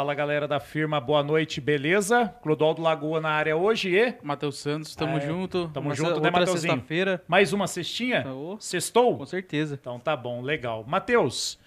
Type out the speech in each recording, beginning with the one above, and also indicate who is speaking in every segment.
Speaker 1: Fala galera da firma, boa noite, beleza? Clodoaldo Lagoa na área hoje e.
Speaker 2: Matheus Santos, tamo
Speaker 1: Ah, é.
Speaker 2: junto.
Speaker 1: Tamo
Speaker 2: Uma
Speaker 1: junto, né, Matheusinho?
Speaker 2: sexta-feira.
Speaker 1: Mais uma cestinha? Sextou?
Speaker 2: Com certeza.
Speaker 1: Então tá bom, legal. Matheus,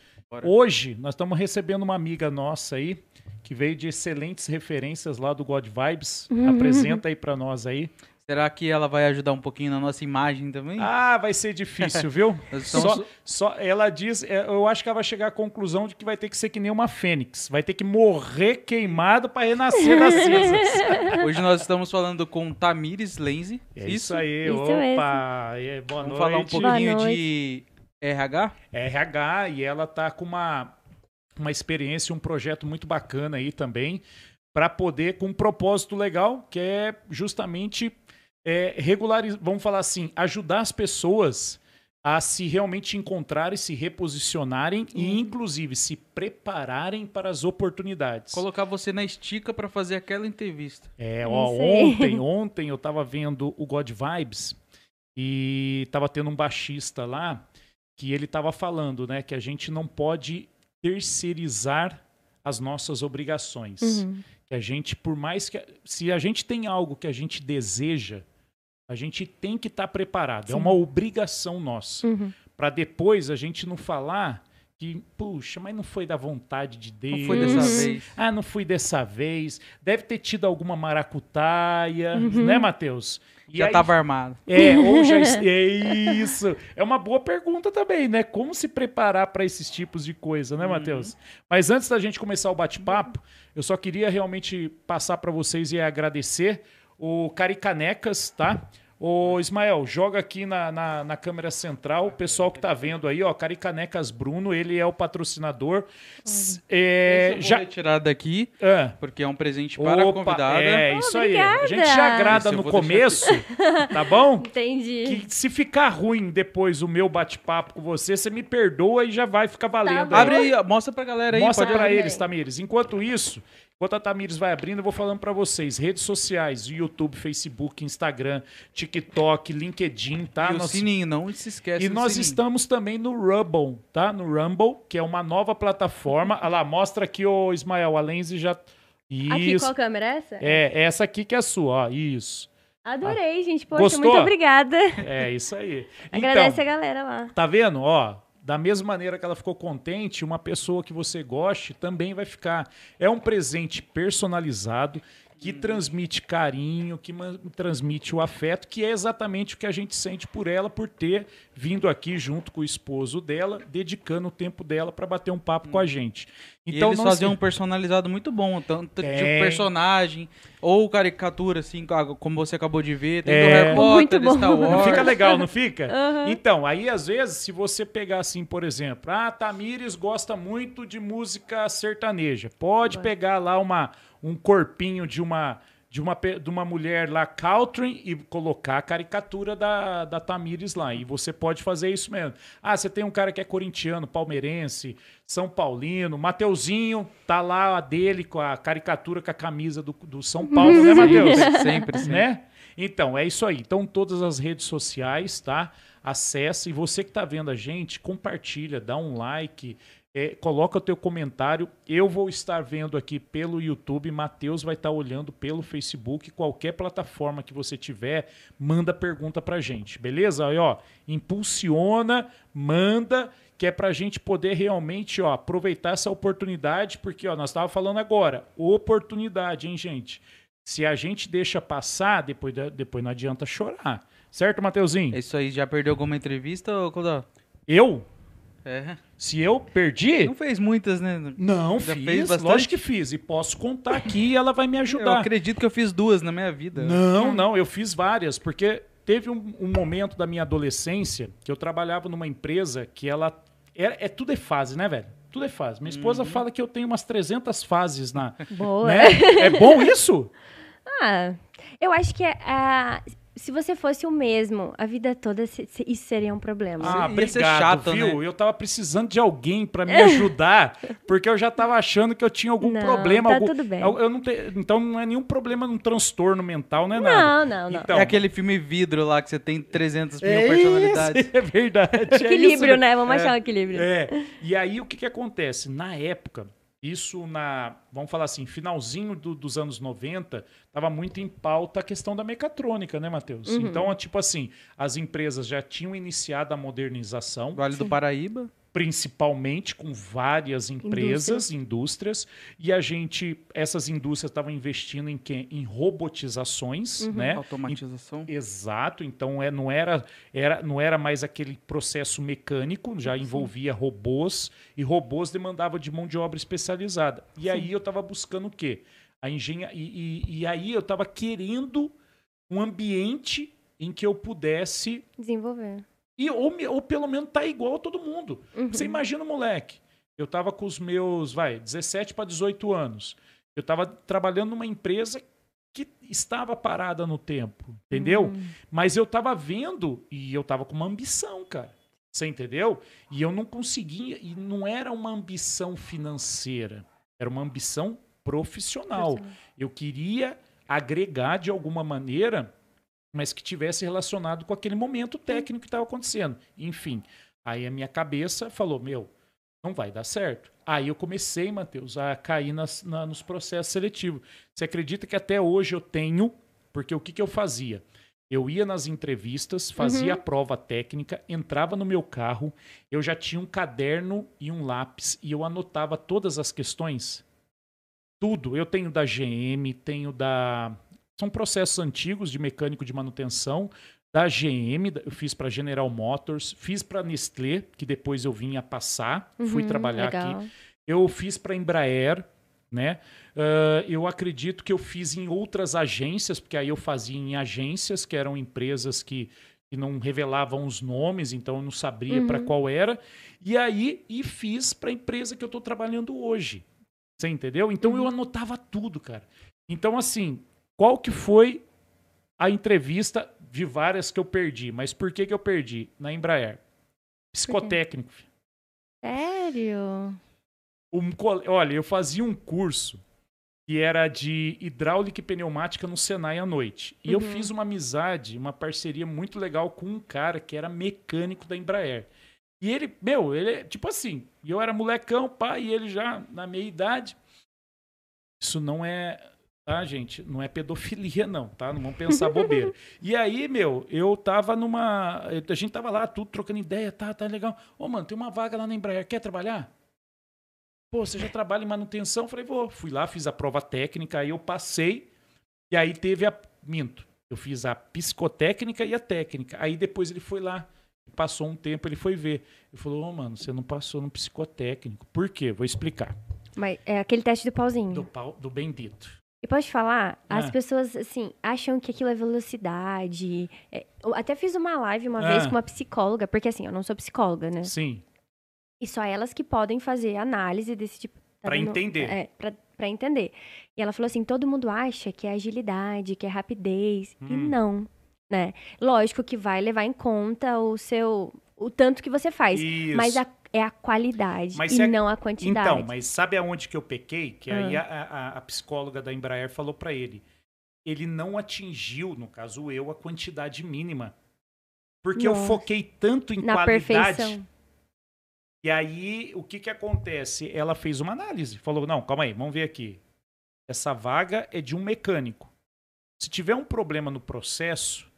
Speaker 1: hoje nós estamos recebendo uma amiga nossa aí, que veio de excelentes referências lá do God Vibes. Apresenta aí pra nós aí.
Speaker 2: Será que ela vai ajudar um pouquinho na nossa imagem também?
Speaker 1: Ah, vai ser difícil, viu? Só, só ela diz, é, eu acho que ela vai chegar à conclusão de que vai ter que ser que nem uma fênix, vai ter que morrer queimado para renascer das cinzas.
Speaker 2: Hoje nós estamos falando com Tamires Lenze.
Speaker 1: É isso, aí,
Speaker 3: Isso
Speaker 1: opa, é, boa
Speaker 2: Vamos
Speaker 1: noite.
Speaker 2: falar um pouquinho de RH.
Speaker 1: RH e ela tá com uma, uma experiência, um projeto muito bacana aí também, para poder, com um propósito legal, que é justamente é, regularizar, vamos falar assim, ajudar as pessoas a se realmente encontrarem, se reposicionarem e, inclusive, se prepararem para as oportunidades.
Speaker 2: Colocar você na estica pra fazer aquela entrevista.
Speaker 1: É, ó, ontem, ontem eu tava vendo o God Vibes e tava tendo um baixista lá que ele tava falando, né, que a gente não pode terceirizar as nossas obrigações.
Speaker 3: Uhum.
Speaker 1: Que a gente, por mais que se a gente tem algo que a gente deseja, a gente tem que estar preparado. É
Speaker 3: Sim.
Speaker 1: uma obrigação nossa
Speaker 3: Uhum.
Speaker 1: para depois a gente não falar que, puxa, mas não foi da vontade de Deus.
Speaker 2: Não foi dessa
Speaker 3: Uhum.
Speaker 2: vez.
Speaker 1: Ah, não fui dessa vez. Deve ter tido alguma maracutaia,
Speaker 3: Uhum.
Speaker 1: né, Matheus? E
Speaker 2: Já
Speaker 1: aí-
Speaker 2: tava armado.
Speaker 1: É, ou já. É isso. É uma boa pergunta também, né? Como se preparar para esses tipos de coisa, né, Matheus? Mas antes da gente começar o bate-papo, eu só queria realmente passar para vocês e agradecer o Caricanecas, tá? Ô, Ismael, joga aqui na, na, na câmera central, o pessoal que tá vendo aí, ó, Caricanecas Bruno, ele é o patrocinador. S- É,
Speaker 2: vou
Speaker 1: já,
Speaker 2: retirar daqui,
Speaker 1: ah,
Speaker 2: porque é um presente para a
Speaker 1: Opa,
Speaker 2: convidada.
Speaker 1: É,
Speaker 3: Oh,
Speaker 1: isso aí. A gente já
Speaker 3: obrigada.
Speaker 1: agrada
Speaker 2: Esse
Speaker 1: no começo, tá bom?
Speaker 3: Entendi.
Speaker 1: Que se ficar ruim depois o meu bate-papo com você, você me perdoa e já vai ficar valendo.
Speaker 3: bom.
Speaker 1: aí.
Speaker 2: Abre aí, mostra pra galera aí.
Speaker 1: Mostra pra eles, Tamires. Enquanto isso, enquanto a Tamires vai abrindo, eu vou falando pra vocês. Redes sociais, YouTube, Facebook, Instagram, TikTok, LinkedIn, tá?
Speaker 2: E o
Speaker 1: Nós-
Speaker 2: sininho, não se esquece
Speaker 1: e
Speaker 2: do
Speaker 1: nós
Speaker 2: sininho.
Speaker 1: estamos também no Rumble, tá? No Rumble, que é uma nova plataforma. Olha lá, mostra aqui, ô Ismael, a Lenzi já...
Speaker 3: Aqui,
Speaker 1: Isso.
Speaker 3: qual câmera é essa?
Speaker 1: É, essa aqui que é a sua, ó. Isso.
Speaker 3: Adorei, gente. Poxa,
Speaker 1: Gostou?
Speaker 3: muito obrigada.
Speaker 1: É isso aí.
Speaker 3: Agradece
Speaker 1: então,
Speaker 3: a galera lá.
Speaker 1: Tá vendo? Ó, da mesma maneira que ela ficou contente, uma pessoa que você goste também vai ficar. É um presente personalizado que transmite carinho, que transmite o afeto, que é exatamente o que a gente sente por ela por ter vindo aqui junto com o esposo dela, dedicando o tempo dela para bater um papo com a gente.
Speaker 2: E
Speaker 1: Então
Speaker 2: eles
Speaker 1: não
Speaker 2: faziam
Speaker 1: se-
Speaker 2: um personalizado muito bom, tanto de
Speaker 1: Tem.
Speaker 2: um personagem ou caricatura, assim, como você acabou de ver. Tem
Speaker 1: É.
Speaker 2: do Harry Potter,
Speaker 3: Muito
Speaker 2: de
Speaker 3: bom.
Speaker 2: Star Wars.
Speaker 1: fica legal, não fica?
Speaker 3: Aham.
Speaker 1: Então, aí às vezes, se você pegar assim, por exemplo, ah, Tamires gosta muito de música sertaneja. Pode
Speaker 3: Vai.
Speaker 1: pegar lá uma, um corpinho de uma, de uma, de uma mulher lá, country, e colocar a caricatura da, da Tamires lá. E você pode fazer isso mesmo. Ah, você tem um cara que é corintiano, palmeirense, São Paulino, Mateuzinho, tá lá a dele com a caricatura com a camisa do, do São Paulo, né, Mateus?
Speaker 2: Sempre, sempre.
Speaker 1: né? Então, é isso aí. Então, todas as redes sociais, tá? Acesse. E você que tá vendo a gente, compartilha, dá um like, é, coloca o teu comentário. Eu vou estar vendo aqui pelo YouTube, Matheus vai estar olhando pelo Facebook, qualquer plataforma que você tiver, manda pergunta pra gente, beleza? Aí, ó, impulsiona, manda, que é pra gente poder realmente, ó, aproveitar essa oportunidade, porque, ó, nós estávamos falando agora, oportunidade, hein, gente? Se a gente deixa passar, depois, depois não adianta chorar. Certo, Mateuzinho?
Speaker 2: É isso aí, já perdeu alguma entrevista, Codó?
Speaker 1: Eu?
Speaker 2: É.
Speaker 1: Se eu perdi?
Speaker 2: Não fez muitas, né?
Speaker 1: Não,
Speaker 2: Já
Speaker 1: fiz.
Speaker 2: fez bastante?
Speaker 1: Lógico que fiz. E posso contar aqui e ela vai me
Speaker 2: Eu
Speaker 1: ajudar.
Speaker 2: acredito que eu fiz duas na minha vida.
Speaker 1: Não, não, eu fiz várias, porque teve um, um momento da minha adolescência que eu trabalhava numa empresa que ela. É, é tudo é fase, né, velho? Tudo é fase. Minha esposa fala que eu tenho umas 300 fases na.
Speaker 3: Boa.
Speaker 1: né? É bom isso?
Speaker 3: Ah, eu acho que é, ah, se você fosse o mesmo a vida toda, isso seria um problema.
Speaker 1: Ah,
Speaker 2: ia ser
Speaker 1: obrigado,
Speaker 2: chato,
Speaker 1: viu?
Speaker 2: né?
Speaker 1: Eu tava precisando de alguém pra me ajudar, porque eu já tava achando que eu tinha algum
Speaker 3: Não,
Speaker 1: problema.
Speaker 3: tá
Speaker 1: algum-
Speaker 3: tudo bem.
Speaker 1: Eu, eu não te- Então não é nenhum problema, um transtorno mental, não é nada.
Speaker 3: Não, não, não.
Speaker 1: Então,
Speaker 2: É aquele filme vidro lá que você tem 300 mil
Speaker 1: é
Speaker 2: personalidades.
Speaker 1: isso, é verdade. é isso
Speaker 3: Equilíbrio, né? Vamos
Speaker 1: É.
Speaker 3: achar um equilíbrio.
Speaker 1: É. E aí o que que acontece? Na época, Isso na, vamos falar assim, finalzinho do- dos anos 90, estava muito em pauta a questão da mecatrônica, né, Matheus?
Speaker 3: Uhum.
Speaker 1: Então, tipo assim, as empresas já tinham iniciado a modernização,
Speaker 2: Vale do Paraíba.
Speaker 1: Principalmente com várias empresas, indústrias, e a gente, essas indústrias estavam investindo em quê? Em robotizações,
Speaker 3: Uhum.
Speaker 1: né?
Speaker 2: Automatização.
Speaker 1: Exato, então é, não, era, era, não era mais aquele processo mecânico, já envolvia robôs, e robôs demandavam de mão de obra especializada. E aí eu estava buscando o quê? A engenha... e, e, e aí eu estava querendo um ambiente em que eu pudesse
Speaker 3: Desenvolver.
Speaker 1: E, ou, ou pelo menos tá igual a todo mundo.
Speaker 3: Uhum.
Speaker 1: Você imagina o moleque. Eu tava com os meus, vai, 17 para 18 anos. Eu tava trabalhando numa empresa que estava parada no tempo, entendeu?
Speaker 3: Hum.
Speaker 1: Mas eu tava vendo e eu tava com uma ambição, cara. Você entendeu? E eu não conseguia, e não era uma ambição financeira, era uma ambição profissional. Eu queria agregar de alguma maneira, mas que tivesse relacionado com aquele momento técnico que estava acontecendo. Enfim, aí a minha cabeça falou: meu, não vai dar certo. Aí eu comecei, Matheus, a cair nas- na- nos processos seletivos. Você acredita que até hoje eu tenho, porque o que, que eu fazia? Eu ia nas entrevistas, fazia a prova técnica, entrava no meu carro, eu já tinha um caderno e um lápis e eu anotava todas as questões. Tudo. Eu tenho da GM, tenho da. São processos antigos de mecânico de manutenção. Da GM, eu fiz para General Motors, fiz para Nestlé, que depois eu vim a passar, fui
Speaker 3: Uhum,
Speaker 1: trabalhar
Speaker 3: legal.
Speaker 1: aqui. Eu fiz para Embraer, né? Ah, eu acredito que eu fiz em outras agências, porque aí eu fazia em agências, que eram empresas que, que não revelavam os nomes, então eu não sabia
Speaker 3: Uhum.
Speaker 1: para qual era. E aí, e fiz para a empresa que eu estou trabalhando hoje. Você entendeu? Então eu anotava tudo, cara. Então, assim, qual que foi a entrevista de várias que eu perdi? Mas por que, que eu perdi? Na Embraer. Psicotécnico.
Speaker 3: Sério?
Speaker 1: Um olha, eu fazia um curso que era de hidráulica e pneumática no Senai à noite. E eu
Speaker 3: Uhum.
Speaker 1: fiz uma amizade, uma parceria muito legal com um cara que era mecânico da Embraer. E ele, meu, ele é tipo assim, eu era molecão, pai, e ele já na meia idade. Isso não é, tá, gente? Não é pedofilia, não, tá? Não vamos pensar bobeira. E aí, meu, eu tava numa. A gente tava lá, tudo trocando ideia, tá, tá legal. Ô, mano, tem uma vaga lá na Embraer, quer trabalhar? Pô, você já trabalha em manutenção? Falei, vou. Fui lá, fiz a prova técnica, aí eu passei. E aí teve a. Minto. Eu fiz a psicotécnica e a técnica. Aí depois ele foi lá. Passou um tempo, ele foi ver. Ele falou, ô, mano, você não passou no psicotécnico. Por quê? Vou explicar.
Speaker 3: Mas é aquele teste do pauzinho.
Speaker 1: Do, pau, do bendito.
Speaker 3: E pode falar, as
Speaker 1: Ah.
Speaker 3: pessoas, assim, acham que aquilo é velocidade. É, até fiz uma live uma vez
Speaker 1: Ah.
Speaker 3: com uma psicóloga, porque assim, eu não sou psicóloga, né?
Speaker 1: Sim.
Speaker 3: E só elas que podem fazer análise desse tipo. tá
Speaker 1: Pra
Speaker 3: dando-
Speaker 1: entender.
Speaker 3: É, pra, pra entender. E ela falou assim: todo mundo acha que é agilidade, que é rapidez. E
Speaker 1: Hum.
Speaker 3: não, né? Lógico que vai levar em conta o seu. o tanto que você faz.
Speaker 1: Isso.
Speaker 3: Mas a- é a qualidade
Speaker 1: Mas
Speaker 3: e
Speaker 1: a-
Speaker 3: não a quantidade.
Speaker 1: Então, mas sabe aonde que eu pequei? Que aí
Speaker 3: Ah.
Speaker 1: a, a- a psicóloga da Embraer falou pra ele. Ele não atingiu, no caso eu, a quantidade mínima. Porque eu
Speaker 3: Nossa.
Speaker 1: foquei tanto em
Speaker 3: Na
Speaker 1: qualidade.
Speaker 3: perfeição.
Speaker 1: E aí, o que que acontece? Ela fez uma análise. Falou, não, calma aí, vamos ver aqui. Essa vaga é de um mecânico. Se tiver um problema no processo,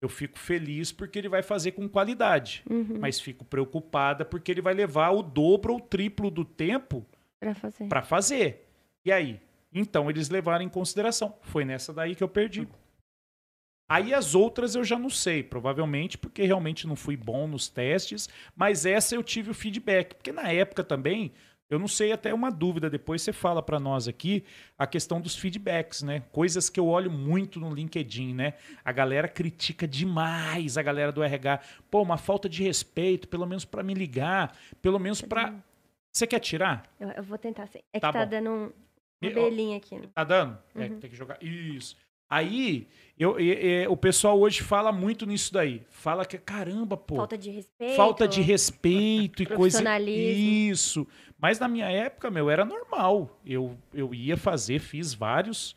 Speaker 1: eu fico feliz porque ele vai fazer com qualidade.
Speaker 3: Uhum,
Speaker 1: Mas fico preocupada porque ele vai levar o dobro ou o triplo do tempo
Speaker 3: pra fazer.
Speaker 1: para fazer. E aí? Então eles levaram em consideração. Foi nessa daí que eu perdi. Aí as outras eu já não sei, provavelmente porque realmente não fui bom nos testes, mas essa eu tive o feedback, porque na época também, eu não sei até uma dúvida, depois você fala para nós aqui a questão dos feedbacks, né? Coisas que eu olho muito no LinkedIn, né? A galera critica demais a galera do RH. Pô, uma falta de respeito, pelo menos para me ligar, pelo menos para Você quer tirar?
Speaker 3: Eu, eu vou tentar. sim. É que
Speaker 1: Tá
Speaker 3: tá,
Speaker 1: bom.
Speaker 3: dando um, uma belinha aqui. né?
Speaker 1: Tá dando? É,
Speaker 3: Uhum.
Speaker 1: tem que jogar. Isso. Aí, eu, e- e- o pessoal hoje fala muito nisso daí. Fala que, caramba, pô.
Speaker 3: Falta de respeito.
Speaker 1: falta de respeito e coisa. Isso. Mas na minha época, meu, era normal. Eu, eu ia fazer, fiz vários.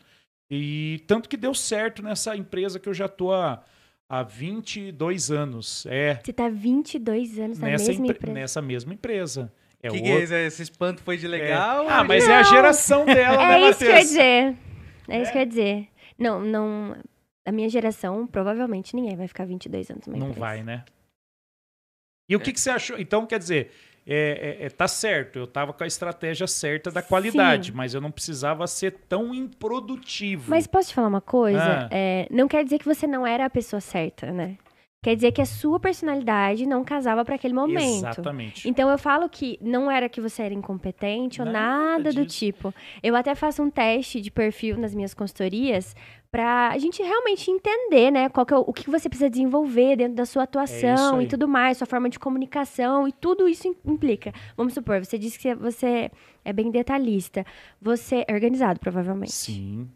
Speaker 1: E tanto que deu certo nessa empresa que eu já tô há, há 22 anos. É.
Speaker 3: Você tá 22 anos na
Speaker 1: Nessa,
Speaker 3: mesma
Speaker 1: empre-
Speaker 3: empresa.
Speaker 1: nessa mesma empresa. É
Speaker 2: que, que é esse, espanto foi de
Speaker 1: é.
Speaker 2: legal?
Speaker 1: Ah,
Speaker 2: ou
Speaker 1: mas
Speaker 2: de-
Speaker 1: é a
Speaker 3: Não.
Speaker 1: geração dela, né,
Speaker 3: É isso que eu ia
Speaker 1: Matheus?
Speaker 3: dizer. É isso que eu ia dizer. Não, não. A minha geração, provavelmente ninguém vai ficar 22 anos numa
Speaker 1: Não
Speaker 3: empresa.
Speaker 1: vai, né? E o que, que você achou? Então, quer dizer, é, é- é- tá certo, eu tava com a estratégia certa da qualidade,
Speaker 3: Sim.
Speaker 1: mas eu não precisava ser tão improdutivo.
Speaker 3: Mas posso te falar uma coisa?
Speaker 1: Ah.
Speaker 3: É, não quer dizer que você não era a pessoa certa, né? Quer dizer que a sua personalidade não casava para aquele momento.
Speaker 1: Exatamente.
Speaker 3: Então eu falo que não era que você era incompetente ou
Speaker 1: Nada
Speaker 3: nada, do tipo. Eu até faço um teste de perfil nas minhas consultorias pra a gente realmente entender, né, qual que é o, o que você precisa desenvolver dentro da sua atuação
Speaker 1: aí.
Speaker 3: e tudo mais, sua forma de comunicação e tudo isso im- implica. Vamos supor, você disse que você é bem detalhista, você é organizado provavelmente.
Speaker 1: Sim,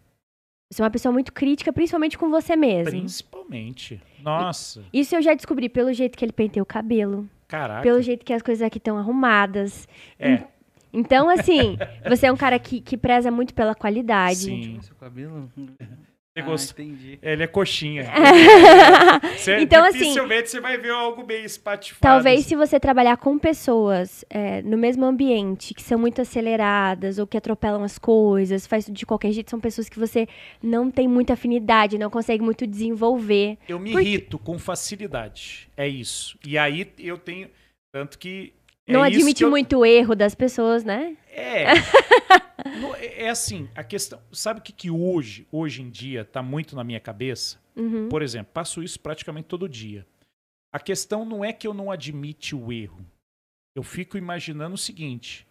Speaker 3: Você é uma pessoa muito crítica, principalmente com você mesmo.
Speaker 1: principalmente. Nossa,
Speaker 3: Isso eu já descobri pelo jeito que ele penteia o cabelo,
Speaker 1: caraca.
Speaker 3: pelo jeito que as coisas aqui estão arrumadas.
Speaker 1: É,
Speaker 3: Então, assim, você é um cara que, que preza muito pela qualidade.
Speaker 1: sim.
Speaker 2: Seu cabelo?
Speaker 1: Você
Speaker 2: ah, entendi.
Speaker 1: Ele é coxinha. Você-
Speaker 3: Então, assim-
Speaker 1: dificilmente você vai ver algo bem espatifado.
Speaker 3: Talvez
Speaker 1: assim.
Speaker 3: se você trabalhar com pessoas é, no mesmo ambiente, que são muito aceleradas ou que atropelam as coisas, faz de qualquer jeito, são pessoas que você não tem muita afinidade, não consegue muito desenvolver.
Speaker 1: Eu me
Speaker 3: Porque-
Speaker 1: irrito com facilidade. É isso. E aí eu tenho. Tanto que. É
Speaker 3: não
Speaker 1: isso
Speaker 3: admite
Speaker 1: eu-
Speaker 3: muito o erro das pessoas, né?
Speaker 1: É. É é assim, a questão. Sabe o que, que hoje, hoje em dia, tá muito na minha cabeça?
Speaker 3: Uhum.
Speaker 1: Por exemplo, passo isso praticamente todo dia. A questão não é que eu não admite o erro. Eu fico imaginando o seguinte: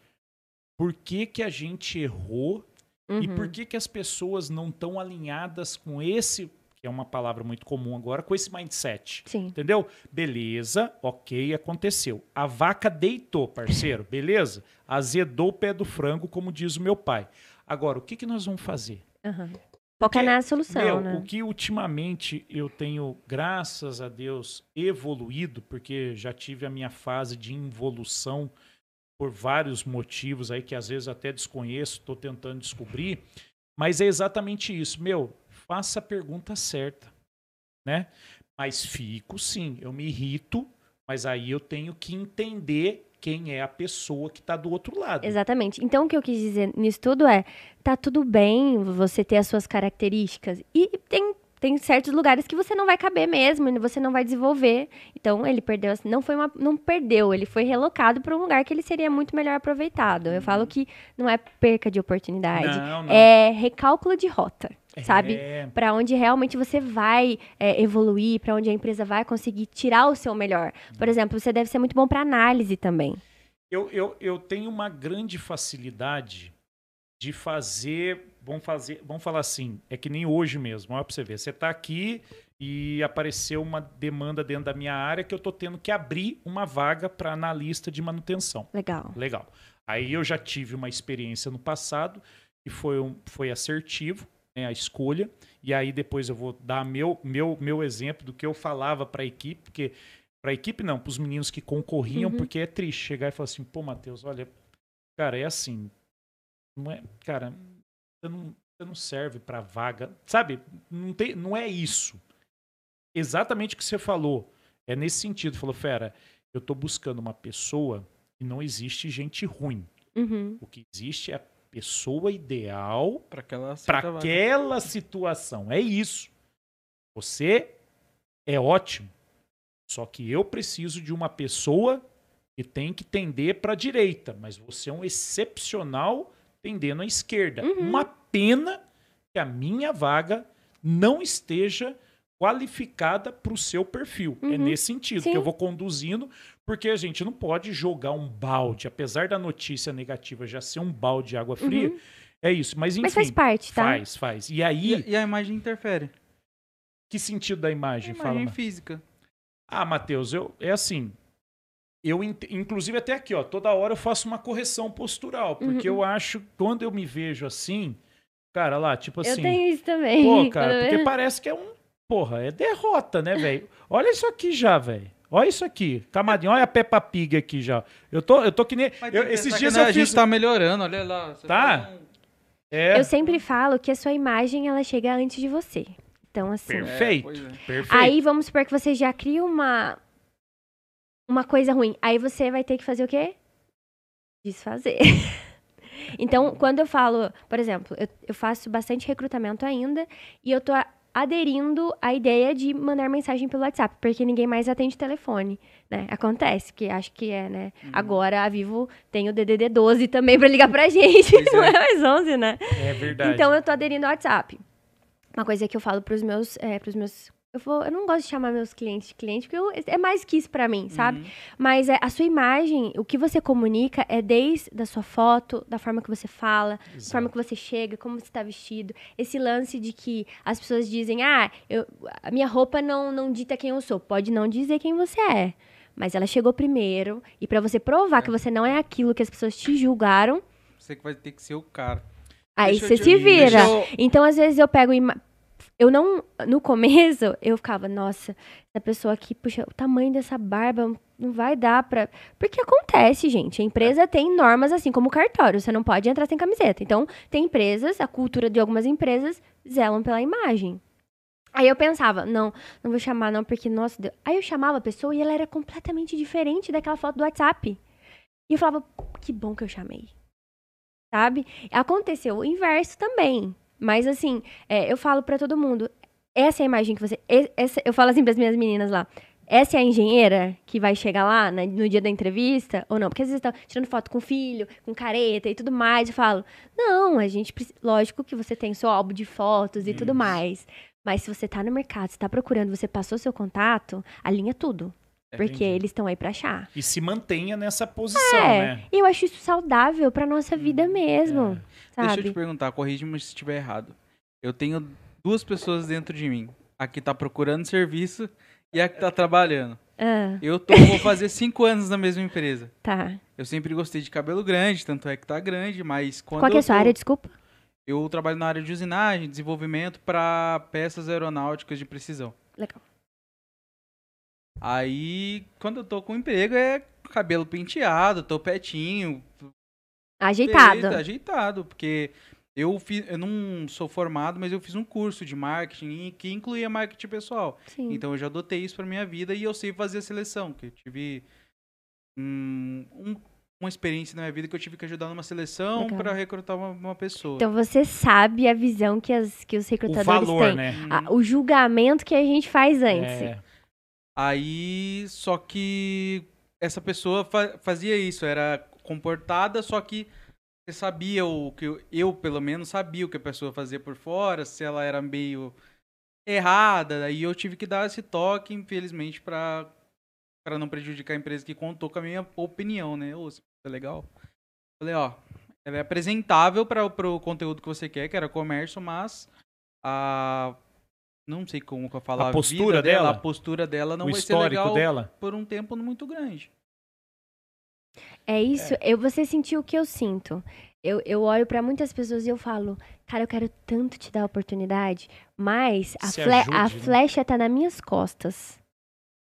Speaker 1: por que, que a gente errou e
Speaker 3: Uhum.
Speaker 1: por que, que as pessoas não estão alinhadas com esse, que é uma palavra muito comum agora, com esse mindset?
Speaker 3: Sim.
Speaker 1: Entendeu? Beleza, ok, aconteceu. A vaca deitou, parceiro, beleza? Azedou o pé do frango, como diz o meu pai. Agora, o que, que nós vamos fazer?
Speaker 3: Uhum.
Speaker 1: Porque,
Speaker 3: na solução,
Speaker 1: Meu,
Speaker 3: né?
Speaker 1: o que ultimamente eu tenho, graças a Deus, evoluído, porque já tive a minha fase de involução por vários motivos aí que às vezes até desconheço, estou tentando descobrir, mas é exatamente isso. Meu, faça a pergunta certa, né? Mas fico sim, eu me irrito, mas aí eu tenho que entender quem é a pessoa que está do outro lado.
Speaker 3: Exatamente. Então, o que eu quis dizer nisso tudo é: tá tudo bem você ter as suas características. E tem, tem certos lugares que você não vai caber mesmo, você não vai desenvolver. Então, ele perdeu. Não foi uma. Não perdeu, ele foi relocado para um lugar que ele seria muito melhor aproveitado. Eu falo que não é perca de oportunidade,
Speaker 1: Não, não.
Speaker 3: é recálculo de rota. Sabe?
Speaker 1: É,
Speaker 3: Para onde realmente você vai é, evoluir, para onde a empresa vai conseguir tirar o seu melhor. Por exemplo, você deve ser muito bom para análise também.
Speaker 1: Eu, eu, eu tenho uma grande facilidade de fazer. Vamos fazer, vamos falar assim, é que nem hoje mesmo, olha pra você ver. Você tá aqui e apareceu uma demanda dentro da minha área que eu tô tendo que abrir uma vaga para analista de manutenção.
Speaker 3: Legal.
Speaker 1: Legal. Aí eu já tive uma experiência no passado e foi, um, foi assertivo a escolha. E aí depois eu vou dar meu, meu, meu exemplo do que eu falava para a equipe, porque para a equipe não, para os meninos que concorriam,
Speaker 3: Uhum.
Speaker 1: porque é triste chegar e falar assim, pô, Matheus, olha, cara, é assim, não é, cara, você não, você não serve para vaga, sabe? Não, tem, não é isso. Exatamente o que você falou. É nesse sentido. Falou, fera, eu tô buscando uma pessoa e não existe gente ruim.
Speaker 3: Uhum.
Speaker 1: O que existe é pessoa ideal
Speaker 2: aquela
Speaker 1: para
Speaker 2: vaga.
Speaker 1: aquela situação. É isso. Você é ótimo. Só que eu preciso de uma pessoa que tem que tender para a direita, mas você é um excepcional tendendo à esquerda.
Speaker 3: Uhum.
Speaker 1: Uma pena que a minha vaga não esteja qualificada para o seu perfil. É
Speaker 3: Uhum.
Speaker 1: nesse sentido
Speaker 3: Sim.
Speaker 1: que eu vou conduzindo, porque a gente não pode jogar um balde, apesar da notícia negativa já ser um balde de água fria.
Speaker 3: Uhum.
Speaker 1: É isso, mas enfim.
Speaker 3: Mas faz parte, tá?
Speaker 1: Faz, faz. E aí,
Speaker 2: E, e a imagem interfere.
Speaker 1: que sentido da
Speaker 2: A
Speaker 1: imagem? Fala,
Speaker 2: imagem
Speaker 1: Ma-
Speaker 2: física.
Speaker 1: Ah, Matheus, eu, é assim. Eu, inclusive, até aqui, ó, toda hora eu faço uma correção postural, porque
Speaker 3: Uhum.
Speaker 1: eu acho, quando eu me vejo assim, cara, lá, tipo assim.
Speaker 3: Eu tenho isso também.
Speaker 1: Pô, cara, porque parece que é um. Porra, é derrota, né, velho? Olha isso aqui já, velho. Olha isso aqui. Camadinho, olha a Peppa Pig aqui já. Eu tô, eu tô que nem. Eu-
Speaker 2: que
Speaker 1: esses dias
Speaker 2: que, né,
Speaker 1: eu
Speaker 2: a
Speaker 1: fiz.
Speaker 2: gente tá melhorando, olha lá. você
Speaker 1: Tá?
Speaker 2: um-
Speaker 1: É,
Speaker 3: Eu sempre falo que a sua imagem, ela chega antes de você. Então, assim...
Speaker 1: Perfeito.
Speaker 2: pois é.
Speaker 1: perfeito.
Speaker 3: Aí, vamos supor que você já cria uma... Uma coisa ruim. Aí você vai ter que fazer o quê? desfazer. então, quando eu falo, por exemplo, eu, eu faço bastante recrutamento ainda e eu tô a- aderindo à ideia de mandar mensagem pelo WhatsApp, porque ninguém mais atende telefone, né? Acontece, que acho que é, né? Agora a Vivo tem o DDD 12 também pra ligar pra gente,
Speaker 2: Pois
Speaker 3: não
Speaker 2: é.
Speaker 3: é mais 11, né?
Speaker 1: É verdade.
Speaker 3: Então eu tô aderindo ao WhatsApp. Uma coisa que eu falo pros meus, é, pros meus eu, vou, eu não gosto de chamar meus clientes de cliente, porque eu- é mais que isso pra mim, sabe?
Speaker 2: Uhum.
Speaker 3: Mas é, a sua imagem, o que você comunica é desde da sua foto, da forma que você fala, da forma que você chega, como você está vestido. Esse lance de que as pessoas dizem, ah, eu, a minha roupa não, não dita quem eu sou. Pode não dizer quem você é. Mas ela chegou primeiro. E pra você provar que você não é aquilo que as pessoas te julgaram,
Speaker 2: Você que vai ter que ser o cara.
Speaker 3: aí você se vira.
Speaker 2: eu-
Speaker 3: Então, às vezes, eu pego. Eu não. No começo, eu ficava, nossa, essa pessoa aqui, puxa, o tamanho dessa barba não vai dar pra. Porque acontece, gente. A empresa tem normas assim como o cartório. Você não pode entrar sem camiseta. Então, tem empresas, a cultura de algumas empresas zelam pela imagem. Aí eu pensava, não, não vou chamar, não, porque, nossa, Deus. Aí eu chamava a pessoa e ela era completamente diferente daquela foto do WhatsApp. E eu falava, que bom que eu chamei. Sabe? Aconteceu o inverso também. Mas assim, é, eu falo pra todo mundo, essa é a imagem que você. essa- eu falo assim pras minhas meninas lá. Essa é a engenheira que vai chegar lá na- no dia da entrevista ou não? Porque às vezes estão tirando foto com filho, com careta e tudo mais. Eu falo, não, a gente. Lógico que você tem seu álbum de fotos e tudo mais. Mas se você tá no mercado, você tá procurando, você passou seu contato, alinha tudo.
Speaker 2: É,
Speaker 3: Porque
Speaker 1: entendi.
Speaker 3: eles estão aí pra achar.
Speaker 1: E se mantenha nessa posição,
Speaker 3: É,
Speaker 1: né?
Speaker 3: e eu acho isso saudável pra nossa vida mesmo.
Speaker 1: É.
Speaker 3: Sabe?
Speaker 2: Deixa eu te perguntar, corrige-me se estiver errado. Eu tenho duas pessoas dentro de mim. A que tá procurando serviço e a que tá trabalhando.
Speaker 3: Ah,
Speaker 2: Eu tô, vou fazer cinco anos na mesma empresa.
Speaker 3: tá.
Speaker 2: Eu sempre gostei de cabelo grande, tanto é que tá grande, mas quando
Speaker 3: Qual que é a sua área? Desculpa.
Speaker 2: Eu trabalho na área de usinagem, desenvolvimento para peças aeronáuticas de precisão.
Speaker 3: Legal.
Speaker 2: Aí, quando eu tô com emprego, é cabelo penteado, topetinho,
Speaker 3: Ajeitado.
Speaker 2: Beleza, ajeitado, porque eu, fiz, eu não sou formado, mas eu fiz um curso de marketing que incluía marketing pessoal.
Speaker 3: Sim.
Speaker 2: Então eu já adotei isso pra minha vida e eu sei fazer a seleção, que eu tive hum, um- uma experiência na minha vida que eu tive que ajudar numa seleção pra recrutar uma, uma pessoa.
Speaker 3: Então você sabe a visão que, as, que os
Speaker 1: O
Speaker 3: recrutadores
Speaker 1: valor,
Speaker 3: têm.
Speaker 1: né?
Speaker 2: Hum,
Speaker 3: Ah, o julgamento que a gente faz antes.
Speaker 1: É,
Speaker 2: Aí, só que essa pessoa fa- fazia isso, era comportada, só que você sabia o que eu, eu, pelo menos sabia o que a pessoa fazia por fora, se ela era meio errada, aí eu tive que dar esse toque, infelizmente, pra para não prejudicar a empresa que contou com a minha opinião, né? Ô, é legal. Falei, ó, ela é apresentável para o conteúdo que você quer, que era comércio, mas a não sei como que eu falo,
Speaker 1: A postura dela?
Speaker 2: a postura dela não
Speaker 1: o
Speaker 2: vai ser legal
Speaker 1: dela.
Speaker 2: por um tempo muito grande.
Speaker 3: É isso. Eu, você sentiu o que eu sinto. Eu, eu olho pra muitas pessoas e eu falo, cara, eu quero tanto te dar a oportunidade, mas a, fle-
Speaker 1: ajude,
Speaker 3: a
Speaker 1: né?
Speaker 3: flecha tá nas minhas costas.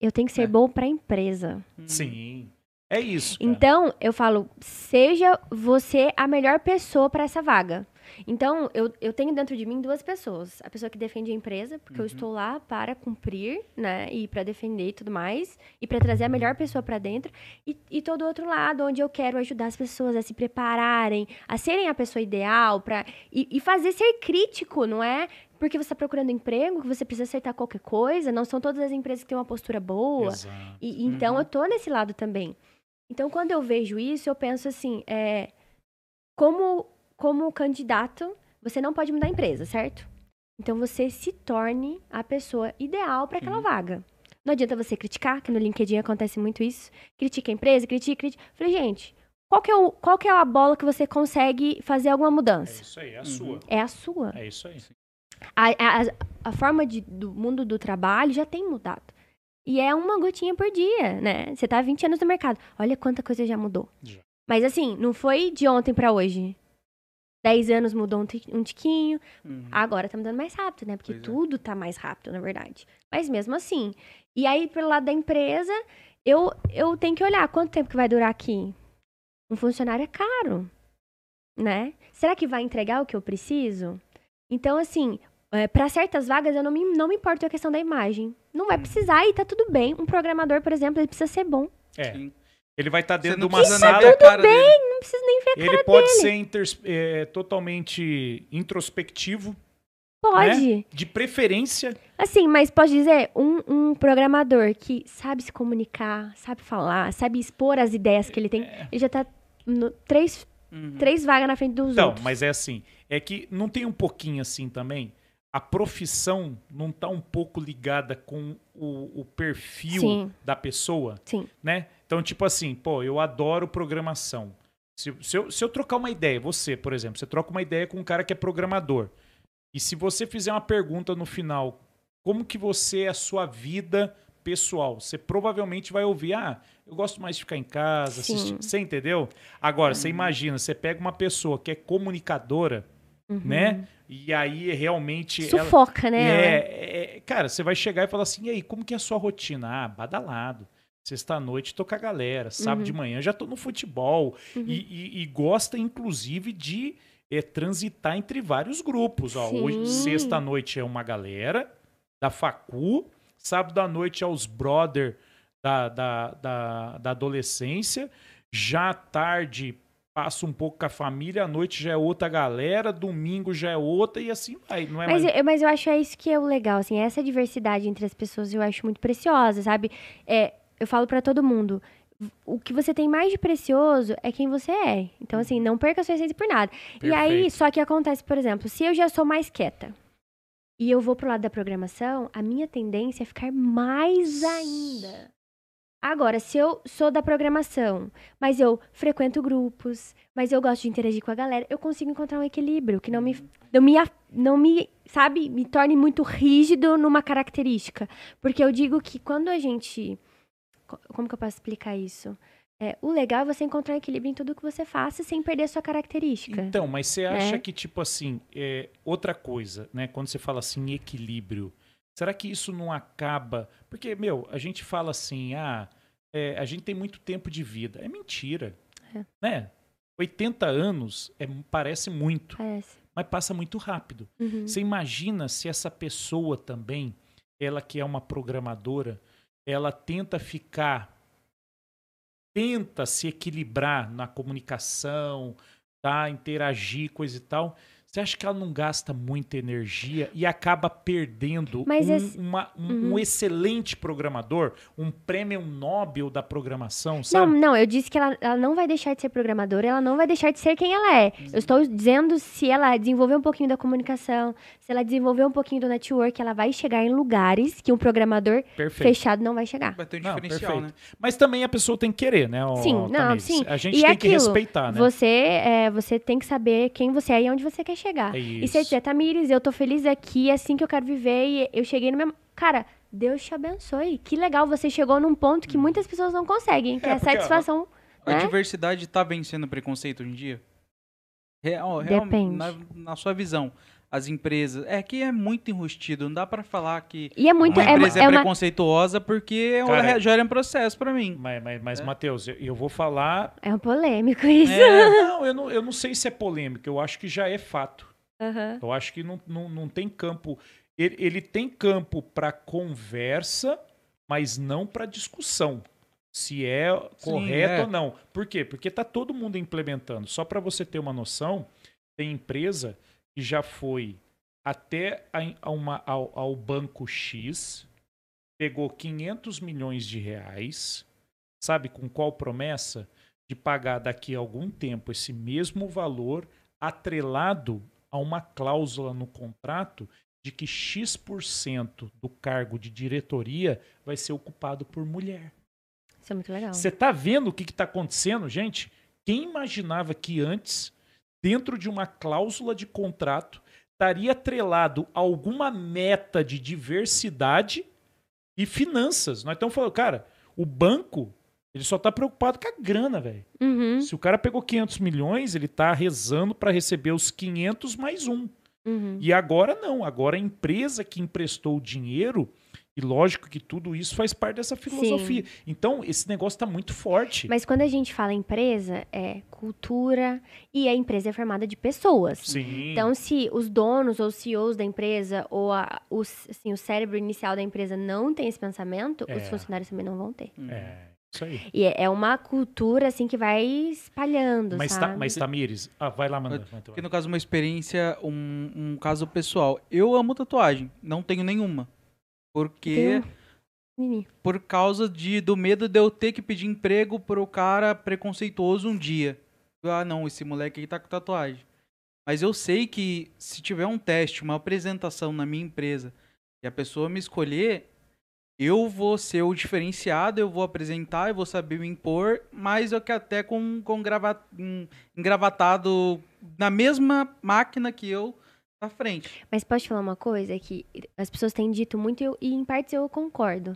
Speaker 3: Eu tenho que ser
Speaker 2: É.
Speaker 3: bom pra empresa.
Speaker 2: Hum.
Speaker 1: Sim. É isso. cara.
Speaker 3: Então, eu falo, seja você a melhor pessoa para essa vaga. Então, eu, eu tenho dentro de mim duas pessoas. A pessoa que defende a empresa, porque eu
Speaker 2: Uhum.
Speaker 3: estou lá para cumprir, né? E para defender e tudo mais. E para trazer a melhor pessoa para dentro. E, e todo o outro lado, onde eu quero ajudar as pessoas a se prepararem, a serem a pessoa ideal, pra, e, e fazer ser crítico, não é? Porque você está procurando emprego, que você precisa acertar qualquer coisa. Não são todas as empresas que têm uma postura boa.
Speaker 1: Exato.
Speaker 3: E, então
Speaker 2: Uhum.
Speaker 3: eu tô nesse lado também. Então quando eu vejo isso, eu penso assim, é, como como candidato, você não pode mudar a empresa, certo? Então você se torne a pessoa ideal para aquela
Speaker 2: Sim.
Speaker 3: vaga. Não adianta você criticar, que no LinkedIn acontece muito isso. Critica a empresa, critica, critica. Falei, gente, qual que, é o, qual que é a bola que você consegue fazer alguma
Speaker 1: É
Speaker 3: mudança?
Speaker 1: isso aí, é a
Speaker 2: Uhum.
Speaker 1: sua.
Speaker 3: É a sua.
Speaker 1: É isso aí.
Speaker 3: A, a, a- forma de, do mundo do trabalho já tem mudado. E é uma gotinha por dia, né? Você tá há 20 anos no mercado. Olha quanta coisa já mudou.
Speaker 1: Já.
Speaker 3: Mas assim, não foi de ontem pra hoje. 10 anos mudou um, um tiquinho.
Speaker 2: Uhum.
Speaker 3: Agora tá mudando mais rápido, né? Porque
Speaker 2: Pois é.
Speaker 3: tudo tá mais rápido, na verdade. Mas mesmo assim. E aí, pelo lado da empresa, eu, eu tenho que olhar quanto tempo que vai durar aqui. Um funcionário é caro, né? Será que vai entregar o que eu preciso? Então, assim, para certas vagas eu não me, não me importo a questão da imagem. Não vai precisar e tá tudo bem. Um programador, por exemplo, ele precisa ser bom.
Speaker 1: É.
Speaker 2: Sim.
Speaker 1: Ele vai estar
Speaker 2: Você
Speaker 1: dentro de uma
Speaker 2: precisa nem
Speaker 1: sala.
Speaker 2: a cara dele.
Speaker 3: Não preciso nem ver a
Speaker 1: Ele
Speaker 3: cara
Speaker 1: pode
Speaker 3: dele.
Speaker 1: ser inters- é, totalmente introspectivo,
Speaker 3: Pode.
Speaker 1: né? de preferência.
Speaker 3: Assim, mas pode dizer, um, um programador que sabe se comunicar, sabe falar, sabe expor as ideias que ele tem, ele já tá no, três,
Speaker 2: Uhum.
Speaker 3: três vagas na frente dos
Speaker 1: Então,
Speaker 3: outros.
Speaker 1: mas é assim, é que não tem um pouquinho assim também? A profissão não tá um pouco ligada com o, o perfil
Speaker 3: Sim.
Speaker 1: da pessoa,
Speaker 3: Sim.
Speaker 1: né? Então, tipo assim, pô, eu adoro programação. Se, se eu, se eu trocar uma ideia, você, por exemplo, você troca uma ideia com um cara que é programador. E se você fizer uma pergunta no final, como que você é a sua vida pessoal? Você provavelmente vai ouvir, ah, eu gosto mais de ficar em casa, assistir. Você entendeu? Agora, você imagina, você pega uma pessoa que é comunicadora, né? E aí realmente. ela-
Speaker 3: Sufoca, né?
Speaker 1: é, é, cara, você vai chegar e falar assim, e aí, como que é a sua rotina? Ah, badalado. Sexta-noite tô com a galera, sábado
Speaker 3: Uhum.
Speaker 1: de manhã já tô no futebol. E, e- e gosta, inclusive, de é, transitar entre vários grupos. Ó, hoje, sexta-noite é uma galera da facu, sábado à noite é os brother da, da, da, da adolescência, já à tarde passa um pouco com a família, à noite já é outra galera, domingo já é outra e assim vai. Não é
Speaker 3: Mas,
Speaker 1: mais...
Speaker 3: eu, mas eu acho é isso que é o legal, assim, essa diversidade entre as pessoas eu acho muito preciosa, sabe? É, eu falo pra todo mundo, o que você tem mais de precioso é quem você é. Então, assim, não perca a sua essência por nada. E aí,
Speaker 1: Perfeito.
Speaker 3: só que acontece, por exemplo, se eu já sou mais quieta e eu vou pro lado da programação, a minha tendência é ficar mais ainda. Agora, se eu sou da programação, mas eu frequento grupos, mas eu gosto de interagir com a galera, eu consigo encontrar um equilíbrio que não me, não me, não me, sabe, me torne muito rígido numa característica. Porque eu digo que quando a gente. Co- Como que eu posso explicar isso? É, o legal é você encontrar equilíbrio em tudo que você faça sem perder a sua característica.
Speaker 1: Então, mas você acha
Speaker 3: né?
Speaker 1: que, tipo assim, é, outra coisa, né? Quando você fala assim, equilíbrio, será que isso não acaba? Porque, meu, a gente fala assim, ah, é, a gente tem muito tempo de vida. É mentira.
Speaker 3: É.
Speaker 1: Né? 80 anos é, parece muito,
Speaker 3: Parece.
Speaker 1: mas passa muito rápido.
Speaker 3: Uhum.
Speaker 1: Você imagina se essa pessoa também, ela que é uma programadora, ela tenta ficar, tenta se equilibrar na comunicação, tá? Interagir, coisa e tal. Você acha que ela não gasta muita energia e acaba perdendo
Speaker 3: Mas
Speaker 1: um,
Speaker 3: esse-
Speaker 1: uma- um-
Speaker 3: Uhum.
Speaker 1: um excelente programador, um prêmio Nobel da programação,
Speaker 3: Não,
Speaker 1: sabe?
Speaker 3: não, eu disse que ela, ela não vai deixar de ser programadora, ela não vai deixar de ser quem ela é. Eu estou dizendo se ela desenvolver um pouquinho da comunicação, se ela desenvolver um pouquinho do network, ela vai chegar em lugares que um programador
Speaker 1: Perfeito.
Speaker 3: fechado não vai chegar.
Speaker 2: Vai ter um
Speaker 1: Não,
Speaker 2: diferencial,
Speaker 1: perfeito.
Speaker 2: né?
Speaker 1: Mas também a pessoa tem que querer, né? ô,
Speaker 3: Sim, não,
Speaker 1: Tamires?
Speaker 3: sim.
Speaker 1: A gente
Speaker 3: E
Speaker 1: tem que
Speaker 3: aquilo,
Speaker 1: respeitar, né?
Speaker 3: Você, é, você tem que saber quem você é e onde você quer chegar.
Speaker 1: É
Speaker 3: E você
Speaker 1: isso.
Speaker 3: dizer, Tamires, eu tô feliz aqui, é assim que eu quero viver e eu cheguei no mesmo. Cara, Deus te abençoe. Que legal, você chegou num ponto que muitas pessoas não conseguem, que é,
Speaker 1: É,
Speaker 3: a satisfação.
Speaker 2: A
Speaker 3: né?
Speaker 2: diversidade tá vencendo preconceito hoje em dia? Real, real,
Speaker 3: Depende.
Speaker 2: na, na sua visão, as empresas. É que é muito enrustido, não dá pra falar que
Speaker 3: E é muito.
Speaker 2: uma
Speaker 3: É, uma-
Speaker 2: empresa é,
Speaker 3: é uma,
Speaker 2: preconceituosa porque é um-
Speaker 1: Cara,
Speaker 2: já era um processo pra mim.
Speaker 1: Mas, mas, mas
Speaker 2: É.
Speaker 1: Matheus, eu, eu vou falar.
Speaker 3: é um polêmico isso.
Speaker 2: É,
Speaker 1: Não eu, não, eu não sei se é polêmico, eu acho que já é fato.
Speaker 3: Aham.
Speaker 1: Eu acho que não, não, não tem campo. Ele, ele tem campo para conversa, mas não para discussão. Se é correto
Speaker 2: é.
Speaker 1: ou não. Por quê? Porque tá todo mundo implementando. Só para você ter uma noção, tem empresa que já foi até a, a uma, ao, ao banco X, pegou 500 milhões de reais, sabe com qual promessa? De pagar daqui a algum tempo esse mesmo valor atrelado a uma cláusula no contrato de que X% do cargo de diretoria vai ser ocupado por mulher.
Speaker 3: Isso é muito legal.
Speaker 1: Você tá vendo o que está acontecendo, gente? Quem imaginava que antes, dentro de uma cláusula de contrato, estaria atrelado a alguma meta de diversidade e finanças? Nós estamos falando, cara, o banco, ele só está preocupado com a grana, velho.
Speaker 3: Uhum,
Speaker 1: Se o cara pegou 500 milhões, ele tá rezando para receber os 500 mais um.
Speaker 3: uhum.
Speaker 1: E agora não, agora a empresa que emprestou o dinheiro, e lógico que tudo isso faz parte dessa filosofia. Então, esse negócio tá muito forte.
Speaker 3: Mas quando a gente fala empresa, é cultura e a empresa é formada de pessoas.
Speaker 1: Sim.
Speaker 3: Então, se os donos ou CEOs da empresa ou a- os, assim, o cérebro inicial da empresa não tem esse pensamento,
Speaker 1: É.
Speaker 3: os funcionários também não vão ter.
Speaker 1: é, Isso aí.
Speaker 3: E é é uma cultura, assim, que vai espalhando,
Speaker 1: Mas,
Speaker 3: sabe?
Speaker 1: ta, mas Tamires, ah, vai lá, manda-
Speaker 2: Porque no caso, uma experiência, um, um caso pessoal. Eu amo tatuagem, não tenho nenhuma. Porque por causa de, do medo de eu ter que pedir emprego pro cara preconceituoso um dia. Ah, não, esse moleque aí tá com tatuagem. Mas eu sei que se tiver um teste, uma apresentação na minha empresa e a pessoa me escolher, eu vou ser o diferenciado, eu vou apresentar, eu vou saber me impor, mas eu que até com, com grava, um, engravatado na mesma máquina que eu na frente.
Speaker 3: Mas pode falar uma coisa que as pessoas têm dito muito e eu- e em partes eu concordo.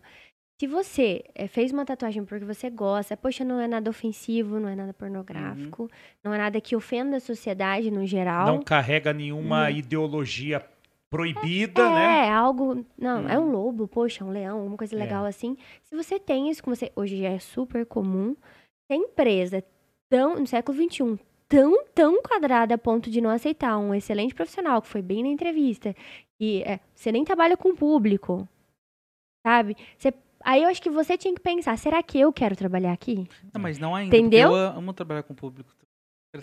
Speaker 3: Se você eh, fez uma tatuagem porque você gosta, poxa, não é nada ofensivo, não é nada pornográfico, não é nada que ofenda a sociedade no geral.
Speaker 1: Não carrega nenhuma
Speaker 3: Hum.
Speaker 1: ideologia proibida,
Speaker 3: é,
Speaker 1: né?
Speaker 3: é algo. Não, é um
Speaker 2: Uhum.
Speaker 3: lobo, poxa, um leão, alguma coisa
Speaker 1: É.
Speaker 3: legal assim. Se você tem isso, como você. Hoje já é super comum. Tem empresa tão, no século XXI, tão, tão quadrada a ponto de não aceitar um excelente profissional, que foi bem na entrevista, e é, você nem trabalha com o público. Sabe? Você, aí eu acho que você tinha que pensar, será que eu quero trabalhar aqui?
Speaker 2: Não, mas não ainda.
Speaker 3: Entendeu?
Speaker 2: Eu amo trabalhar com o público.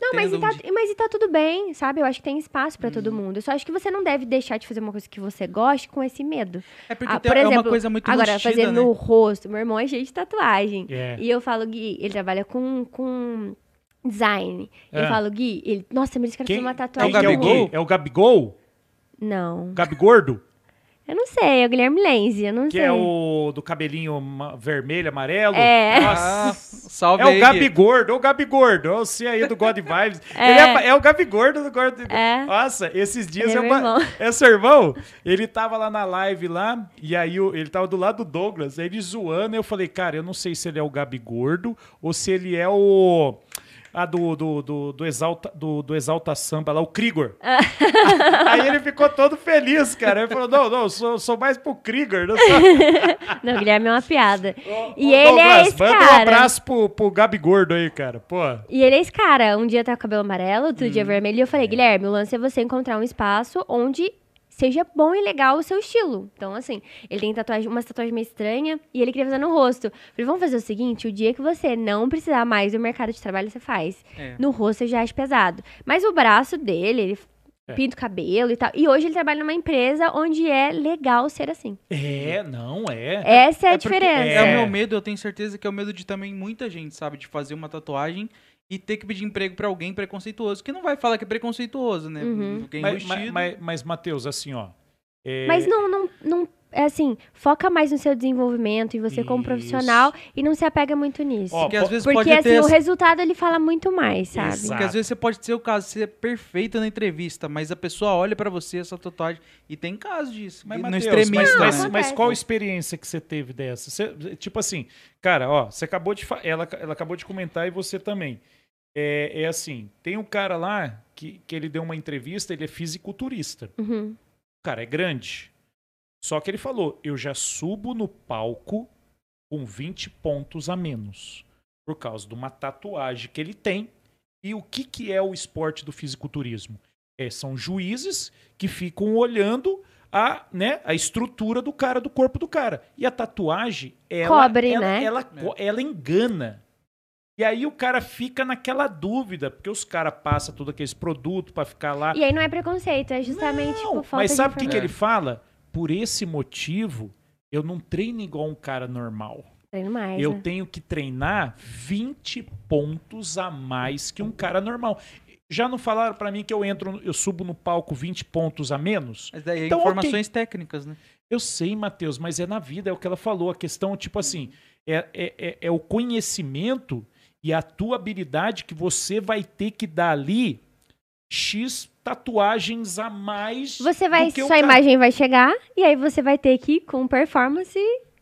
Speaker 3: Não, mas e, tá, mas e tá tudo bem, sabe? Eu acho que tem espaço pra todo
Speaker 2: Uhum.
Speaker 3: mundo. Eu só acho que você não deve deixar de fazer uma coisa que você goste com esse medo.
Speaker 2: É porque
Speaker 3: Ah,
Speaker 2: tem-
Speaker 3: por
Speaker 2: é uma coisa muito
Speaker 3: Agora,
Speaker 2: embutida,
Speaker 3: fazer
Speaker 2: né?
Speaker 3: no rosto. Meu irmão é cheio de tatuagem.
Speaker 1: É.
Speaker 3: E eu falo, Gui, ele trabalha com, com design. Eu
Speaker 1: É.
Speaker 3: falo, Gui, ele, nossa, mas eu
Speaker 1: Quem,
Speaker 3: fazer uma tatuagem.
Speaker 1: é o
Speaker 2: Gabigol?
Speaker 1: quê? É o Gabigol?
Speaker 3: Não.
Speaker 1: Gabigordo?
Speaker 3: Eu não sei, é o Guilherme Lenzi, eu não
Speaker 1: Que
Speaker 3: sei.
Speaker 1: é o do cabelinho ma- vermelho, amarelo?
Speaker 3: É.
Speaker 1: Nossa.
Speaker 2: Ah, salve
Speaker 1: É
Speaker 2: aí,
Speaker 1: o Gabigordo, o Gabigordo. Eu sei aí do God Vibes.
Speaker 3: É.
Speaker 1: Ele é, é o Gabigordo do God
Speaker 3: É.
Speaker 1: Nossa, esses dias
Speaker 3: Ele é
Speaker 1: eu.
Speaker 3: meu irmão.
Speaker 1: É seu irmão? Ele tava lá na live lá, e aí o- ele tava do lado do Douglas, ele zoando, eu falei, cara, eu não sei se ele é o Gabigordo ou se ele é o. Ah, do, do, do, do, Exalta, do, do Exalta Samba lá, o Krigor. aí ele ficou todo feliz, cara. Ele falou: não, não, eu sou, sou mais pro Krigor. Não sou...
Speaker 3: Não, o Guilherme é uma piada. e
Speaker 1: Ô,
Speaker 3: ele
Speaker 1: Douglas,
Speaker 3: é esse
Speaker 1: manda um
Speaker 3: cara.
Speaker 1: abraço pro, pro Gabigordo aí, cara. Pô.
Speaker 3: E ele é esse cara. Um dia tá com o cabelo amarelo, outro
Speaker 1: Hum.
Speaker 3: dia vermelho. E eu falei, Guilherme, o lance é você encontrar um espaço onde seja bom e legal o seu estilo. Então, assim, ele tem tatuagem, umas tatuagens meio estranhas e ele queria fazer no rosto. Eu Falei, vamos fazer o seguinte: o dia que você não precisar mais do mercado de trabalho, você faz.
Speaker 2: É.
Speaker 3: No rosto eu já acho pesado. Mas o braço dele, ele
Speaker 1: É.
Speaker 3: pinta o cabelo e tal. E hoje ele trabalha numa empresa onde é legal ser assim.
Speaker 1: É, não é.
Speaker 3: Essa é, a
Speaker 2: É porque
Speaker 3: diferença.
Speaker 2: É o
Speaker 1: É.
Speaker 2: meu medo, eu tenho certeza que é o medo de também muita gente, sabe? De fazer uma tatuagem e ter que pedir emprego pra alguém preconceituoso. Que não vai falar que é preconceituoso, né?
Speaker 3: Uhum.
Speaker 2: Alguém
Speaker 1: Mas, mas, mas, mas, Matheus, assim, ó. é-
Speaker 3: Mas não, não, não. É assim, foca mais no seu desenvolvimento e você como
Speaker 1: Isso.
Speaker 3: profissional e não se apega muito nisso.
Speaker 1: Ó,
Speaker 2: Porque às vezes
Speaker 3: Porque
Speaker 2: pode
Speaker 3: assim,
Speaker 2: ter.
Speaker 3: o resultado ele fala muito mais, sabe?
Speaker 1: Exato.
Speaker 2: Porque às vezes você pode ser o caso, ser perfeita na entrevista, mas a pessoa olha pra você essa tatuagem e tem caso disso.
Speaker 1: Mas,
Speaker 2: no
Speaker 1: Matheus,
Speaker 2: extremista,
Speaker 1: mas,
Speaker 2: né?
Speaker 1: mas, mas qual a experiência que você teve dessa? Você- tipo assim, cara, ó, você acabou de fa- ela, ela acabou de comentar e você também. É, é assim, tem um cara lá que, que ele deu uma entrevista, ele é fisiculturista.
Speaker 3: Uhum.
Speaker 1: O cara é grande. Só que ele falou, eu já subo no palco com 20 pontos a menos. Por causa de uma tatuagem que ele tem. E o que, que é o esporte do fisiculturismo? É, são juízes que ficam olhando a, né, a estrutura do cara, do corpo do cara. E a tatuagem, ela,
Speaker 3: Cobre,
Speaker 1: ela,
Speaker 3: né?
Speaker 1: ela, co- ela engana. E aí o cara fica naquela dúvida, porque os caras passam todo aqueles produtos pra ficar lá.
Speaker 3: E aí não é preconceito, é justamente
Speaker 1: Não,
Speaker 3: por falta
Speaker 1: mas sabe o que, que ele fala? Por esse motivo, eu não treino igual um cara normal.
Speaker 3: Treino mais,
Speaker 1: eu
Speaker 3: né?
Speaker 1: tenho que treinar 20 pontos a mais que um cara normal. Já não falaram pra mim que eu entro, eu subo no palco 20 pontos a menos?
Speaker 2: Mas daí é
Speaker 1: Então,
Speaker 2: informações técnicas, né?
Speaker 1: Eu sei, Matheus, mas é na vida, é o que ela falou. A questão, tipo assim, é, é, é, é o conhecimento e a tua habilidade que você vai ter que dar ali X tatuagens a mais.
Speaker 3: Você vai, sua
Speaker 1: cara.
Speaker 3: imagem vai chegar e aí você vai ter que, com performance,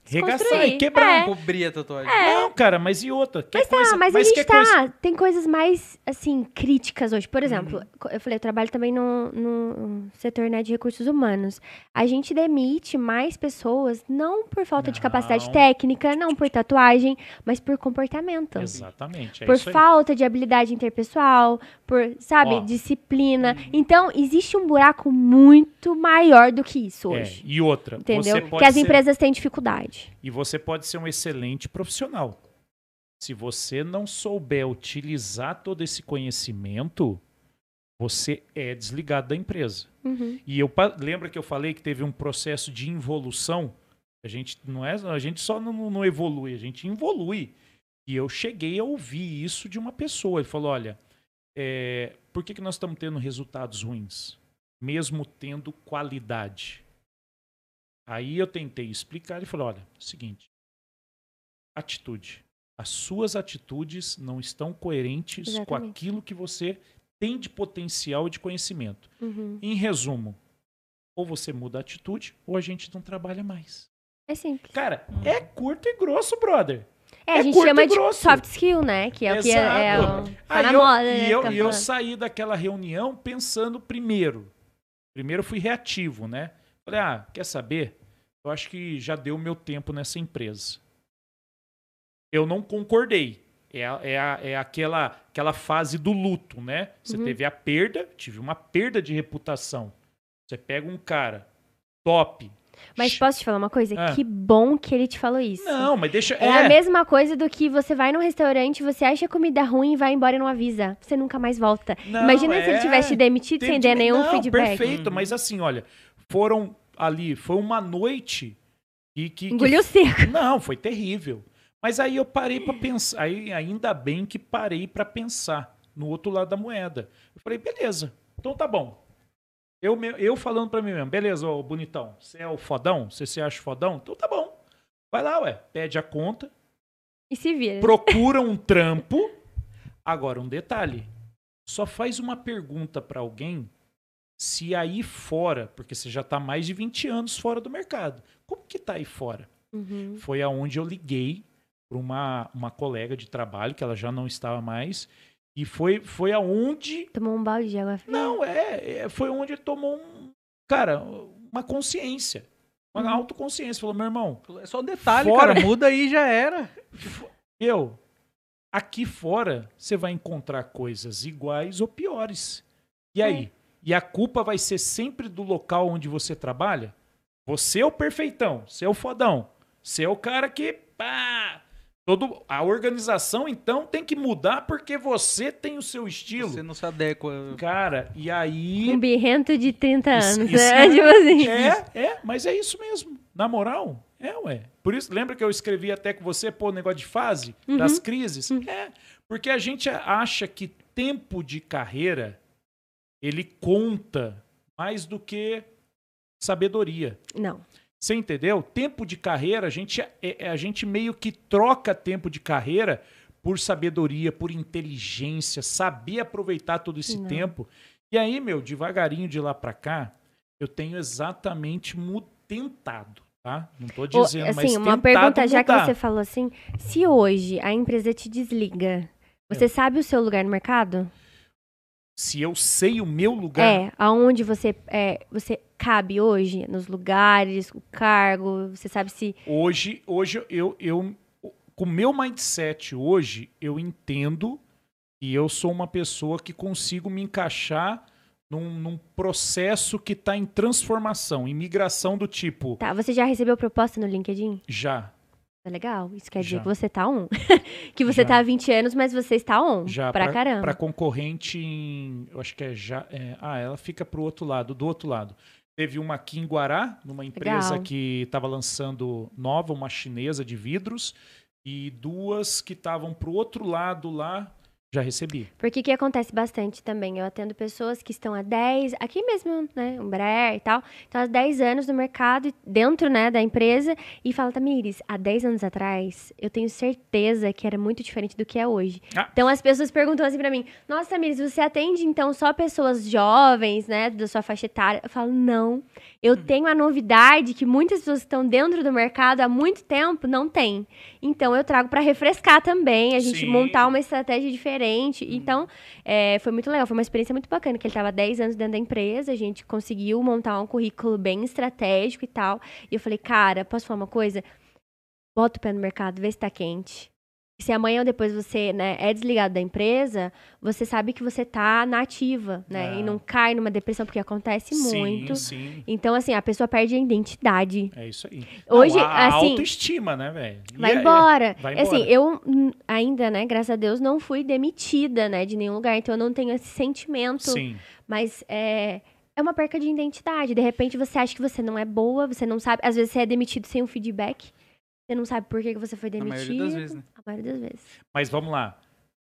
Speaker 1: Regaçar e quebrar.
Speaker 3: É.
Speaker 2: Cobrir a tatuagem.
Speaker 1: Não, cara, mas e outra? Que
Speaker 3: Mas tá,
Speaker 1: coisa,
Speaker 3: mas, a gente tá.
Speaker 1: coisa-
Speaker 3: Tem coisas mais, assim, críticas hoje. Por exemplo, co- eu falei, eu trabalho também no, no setor né, de recursos humanos. A gente demite mais pessoas, não por falta de capacidade
Speaker 1: Não.
Speaker 3: técnica, não por tatuagem, mas por comportamento.
Speaker 1: Exatamente, é
Speaker 3: por
Speaker 1: isso aí.
Speaker 3: falta de habilidade interpessoal, por, sabe,
Speaker 1: Ó.
Speaker 3: disciplina. Então, existe um buraco muito maior do que isso
Speaker 1: É,
Speaker 3: hoje.
Speaker 1: e outra,
Speaker 3: Entendeu?
Speaker 1: você
Speaker 3: Que
Speaker 1: pode
Speaker 3: as
Speaker 1: ser,
Speaker 3: empresas têm dificuldade.
Speaker 1: e você pode ser um excelente profissional. Se você não souber utilizar todo esse conhecimento, você é desligado da empresa.
Speaker 3: Uhum.
Speaker 1: E eu pa- lembra que eu falei que teve um processo de involução. A gente não é, a gente só não, não evolui, a gente involui. E eu cheguei a ouvir isso de uma pessoa. Ele falou: olha, é, por que, que nós estamos tendo resultados ruins, mesmo tendo qualidade? Aí eu tentei explicar e falei: olha, é seguinte, atitude. As suas atitudes não estão coerentes com
Speaker 3: Exatamente.
Speaker 1: aquilo que você tem de potencial e de conhecimento.
Speaker 3: Uhum.
Speaker 1: Em resumo, ou você muda a atitude, ou a gente não trabalha mais.
Speaker 3: É simples.
Speaker 1: Cara, é curto e grosso, brother.
Speaker 3: É, a
Speaker 1: é
Speaker 3: gente
Speaker 1: curto
Speaker 3: chama
Speaker 1: e
Speaker 3: de soft skill, né? Que é o que é, é o, tá na
Speaker 1: eu-
Speaker 3: moda,
Speaker 1: e
Speaker 3: né?
Speaker 1: eu, eu saí daquela reunião pensando primeiro. Primeiro fui reativo, né? Falei, ah, quer saber? Eu acho que já deu meu tempo nessa empresa. Eu não concordei. É, a- é, a- é aquela, aquela fase do luto, né? Você
Speaker 3: Uhum.
Speaker 1: teve a perda, tive uma perda de reputação. Você pega um cara top.
Speaker 3: Mas posso te falar uma coisa?
Speaker 1: Ah.
Speaker 3: Que bom que ele te falou isso.
Speaker 1: Não, mas deixa.
Speaker 3: É, a mesma coisa do que você vai num restaurante, você acha comida ruim e vai embora e não avisa. Você nunca mais volta.
Speaker 1: Não,
Speaker 3: Imagina se ele
Speaker 1: é.
Speaker 3: tivesse te demitido sem
Speaker 1: Entendi.
Speaker 3: dar nenhum
Speaker 1: Não,
Speaker 3: feedback.
Speaker 1: Perfeito, mas assim, olha, foram ali, foi uma noite e que. que-
Speaker 3: Engoliu seco.
Speaker 1: Não, foi terrível. Mas aí eu parei pra pensar, aí ainda bem que parei pra pensar no outro lado da moeda. Eu falei, beleza, então tá bom. Eu, eu falando pra mim mesmo, beleza, ô bonitão, você é o fodão? Você se acha fodão? Então tá bom. Vai lá, ué, pede a conta,
Speaker 3: E se vira.
Speaker 1: procura um trampo. Agora, um detalhe: só faz uma pergunta pra alguém se aí fora, porque você já tá mais de 20 anos fora do mercado. Como que tá aí fora?
Speaker 3: Uhum.
Speaker 1: Foi aonde eu liguei para uma, uma colega de trabalho, que ela já não estava mais, e foi, foi aonde.
Speaker 3: Tomou um balde de água fria.
Speaker 1: Não, é, é, foi onde tomou um. Cara, uma consciência. Uma
Speaker 3: Uhum.
Speaker 1: autoconsciência. Falou, meu irmão,
Speaker 2: É só um detalhe,
Speaker 1: Fora.
Speaker 2: cara. Muda aí já era.
Speaker 1: Eu, aqui fora, você vai encontrar coisas iguais ou piores. E aí? E a culpa vai ser sempre do local onde você trabalha? Você é o perfeitão, você é o fodão. Você é o cara que. Pá, todo, a organização, então, tem que mudar porque você tem o seu estilo.
Speaker 2: Você não se adequa.
Speaker 1: Cara, e aí.
Speaker 3: Um birrento de 30
Speaker 1: Isso-
Speaker 3: anos.
Speaker 1: isso
Speaker 3: né?
Speaker 1: é-
Speaker 3: Tipo assim.
Speaker 1: É, é, mas é isso mesmo. Na moral, é, ué. Por isso, lembra que eu escrevi até com você, pô, o negócio de fase,
Speaker 3: Uhum.
Speaker 1: das crises? É, porque a gente acha que tempo de carreira, ele conta mais do que sabedoria.
Speaker 3: Não.
Speaker 1: Você entendeu? Tempo de carreira, a gente, é- é- a gente meio que troca tempo de carreira por sabedoria, por inteligência, saber aproveitar todo esse
Speaker 3: Não.
Speaker 1: tempo. E aí, meu, devagarinho de lá pra cá, eu tenho exatamente tentado, tá? Não tô dizendo, mas
Speaker 3: assim, uma
Speaker 1: tentado
Speaker 3: pergunta, já que
Speaker 1: mudar.
Speaker 3: você falou assim, se hoje a empresa te desliga,
Speaker 1: É.
Speaker 3: você sabe o seu lugar no mercado?
Speaker 1: Se eu sei o meu lugar,
Speaker 3: É, aonde você, é, você cabe hoje, nos lugares, o cargo, você sabe se...
Speaker 1: hoje, hoje eu, eu, com o meu mindset hoje, eu entendo que eu sou uma pessoa que consigo me encaixar num, num processo que está em transformação, em migração do tipo,
Speaker 3: Tá, você já recebeu proposta no LinkedIn?
Speaker 1: já,
Speaker 3: Tá legal, isso quer dizer
Speaker 1: Já.
Speaker 3: que você tá on. que você
Speaker 1: Já.
Speaker 3: tá há 20 anos, mas você está on,
Speaker 1: já
Speaker 3: pra, caramba.
Speaker 1: para concorrente em, eu acho que é já, é, ah, ela fica pro outro lado, do outro lado. Teve uma aqui em Guará, numa empresa
Speaker 3: Legal.
Speaker 1: que estava lançando nova, uma chinesa de vidros, e duas que estavam pro outro lado lá, já recebi.
Speaker 3: Porque que acontece bastante também, eu atendo pessoas que estão há 10, aqui mesmo, né, Umbraer e tal, estão há 10 anos no mercado, dentro, né, da empresa, e fala, Tamires, há 10 anos atrás, eu tenho certeza que era muito diferente do que é hoje.
Speaker 1: Ah.
Speaker 3: Então, as pessoas perguntam assim pra mim, nossa, Tamires, você atende, então, só pessoas jovens, né, da sua faixa etária? Eu falo, não, eu tenho a novidade que muitas pessoas que estão dentro do mercado há muito tempo não têm. Então, eu trago pra refrescar também, a gente
Speaker 1: Sim.
Speaker 3: montar uma estratégia diferente. Então, é, foi muito legal, foi uma experiência muito bacana, que ele estava 10 anos dentro da empresa, a gente conseguiu montar um currículo bem estratégico e tal. E eu falei, cara, posso falar uma coisa? Bota o pé no mercado, vê se tá quente. Se amanhã ou depois você né, é desligado da empresa, você sabe que você tá na ativa, né?
Speaker 1: Ah.
Speaker 3: E não cai numa depressão, porque acontece muito.
Speaker 1: Sim, sim.
Speaker 3: Então, assim, a pessoa perde a identidade.
Speaker 1: É isso aí.
Speaker 3: Hoje,
Speaker 1: Não, a
Speaker 3: assim,
Speaker 1: autoestima, né, velho?
Speaker 3: Vai
Speaker 1: é-
Speaker 3: embora.
Speaker 1: vai
Speaker 3: Assim,
Speaker 1: embora.
Speaker 3: eu hum, ainda, né, graças a Deus, não fui demitida, né, de nenhum lugar. Então, eu não tenho esse sentimento.
Speaker 1: Sim.
Speaker 3: Mas é, é uma perca de identidade. De repente, você acha que você não é boa, você não sabe. Às vezes, você é demitido sem um feedback. Você não sabe por que você foi
Speaker 2: A
Speaker 3: demitido.
Speaker 2: maioria das vezes, né?
Speaker 3: A maioria das vezes.
Speaker 1: Mas vamos lá.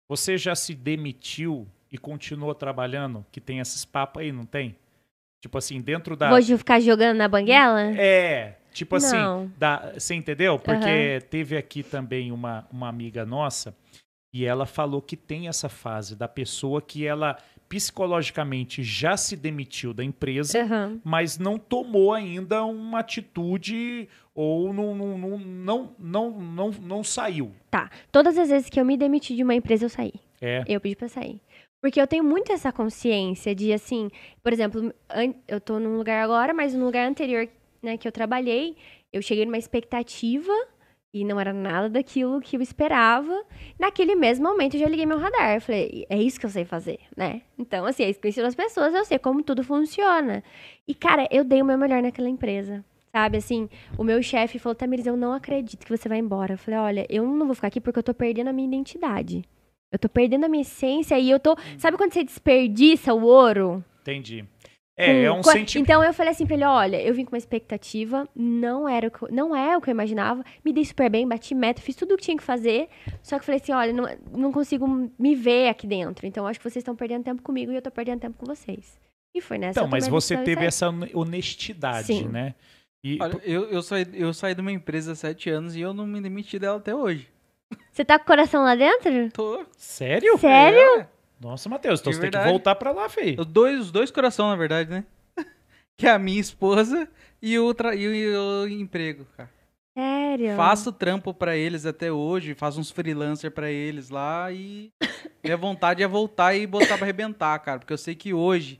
Speaker 1: Você já se demitiu e continuou trabalhando? Que tem esses papos aí, não tem? Tipo assim, dentro da.
Speaker 3: Ju- ficar jogando na banguela?
Speaker 1: É, tipo assim,
Speaker 3: Não.
Speaker 1: da, você entendeu? Porque teve aqui também uma, uma amiga nossa e ela falou que tem essa fase da pessoa que ela psicologicamente já se demitiu da empresa,
Speaker 3: Aham.
Speaker 1: mas não tomou ainda uma atitude ou não, não, não, não, não, não, não saiu.
Speaker 3: Tá. Todas as vezes que eu me demiti de uma empresa, eu saí.
Speaker 1: É.
Speaker 3: Eu pedi pra sair. Porque eu tenho muito essa consciência de, assim, por exemplo, eu tô num lugar agora, mas no lugar anterior, né, que eu trabalhei, eu cheguei numa expectativa e não era nada daquilo que eu esperava. Naquele mesmo momento, eu já liguei meu radar. Eu falei, é isso que eu sei fazer, né? Então, assim, a experiência das pessoas, eu sei como tudo funciona. E, cara, eu dei o meu melhor naquela empresa. Sabe, assim, o meu chefe falou, Tamiris, eu não acredito que você vai embora. Eu falei, olha, eu não vou ficar aqui porque eu tô perdendo a minha identidade. Eu tô perdendo a minha essência e eu tô. Sabe quando você desperdiça o ouro?
Speaker 1: Entendi. É, é
Speaker 3: Com-
Speaker 1: um
Speaker 3: co-
Speaker 1: sentimento.
Speaker 3: Então eu falei assim pra ele: olha, eu vim com uma expectativa, não era o que eu, não é o que eu imaginava. Me dei super bem, bati meta, fiz tudo o que tinha que fazer. Só que eu falei assim: olha, não, não consigo me ver aqui dentro. Então acho que vocês estão perdendo tempo comigo e eu tô perdendo tempo com vocês. E foi nessa.
Speaker 1: Então, mas você teve essa hone- honestidade,
Speaker 3: Sim.
Speaker 1: né? E,
Speaker 2: Olha, eu, eu, saí, eu saí de uma empresa há sete anos e eu não me demiti dela até hoje.
Speaker 3: Você tá com o coração lá dentro?
Speaker 2: Tô.
Speaker 1: sério?
Speaker 3: Sério?
Speaker 2: É,
Speaker 1: Nossa, Matheus, então
Speaker 2: De
Speaker 1: você tem que
Speaker 2: verdade.
Speaker 1: voltar pra lá, feio.
Speaker 2: Os dois, os dois coração, na verdade, né? que é a minha esposa e o, tra- e o, e o emprego, cara.
Speaker 3: Sério?
Speaker 2: Faço trampo pra eles até hoje, faço uns freelancer pra eles lá e minha vontade é voltar e botar pra arrebentar, cara, porque eu sei que hoje,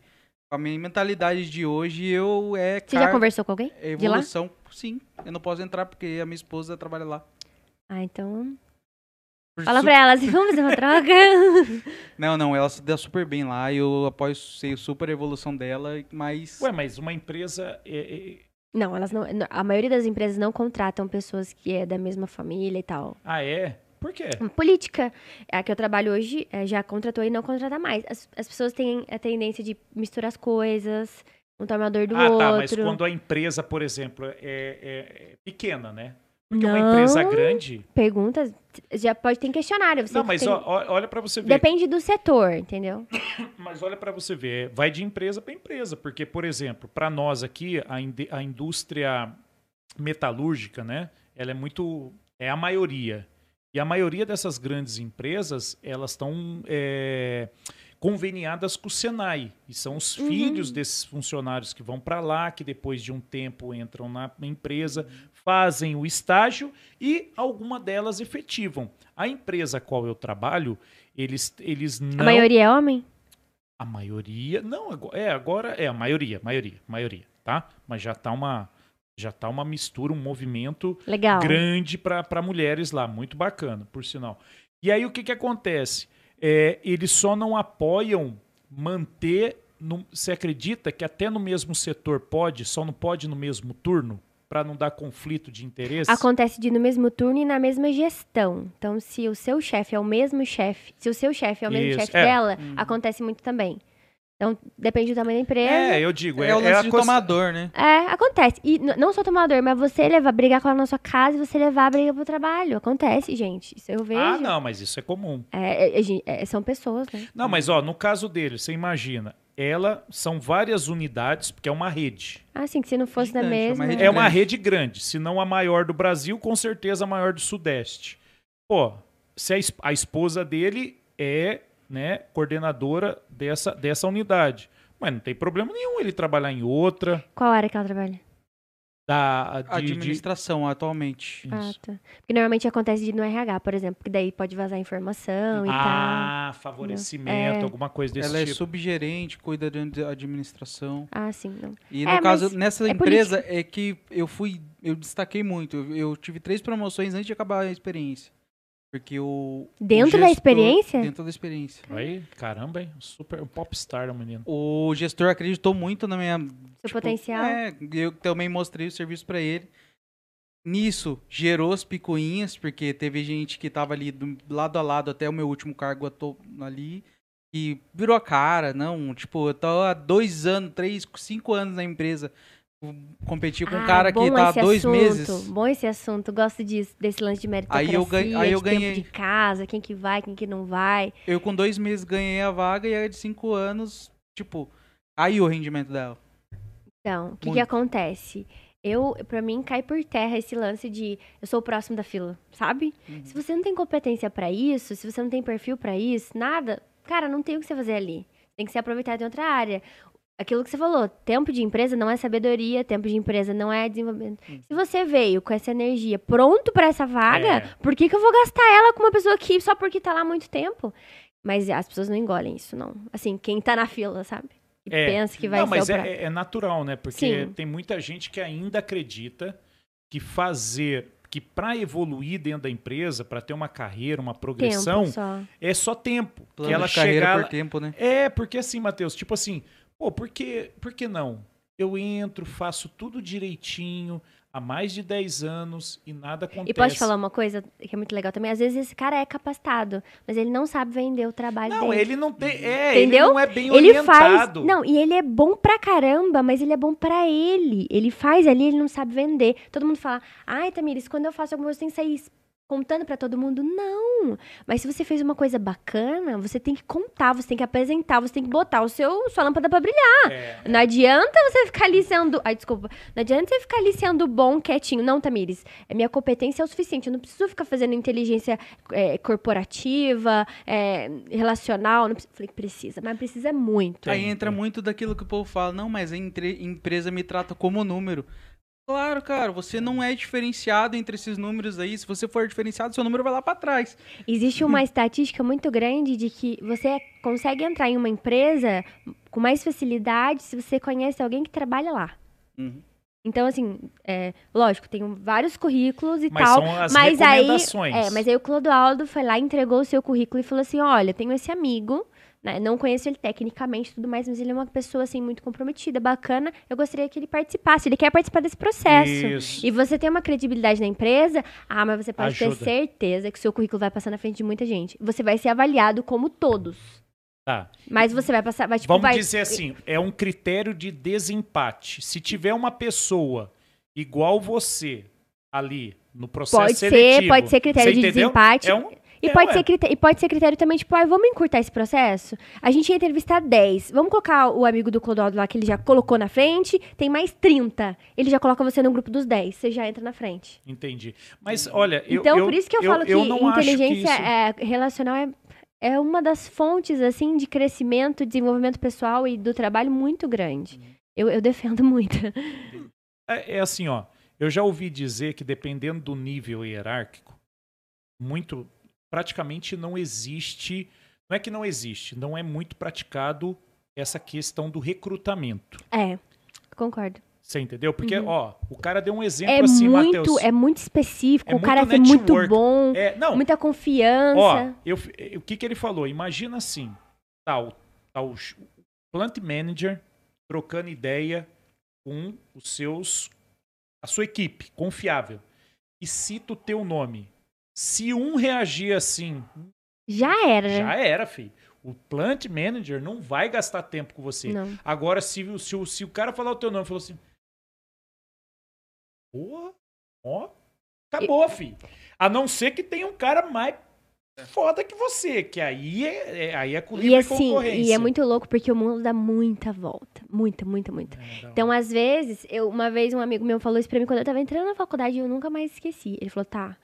Speaker 2: a minha mentalidade de hoje, eu é
Speaker 3: Você já conversou com alguém?
Speaker 2: é
Speaker 3: de lá?
Speaker 2: evolução, sim. Eu não posso entrar porque a minha esposa trabalha lá.
Speaker 3: Ah, então.
Speaker 2: Por
Speaker 3: Fala
Speaker 2: su-
Speaker 3: pra ela assim: vamos fazer uma troca?
Speaker 2: Não, não, ela se dá super bem lá eu apoio sei super a evolução dela, mas
Speaker 1: Ué, mas uma empresa. é- é-
Speaker 3: Não, elas não. não- A maioria das empresas não contratam pessoas que é da mesma família e tal.
Speaker 1: Ah, é? Por quê?
Speaker 3: Política. A que eu trabalho hoje é, já contratou e não contrata mais. As, as pessoas têm a tendência de misturar as coisas, um tomador do
Speaker 1: ah,
Speaker 3: outro.
Speaker 1: tá, mas quando a empresa, por exemplo, é, é- é pequena, né? Porque uma
Speaker 3: Não.
Speaker 1: empresa grande.
Speaker 3: Perguntas, já pode ter questionário. Você
Speaker 1: Não, mas
Speaker 3: tem-
Speaker 1: ó, olha pra você ver.
Speaker 3: Depende do setor, entendeu?
Speaker 1: Mas olha para você ver, vai de empresa para empresa, porque, por exemplo, para nós aqui, a, inde- a indústria metalúrgica, né, ela é muito, é a maioria. E a maioria dessas grandes empresas, elas estão é, conveniadas com o Senai. E são os
Speaker 3: Uhum.
Speaker 1: filhos desses funcionários que vão para lá, que depois de um tempo entram na empresa, fazem o estágio e alguma delas efetivam. A empresa a qual eu trabalho, eles, eles não...
Speaker 3: A maioria é homem?
Speaker 1: A maioria. Não, é, agora é a maioria, maioria, maioria, tá? Mas já tá uma. Já tá uma mistura, um movimento
Speaker 3: Legal.
Speaker 1: grande para mulheres lá. Muito bacana, por sinal. E aí o que, que acontece? É, eles só não apoiam manter. No, você acredita que até no mesmo setor pode, só não pode no mesmo turno? Para não dar conflito de interesse?
Speaker 3: Acontece de no mesmo turno e na mesma gestão. Então, se o seu chefe é o mesmo chefe, se o seu chefe é o mesmo chefe
Speaker 1: é.
Speaker 3: dela, acontece muito também. Então, depende do tamanho da empresa.
Speaker 1: É, eu digo. É,
Speaker 2: é, o
Speaker 1: é
Speaker 2: lance
Speaker 1: a
Speaker 2: de
Speaker 1: coisa-
Speaker 2: tomador, né?
Speaker 3: É, acontece. E não só tomador, mas você levar brigar com ela na sua casa e você levar a briga pro trabalho. Acontece, gente. Isso eu vejo.
Speaker 1: Ah, não, mas isso é comum.
Speaker 3: É, é, é, é, são pessoas, né?
Speaker 1: Não, mas ó, no caso dele, você imagina, ela são várias unidades, porque é uma rede.
Speaker 3: Ah, sim, que se não fosse da
Speaker 2: Gigante, é uma
Speaker 3: mesma.
Speaker 2: rede
Speaker 1: É uma
Speaker 2: grande.
Speaker 1: rede grande, se não a maior do Brasil, com certeza a maior do Sudeste. Pô, se a, es- a esposa dele é, né, coordenadora dessa, dessa unidade. Mas não tem problema nenhum ele trabalhar em outra.
Speaker 3: Qual área que ela trabalha?
Speaker 1: Da, de, de-
Speaker 2: Administração, atualmente.
Speaker 3: Ah, tá. Porque normalmente acontece de no RH, por exemplo, que daí pode vazar informação e tal.
Speaker 1: Ah, favorecimento,
Speaker 3: É.
Speaker 1: alguma coisa desse
Speaker 2: Ela é
Speaker 1: tipo.
Speaker 2: subgerente, cuida da administração.
Speaker 3: Ah, sim, não.
Speaker 2: E no
Speaker 3: É,
Speaker 2: caso, nessa
Speaker 3: é
Speaker 2: empresa é que eu fui, eu destaquei muito. Eu, eu tive três promoções antes de acabar a experiência. Porque o.
Speaker 3: Dentro
Speaker 2: o
Speaker 3: da
Speaker 2: gestor-
Speaker 3: experiência?
Speaker 2: Dentro da experiência.
Speaker 1: Aí, caramba, hein? Super um popstar, o menino.
Speaker 2: O gestor acreditou muito na minha.
Speaker 3: Seu potencial.
Speaker 2: É, eu também mostrei o serviço pra ele. Nisso, gerou as picuinhas, porque teve gente que tava ali do lado a lado até o meu último cargo ali. E virou a cara, não. Tipo, eu tô há dois anos, três, cinco anos na empresa. Competi com um
Speaker 3: Ah,
Speaker 2: cara que tá há dois
Speaker 3: assunto,
Speaker 2: meses.
Speaker 3: Bom esse assunto. Gosto disso, desse lance de meritocracia,
Speaker 2: Aí eu ganhei- aí eu
Speaker 3: de
Speaker 2: ganhei.
Speaker 3: de casa, quem que vai, quem que não vai.
Speaker 2: Eu com dois meses ganhei a vaga e a de cinco anos, tipo, aí o rendimento dela.
Speaker 3: Então, o que, que acontece? Eu, pra mim, cai por terra esse lance de eu sou o próximo da fila, sabe?
Speaker 2: Uhum.
Speaker 3: Se você não tem competência pra isso, se você não tem perfil pra isso, nada, cara, não tem o que você fazer ali. Tem que ser aproveitado em outra área. Aquilo que você falou, tempo de empresa não é sabedoria, tempo de empresa não é desenvolvimento. Se você veio com essa energia pronto pra essa vaga,
Speaker 1: É.
Speaker 3: por que, que eu vou gastar ela com uma pessoa que só porque tá lá há muito tempo? Mas as pessoas não engolem isso, não. Assim, quem tá na fila, sabe? E
Speaker 1: É.
Speaker 3: pensa que vai
Speaker 1: Não,
Speaker 3: ser
Speaker 1: mas
Speaker 3: o
Speaker 1: é, é natural, né? Porque
Speaker 3: Sim.
Speaker 1: tem muita gente que ainda acredita que fazer, que para evoluir dentro da empresa, para ter uma carreira, uma progressão,
Speaker 3: tempo só.
Speaker 1: é só tempo.
Speaker 2: Plano
Speaker 1: que ela
Speaker 2: de carreira
Speaker 1: chegar
Speaker 2: por tempo, né?
Speaker 1: É, porque assim, Matheus, tipo assim, pô, por que, por que não? Eu entro, faço tudo direitinho há mais de 10 anos e nada acontece.
Speaker 3: E pode falar uma coisa que é muito legal também? Às vezes esse cara é capacitado, mas ele não sabe vender o trabalho
Speaker 1: Não,
Speaker 3: dele.
Speaker 1: ele não tem. É,
Speaker 3: Entendeu?
Speaker 1: ele não é bem
Speaker 3: Ele faz.
Speaker 1: orientado.
Speaker 3: Não, e ele é bom pra caramba, mas ele é bom pra ele. Ele faz ali, ele não sabe vender. Todo mundo fala, ai, Tamires, quando eu faço alguma coisa, tem que sair contando pra todo mundo. Não. Mas se você fez uma coisa bacana, você tem que contar, você tem que apresentar, você tem que botar o seu, sua lâmpada pra brilhar.
Speaker 1: É,
Speaker 3: Não adianta você ficar ali sendo. Ai, desculpa. Não adianta você ficar ali sendo bom, quietinho. Não, Tamires. É minha competência é o suficiente. Eu não preciso ficar fazendo inteligência é, corporativa, é, relacional. Não preciso. Falei que precisa, mas precisa muito.
Speaker 2: Aí entra muito daquilo que o povo fala, não, mas a entre- empresa me trata como número. Claro, cara, você não é diferenciado entre esses números aí. Se você for diferenciado, seu número vai lá pra trás.
Speaker 3: Existe uma estatística muito grande de que você consegue entrar em uma empresa com mais facilidade se você conhece alguém que trabalha lá.
Speaker 2: Uhum.
Speaker 3: Então, assim, é, lógico, tem vários currículos e
Speaker 1: Mas
Speaker 3: tal.
Speaker 1: são as
Speaker 3: mas aí,
Speaker 1: recomendações.
Speaker 3: é, mas aí o Clodoaldo foi lá, entregou o seu currículo e falou assim: olha, tenho esse amigo, né? Não conheço ele tecnicamente e tudo mais, mas ele é uma pessoa assim muito comprometida, bacana. Eu gostaria que ele participasse. Ele quer participar desse processo.
Speaker 1: Isso.
Speaker 3: E você tem uma credibilidade na empresa, ah, mas você pode
Speaker 1: Ajuda.
Speaker 3: ter certeza que o seu currículo vai passar na frente de muita gente. Você vai ser avaliado como todos.
Speaker 1: Tá.
Speaker 3: Mas você vai passar, vai tipo,
Speaker 1: Vamos
Speaker 3: vai
Speaker 1: dizer assim, é um critério de desempate. Se tiver uma pessoa igual você ali no processo
Speaker 3: Pode ser,
Speaker 1: seletivo,
Speaker 3: pode ser critério
Speaker 1: você
Speaker 3: de
Speaker 1: entendeu?
Speaker 3: desempate.
Speaker 1: É um,
Speaker 3: E,
Speaker 1: É,
Speaker 3: pode
Speaker 1: ué.
Speaker 3: ser critério, e pode ser critério também, tipo, ah, vamos encurtar esse processo? A gente ia entrevistar 10. Vamos colocar o amigo do Clodoaldo lá, que ele já colocou na frente, tem mais 30. Ele já coloca você no grupo dos 10. Você já entra na frente.
Speaker 1: Entendi. Mas olha, eu,
Speaker 3: então,
Speaker 1: eu-
Speaker 3: por isso que eu, falo que
Speaker 1: eu não acho que
Speaker 3: inteligência
Speaker 1: isso-
Speaker 3: é, relacional é, é uma das fontes, assim, de crescimento, desenvolvimento pessoal e do trabalho muito grande.
Speaker 1: Uhum.
Speaker 3: Eu, eu defendo muito.
Speaker 1: É, é assim, ó. Eu já ouvi dizer que dependendo do nível hierárquico, muito, praticamente não existe, não é que não existe, não é muito praticado essa questão do recrutamento.
Speaker 3: É, concordo.
Speaker 1: Você entendeu? Porque, ó, o cara deu um exemplo
Speaker 3: Uhum. É
Speaker 1: assim,
Speaker 3: muito,
Speaker 1: Matheus.
Speaker 3: é muito específico,
Speaker 1: É
Speaker 3: o cara
Speaker 1: muito
Speaker 3: é muito
Speaker 1: network.
Speaker 3: bom,
Speaker 1: É, não,
Speaker 3: muita confiança.
Speaker 1: Ó, eu, o que, que ele falou? Imagina assim, o, o ch- plant manager trocando ideia com os seus, a sua equipe, confiável. E cita o teu nome. Se um reagir assim,
Speaker 3: Já era,
Speaker 1: já era, filho. O plant manager não vai gastar tempo com você.
Speaker 3: Não.
Speaker 1: Agora, se, o- se, o- se o cara falar o teu nome e falou assim. Porra, ó, acabou, filho. A não ser que tenha um cara mais foda que você, que aí é, é- aí é com
Speaker 3: E assim,
Speaker 1: concorrência.
Speaker 3: e é muito louco porque o mundo dá muita volta. Muita, muita, muita.
Speaker 1: É,
Speaker 3: Então, às vezes, eu, uma vez um amigo meu falou isso pra mim quando eu tava entrando na faculdade e eu nunca mais esqueci. Ele falou, tá,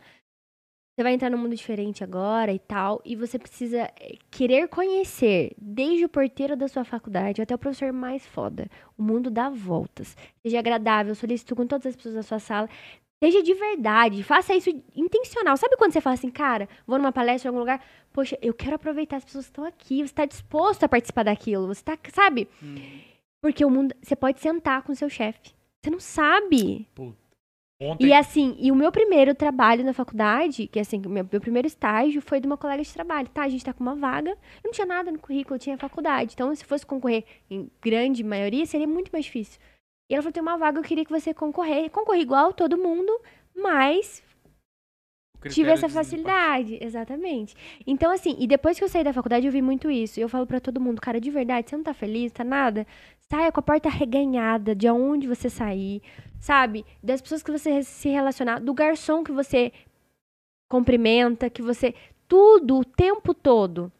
Speaker 3: você vai entrar num mundo diferente agora e tal, e você precisa eh, querer conhecer, desde o porteiro da sua faculdade até o professor mais foda. O mundo dá voltas. Seja agradável, solicito com todas as pessoas da sua sala. Seja de verdade, faça isso intencional. Sabe quando você fala assim, cara, vou numa palestra em algum lugar, poxa, eu quero aproveitar as pessoas que estão aqui, você tá disposto a participar daquilo, você tá, sabe? Porque o mundo, você pode sentar com o seu chefe. Você não sabe.
Speaker 1: Puta. Ontem,
Speaker 3: E assim, e o meu primeiro trabalho na faculdade, que assim, meu, meu primeiro estágio foi de uma colega de trabalho. Tá, a gente tá com uma vaga. Não tinha nada no currículo, tinha faculdade. Então, se fosse concorrer em grande maioria, seria muito mais difícil. E ela falou: tem uma vaga, eu queria que você concorrer. Concorri igual todo mundo, mas tive essa facilidade, exatamente. Então, assim, e depois que eu saí da faculdade, eu vi muito isso. E eu falo pra todo mundo, cara, de verdade, você não tá feliz, tá nada? Saia com a porta reganhada de onde você sair, sabe? Das pessoas que você se relacionar, do garçom que você cumprimenta, que você. Tudo, o tempo todo.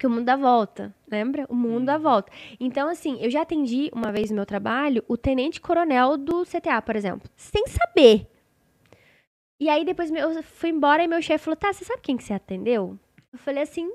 Speaker 3: Porque o mundo dá volta, lembra? O mundo dá volta. Então, assim, eu já atendi uma vez no meu trabalho o tenente-coronel do CTA, por exemplo, sem saber. E aí depois eu fui embora e meu chefe falou: Tá, você sabe quem que você atendeu? Eu falei assim,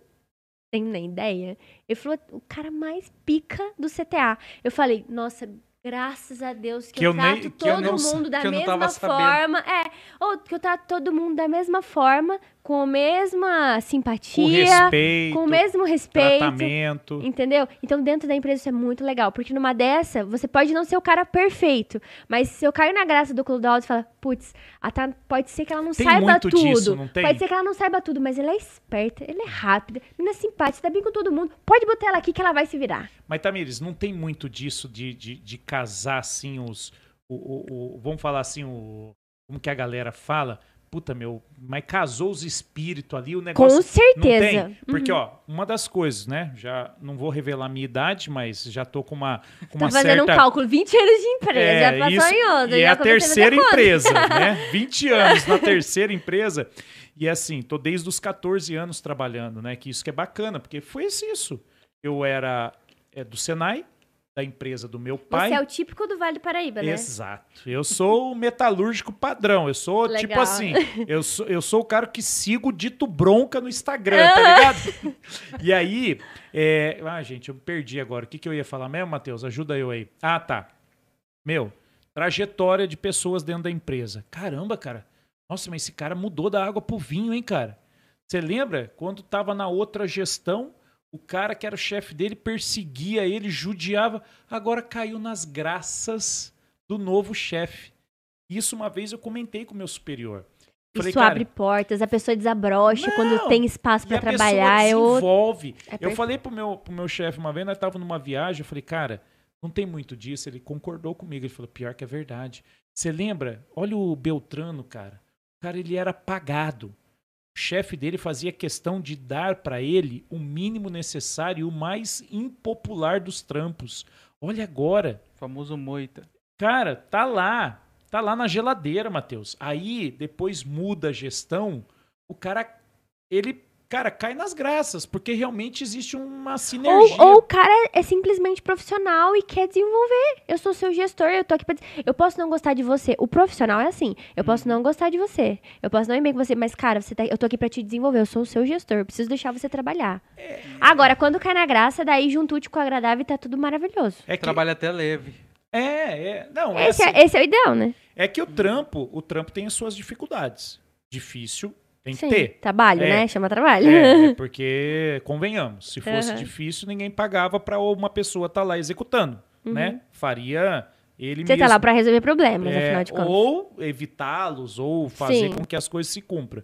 Speaker 3: tenho nem ideia. Ele falou, o cara mais pica do CTA. Eu falei, nossa, graças a Deus que,
Speaker 1: Que
Speaker 3: eu,
Speaker 1: eu nem-
Speaker 3: trato
Speaker 1: que eu
Speaker 3: todo
Speaker 1: não-
Speaker 3: mundo da
Speaker 2: eu não
Speaker 3: mesma
Speaker 2: tava sabendo."
Speaker 3: forma. É, ou que eu trato todo mundo da mesma forma, com a mesma
Speaker 1: com
Speaker 3: simpatia,
Speaker 1: respeito,
Speaker 3: com o mesmo respeito.
Speaker 1: tratamento.
Speaker 3: Entendeu? Então, dentro da empresa isso é muito legal. Porque numa dessa, você pode não ser o cara perfeito. Mas se eu caio na graça do Alto e fala, putz, Tá- pode ser que ela não
Speaker 1: Tem
Speaker 3: saiba tudo.
Speaker 1: disso, não tem?
Speaker 3: Pode ser que ela não saiba tudo, mas ela é esperta, ela é rápida, menina simpática, tá bem com todo mundo. Pode botar ela aqui que ela vai se virar.
Speaker 1: Mas, Tamires, não tem muito disso de, de, de casar, assim, os... O, o- o- vamos falar assim, o... Como que a galera fala? Puta, meu, mas casou os espíritos ali, o negócio...
Speaker 3: Com certeza.
Speaker 1: Não tem? Porque,
Speaker 3: Uhum.
Speaker 1: ó, uma das coisas, né? Já não vou revelar a minha idade, mas já tô com uma, com
Speaker 3: Tô
Speaker 1: uma
Speaker 3: fazendo
Speaker 1: certa...
Speaker 3: um cálculo, 20 anos de empresa,
Speaker 1: É,
Speaker 3: já passou
Speaker 1: isso,
Speaker 3: em outra.
Speaker 1: E é a terceira empresa, né? 20 anos na terceira empresa. E assim, tô desde os 14 anos trabalhando, né? Que isso que é bacana, porque foi isso. Eu era é, do Senai, da empresa do meu pai.
Speaker 3: Você é o típico do Vale do Paraíba, né?
Speaker 1: Exato. Eu sou o metalúrgico padrão. Eu sou tipo
Speaker 3: Legal.
Speaker 1: assim, eu sou, eu sou o cara que sigo o dito bronca no Instagram, tá ligado? e aí, é... ah, gente, eu me perdi agora. O que, que eu ia falar mesmo, Matheus? Ajuda eu aí. Ah, tá. Meu, trajetória de pessoas dentro da empresa. Caramba, cara. Nossa, mas esse cara mudou da água pro vinho, hein, cara? Você lembra quando tava na outra gestão, o cara que era o chefe dele perseguia ele, judiava, agora caiu nas graças do novo chefe. Isso uma vez eu comentei com o meu superior. Falei,
Speaker 3: Isso
Speaker 1: cara,
Speaker 3: abre portas, a pessoa desabrocha
Speaker 1: Não,
Speaker 3: quando tem espaço
Speaker 1: e
Speaker 3: pra
Speaker 1: a pessoa
Speaker 3: trabalhar. É
Speaker 1: desenvolve.
Speaker 3: É
Speaker 1: eu falei pro meu, pro meu chefe uma vez, nós tava numa viagem, eu falei, cara, não tem muito disso. Ele concordou comigo. Ele falou, pior que é verdade. Você lembra? Olha o Beltrano, cara. O cara, ele era pagado. O chefe dele fazia questão de dar pra ele o mínimo necessário e o mais impopular dos trampos. Olha agora.
Speaker 2: Famoso moita.
Speaker 1: Cara, tá lá. Tá lá na geladeira, Matheus. Aí, depois muda a gestão, o cara, ele, cara, cai nas graças, porque realmente existe uma sinergia.
Speaker 3: Ou, ou o cara é simplesmente profissional e quer desenvolver. Eu sou seu gestor, eu tô aqui pra. Eu posso não gostar de você. O profissional é assim. Eu
Speaker 1: Uhum.
Speaker 3: posso não gostar de você. Eu posso não ir bem com você, mas, cara, você tá- eu tô aqui pra te desenvolver. Eu sou o seu gestor. Eu preciso deixar você trabalhar.
Speaker 1: É.
Speaker 3: Agora, quando cai na graça, daí junto útil com o agradável e tá tudo maravilhoso.
Speaker 1: É que,
Speaker 2: Trabalho até leve.
Speaker 1: é, é, não, é,
Speaker 3: Esse,
Speaker 1: assim,
Speaker 3: é, esse é o ideal, né?
Speaker 1: é que o trampo, o trampo tem as suas dificuldades. Difícil tem que
Speaker 3: Sim.
Speaker 1: ter.
Speaker 3: Trabalho,
Speaker 1: É.
Speaker 3: né? Chama trabalho.
Speaker 1: É, é porque, convenhamos, se fosse
Speaker 3: Aham.
Speaker 1: difícil, ninguém pagava pra uma pessoa estar lá executando, né? Faria ele
Speaker 3: Uhum. Você
Speaker 1: mesmo.
Speaker 3: tá lá pra resolver problemas,
Speaker 1: É,
Speaker 3: afinal de contas.
Speaker 1: ou evitá-los, ou fazer
Speaker 3: Sim.
Speaker 1: com que as coisas se cumpram.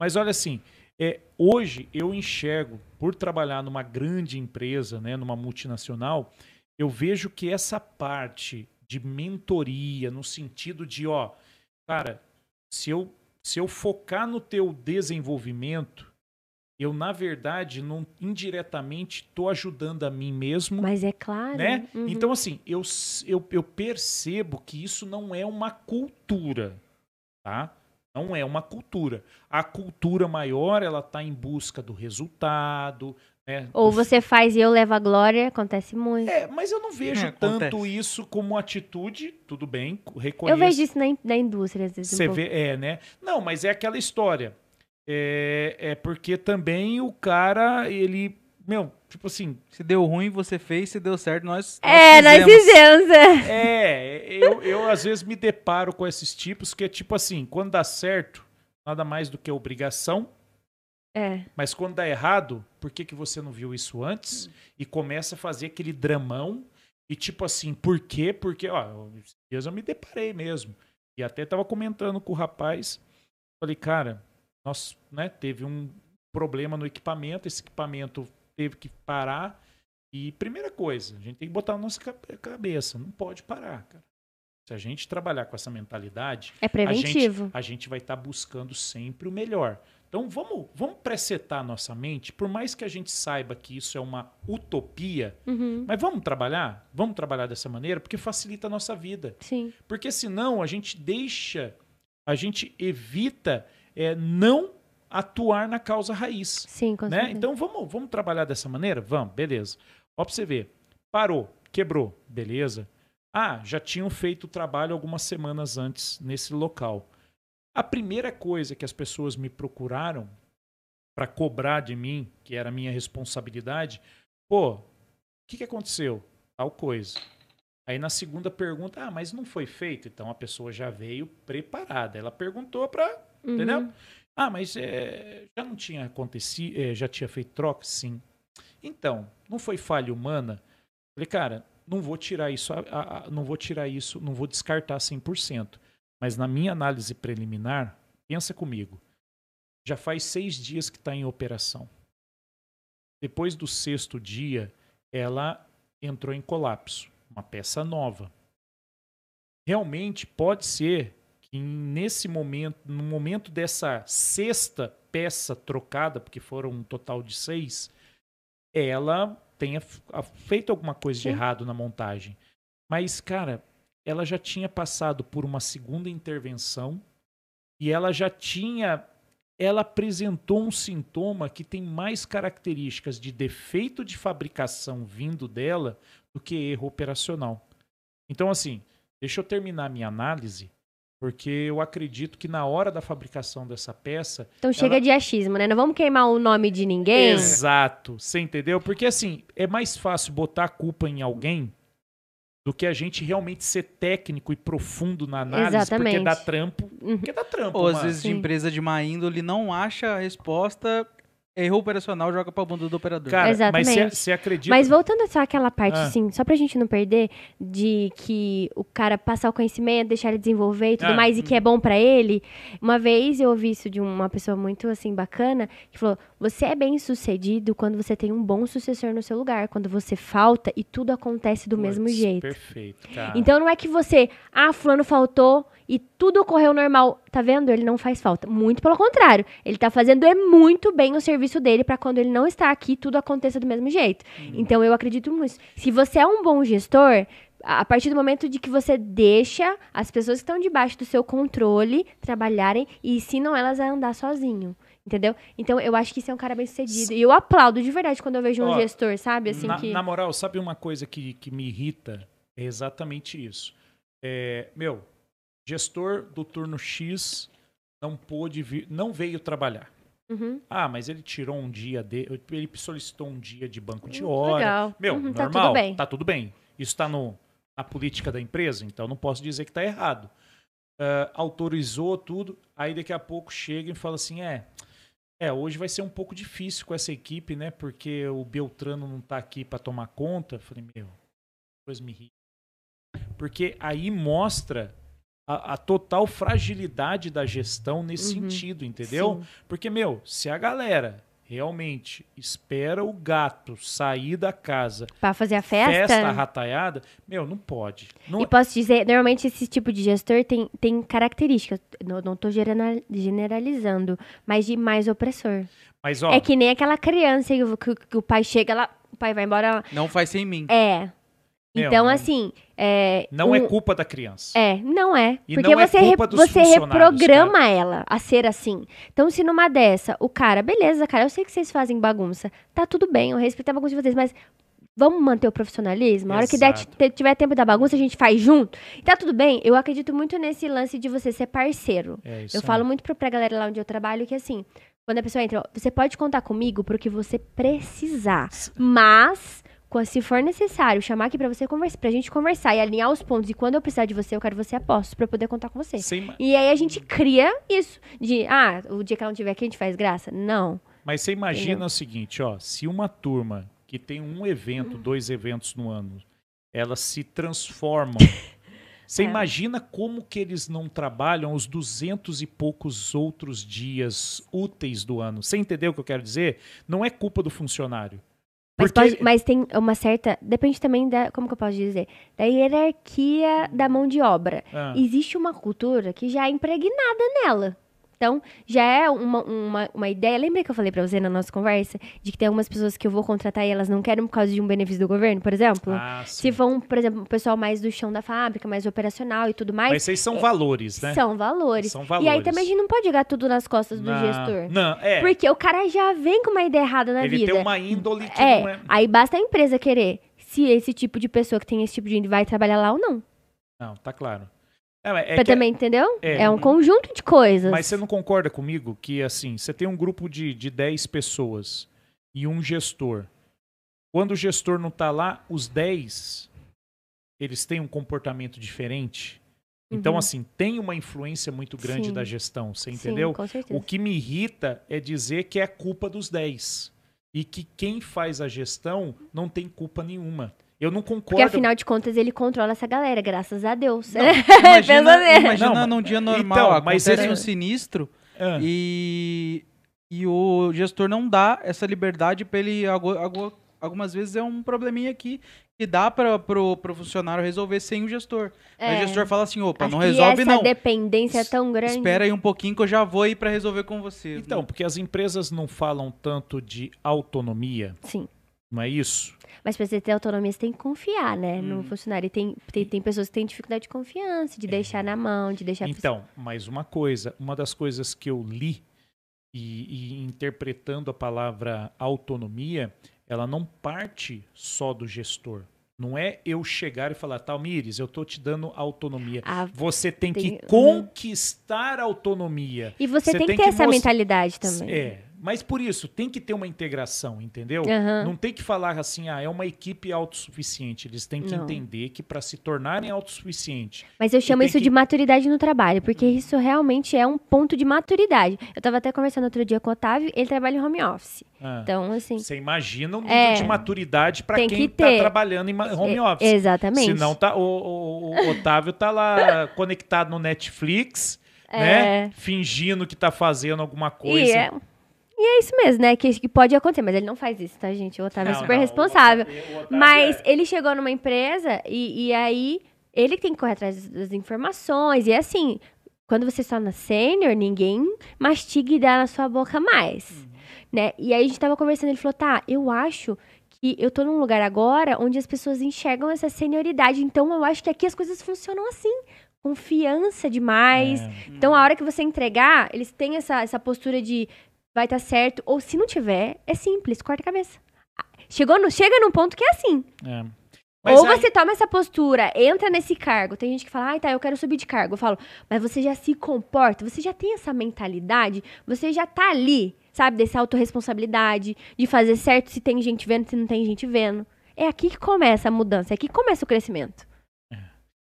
Speaker 1: Mas olha assim, é, hoje eu enxergo, por trabalhar numa grande empresa, né, numa multinacional, eu vejo que essa parte de mentoria, no sentido de, ó, cara, se eu, se eu focar no teu desenvolvimento, eu, na verdade, não indiretamente estou ajudando a mim mesmo
Speaker 3: Mas é claro.
Speaker 1: né?
Speaker 3: Uhum.
Speaker 1: Então, assim, eu, eu, eu percebo que isso não é uma cultura, tá? Não é uma cultura. A cultura maior, ela tá em busca do resultado, né?
Speaker 3: Ou você faz e eu levo a glória, acontece muito.
Speaker 1: É, mas eu não vejo
Speaker 2: É,
Speaker 1: tanto isso como atitude, tudo bem, reconheço.
Speaker 3: Eu vejo isso na, in- na indústria, às vezes. um
Speaker 1: Você
Speaker 3: pouco.
Speaker 1: vê, é, né? Não, mas é aquela história. É, é porque também o cara, ele, meu, tipo assim,
Speaker 2: Se deu ruim, você fez. Se deu certo, nós,
Speaker 3: É, nós fizemos. é.
Speaker 1: É, eu, eu às vezes me deparo com esses tipos que é tipo assim, quando dá certo, nada mais do que obrigação,
Speaker 3: É.
Speaker 1: mas quando dá errado, por que, que você não viu isso antes? E começa a fazer aquele dramão e tipo assim, por quê? Porque, ó, esses dias eu me deparei mesmo. E até tava comentando com o rapaz, falei, cara, nós, né, teve um problema no equipamento, esse equipamento teve que parar. E primeira coisa, a gente tem que botar na nossa cabeça, não pode parar, cara. Se a gente trabalhar com essa mentalidade,
Speaker 3: É preventivo.
Speaker 1: a gente, a gente vai estar buscando sempre o melhor. Então vamos, vamos presetar nossa mente, por mais que a gente saiba que isso é uma utopia,
Speaker 3: Uhum,
Speaker 1: mas vamos trabalhar? Vamos trabalhar dessa maneira porque facilita a nossa vida.
Speaker 3: Sim.
Speaker 1: Porque senão a gente deixa, a gente evita é, não atuar na causa raiz.
Speaker 3: Sim, com
Speaker 1: Né?
Speaker 3: certeza.
Speaker 1: Então vamos, vamos trabalhar dessa maneira? Vamos, beleza. Ó, pra você ver. Parou, quebrou, beleza. Ah, já tinham feito o trabalho algumas semanas antes nesse local. A primeira coisa que as pessoas me procuraram para cobrar de mim, que era a minha responsabilidade, pô, o que, que aconteceu? Tal coisa. Aí na segunda pergunta, ah, mas não foi feito? Então a pessoa já veio preparada. Ela perguntou para
Speaker 3: Uhum.
Speaker 1: Entendeu? Ah, mas é, já não tinha acontecido, é, já tinha feito troca? Sim. Então, não foi falha humana? Falei, cara, não vou tirar isso, a- a- não vou tirar isso, não vou descartar 100%. Mas na minha análise preliminar, pensa comigo, já faz seis dias que está em operação. Depois do sexto dia, ela entrou em colapso, uma peça nova. Realmente pode ser que nesse momento, no momento dessa sexta peça trocada, porque foram um total de seis, ela tenha feito alguma coisa de
Speaker 3: Sim.
Speaker 1: errado na montagem. Mas, cara, ela já tinha passado por uma segunda intervenção e ela já tinha. Ela apresentou um sintoma que tem mais características de defeito de fabricação vindo dela do que erro operacional. Então, assim, deixa eu terminar minha análise, porque eu acredito que na hora da fabricação dessa peça,
Speaker 3: Então chega
Speaker 1: Ela-
Speaker 3: de achismo, né? Não vamos queimar o nome de ninguém.
Speaker 1: Exato, você entendeu? Porque assim, é mais fácil botar a culpa em alguém do que a gente realmente ser técnico e profundo na análise,
Speaker 3: Exatamente.
Speaker 1: porque dá trampo.
Speaker 3: Uhum.
Speaker 1: Porque dá trampo,
Speaker 2: Ou às
Speaker 1: mano.
Speaker 2: vezes de
Speaker 3: Sim.
Speaker 2: empresa de má índole não acha a resposta, erro operacional, joga pra bunda do operador.
Speaker 1: Cara, mas
Speaker 3: Exatamente.
Speaker 1: você acredita...
Speaker 3: Mas voltando só àquela parte,
Speaker 1: Ah.
Speaker 3: assim, só pra gente não perder, de que o cara passar o conhecimento, deixar ele desenvolver e tudo
Speaker 1: Ah,
Speaker 3: mais, e que é bom pra ele. Uma vez eu ouvi isso de uma pessoa muito, assim, bacana, que falou: você é bem sucedido quando você tem um bom sucessor no seu lugar, quando você falta e tudo acontece do mesmo
Speaker 1: Puts,
Speaker 3: jeito.
Speaker 1: Perfeito, cara.
Speaker 3: Então não é que você, ah, fulano faltou e tudo ocorreu normal. Tá vendo? Ele não faz falta. Muito pelo contrário. Ele tá fazendo é muito bem o serviço dele pra quando ele não está aqui, tudo aconteça do mesmo jeito. Então eu acredito nisso. Se você é um bom gestor, a a partir do momento de que você deixa as pessoas que estão debaixo do seu controle trabalharem e ensinam elas a andar sozinho. Entendeu? Então eu acho que isso é um cara bem sucedido. E eu aplaudo de verdade quando eu vejo um
Speaker 1: Ó,
Speaker 3: gestor, sabe? Assim
Speaker 1: na,
Speaker 3: que.
Speaker 1: na moral, sabe uma coisa que, que me irrita? É exatamente isso. É, meu, gestor do turno X não pôde vir, não veio trabalhar.
Speaker 3: Uhum.
Speaker 1: Ah, mas ele tirou um dia de, ele solicitou um dia de banco de
Speaker 3: Hum,
Speaker 1: hora.
Speaker 3: legal.
Speaker 1: Meu,
Speaker 3: Uhum, tá
Speaker 1: normal,
Speaker 3: tudo bem.
Speaker 1: tá tudo bem. Isso está na política da empresa, então não posso dizer que está errado. Ah, autorizou tudo, aí daqui a pouco chega e fala assim, é, é, hoje vai ser um pouco difícil com essa equipe, né? Porque o Beltrano não tá aqui para tomar conta. Falei, meu, coisa me irrita. Porque aí mostra a, a total fragilidade da gestão nesse
Speaker 3: Uhum.
Speaker 1: sentido, entendeu?
Speaker 3: Sim.
Speaker 1: Porque, meu, se a galera realmente espera o gato sair da casa,
Speaker 3: Pra fazer a festa.
Speaker 1: festa rataiada, meu, não pode. Não,
Speaker 3: E posso dizer, normalmente esse tipo de gestor tem, tem características, não, não tô generalizando, mas de mais opressor.
Speaker 1: mas, ó,
Speaker 3: É que nem aquela criança que, o- que- que o pai chega lá, o pai vai embora, ela,
Speaker 2: Não faz sem mim.
Speaker 3: é.
Speaker 1: Meu,
Speaker 3: Então,
Speaker 1: não-
Speaker 3: assim, é...
Speaker 1: não
Speaker 3: um-
Speaker 1: é culpa da criança.
Speaker 3: É, não é.
Speaker 1: E
Speaker 3: Porque
Speaker 1: não é
Speaker 3: você, re- você reprograma ela a ser assim. Então, se numa dessa, o cara, beleza, cara, eu sei que vocês fazem bagunça. Tá tudo bem, eu respeito a bagunça de vocês, mas vamos manter o profissionalismo? A hora que der, tiver tempo da bagunça, a gente faz junto. E tá tudo bem. Eu acredito muito nesse lance de você ser parceiro.
Speaker 1: É isso
Speaker 3: Eu falo muito pra, pra galera lá onde eu trabalho que assim, quando a pessoa entra, você pode contar comigo pro que você precisar. Mas, se for necessário, chamar aqui pra você conversar, pra gente conversar e alinhar os pontos. E quando eu precisar de você, eu quero você a postos pra eu poder contar com você.
Speaker 1: Sem ma-
Speaker 3: E aí a gente cria isso. De, ah, o dia que ela não tiver aqui, a gente faz graça. Não.
Speaker 1: Mas você imagina
Speaker 3: Entendeu?
Speaker 1: o seguinte, ó, se uma turma que tem um evento, dois eventos no ano, elas se transformam Você
Speaker 3: É.
Speaker 1: imagina como que eles não trabalham os duzentos e poucos outros dias úteis do ano. Você entendeu o que eu quero dizer? Não é culpa do funcionário.
Speaker 3: Mas,
Speaker 1: Porque
Speaker 3: pode- mas tem uma certa. Depende também da. Como que eu posso dizer? Da hierarquia da mão de obra.
Speaker 1: Ah.
Speaker 3: Existe uma cultura que já é impregnada nela. Então, já é uma, uma, uma ideia. Lembra que eu falei pra você na nossa conversa? De que tem algumas pessoas que eu vou contratar e elas não querem por causa de um benefício do governo, por exemplo?
Speaker 1: Ah,
Speaker 3: Se um, por exemplo, um pessoal mais do chão da fábrica, mais operacional e tudo mais,
Speaker 1: Mas esses são valores, né?
Speaker 3: são valores.
Speaker 1: São
Speaker 3: E aí
Speaker 1: valores.
Speaker 3: também a gente não pode jogar tudo nas costas do
Speaker 1: Não,
Speaker 3: gestor.
Speaker 1: Não, é.
Speaker 3: Porque o cara já vem com uma ideia errada na
Speaker 1: ele
Speaker 3: vida.
Speaker 1: tem uma índole que
Speaker 3: É,
Speaker 1: não é.
Speaker 3: aí basta a empresa querer se esse tipo de pessoa que tem esse tipo de vai trabalhar lá ou não.
Speaker 1: Não, tá claro. É, é que-
Speaker 3: também, entendeu?
Speaker 1: é.
Speaker 3: É, um conjunto de coisas.
Speaker 1: Mas você não concorda comigo que, assim, você tem um grupo de, de 10 pessoas e um gestor. Quando o gestor não tá lá, os 10, eles têm um comportamento diferente. Então,
Speaker 3: Uhum.
Speaker 1: assim, tem uma influência muito grande
Speaker 3: Sim.
Speaker 1: da gestão, você
Speaker 3: Sim,
Speaker 1: entendeu?
Speaker 3: com certeza.
Speaker 1: O que me irrita é dizer que é culpa dos 10. E que quem faz a gestão não tem culpa nenhuma. Eu não concordo.
Speaker 3: Porque afinal de contas ele controla essa galera, graças a Deus.
Speaker 2: Imagina,
Speaker 3: nele.
Speaker 2: imagina
Speaker 1: Não,
Speaker 2: num dia normal,
Speaker 1: então, mas
Speaker 2: acontece
Speaker 1: ele-
Speaker 2: um sinistro
Speaker 1: Ah,
Speaker 2: e, e o gestor não dá essa liberdade pra ele. algu- algu- Algumas vezes é um probleminha aqui que dá para pro, pro funcionário resolver sem o gestor. Aí
Speaker 3: É.
Speaker 2: o gestor fala assim, opa,
Speaker 3: Acho
Speaker 2: não resolve
Speaker 3: essa
Speaker 2: não.
Speaker 3: dependência é tão grande.
Speaker 2: Espera aí um pouquinho que eu já vou ir pra resolver com você.
Speaker 1: Então, porque as empresas não falam tanto de autonomia,
Speaker 3: Sim.
Speaker 1: não é isso?
Speaker 3: Mas pra você ter autonomia, você tem que confiar, né?
Speaker 1: Hum.
Speaker 3: No funcionário. E tem, tem, tem pessoas que têm dificuldade de confiança, de deixar na mão, de deixar...
Speaker 1: Então, mais uma coisa, uma das coisas que eu li e, e interpretando a palavra autonomia, ela não parte só do gestor. Não é eu chegar e falar, Talmires, eu tô te dando autonomia.
Speaker 3: Ah,
Speaker 1: Você tem,
Speaker 3: tem-
Speaker 1: que conquistar a autonomia.
Speaker 3: e você,
Speaker 1: você
Speaker 3: tem que
Speaker 1: tem
Speaker 3: ter
Speaker 1: que
Speaker 3: essa
Speaker 1: mos-
Speaker 3: mentalidade também.
Speaker 1: É, mas por isso, tem que ter uma integração, entendeu?
Speaker 3: Aham.
Speaker 1: Não tem que falar assim, ah, é uma equipe autossuficiente. Eles têm que
Speaker 3: Não.
Speaker 1: entender que para se tornarem autossuficientes,
Speaker 3: Mas eu chamo isso
Speaker 1: que-
Speaker 3: de maturidade no trabalho, porque isso realmente é um ponto de maturidade. Eu tava até conversando outro dia com o Otávio, ele trabalha em home office.
Speaker 1: ah,
Speaker 3: Então, assim,
Speaker 1: você imagina o nível
Speaker 3: É.
Speaker 1: de maturidade para quem
Speaker 3: que
Speaker 1: está
Speaker 3: ter.
Speaker 1: trabalhando em ma- home
Speaker 3: é-
Speaker 1: office.
Speaker 3: exatamente.
Speaker 1: Senão tá, o, o- o Otávio tá lá conectado no Netflix, né?
Speaker 3: É.
Speaker 1: Fingindo que tá fazendo alguma coisa.
Speaker 3: E é, e é isso mesmo, né? Que, que pode acontecer, mas ele não faz isso, tá, gente? O Otávio é
Speaker 1: Não,
Speaker 3: super
Speaker 1: não,
Speaker 3: responsável.
Speaker 1: Otávio- o Otávio
Speaker 3: Mas
Speaker 1: é-
Speaker 3: ele chegou numa empresa e, e aí ele tem que correr atrás das informações. E assim, quando você está na sênior, ninguém mastiga e dá na sua boca mais.
Speaker 1: Uhum.
Speaker 3: Né? E aí a gente tava conversando, ele falou, tá, eu acho que eu tô num lugar agora onde as pessoas enxergam essa senioridade. Então eu acho que aqui as coisas funcionam assim. Confiança demais.
Speaker 1: É.
Speaker 3: Então, a hora que você entregar, eles têm essa, essa postura de vai estar certo, ou se não tiver, é simples, corta a cabeça. Ah, Chegou no, chega num ponto que é assim.
Speaker 1: É. Mas
Speaker 3: ou
Speaker 1: aí-
Speaker 3: você toma essa postura, entra nesse cargo. Tem gente que fala, ai, tá, eu quero subir de cargo. Eu falo, mas você já se comporta, você já tem essa mentalidade, você já tá ali, sabe, dessa autorresponsabilidade, de fazer certo se tem gente vendo, se não tem gente vendo. É aqui que começa a mudança, é aqui que começa o crescimento.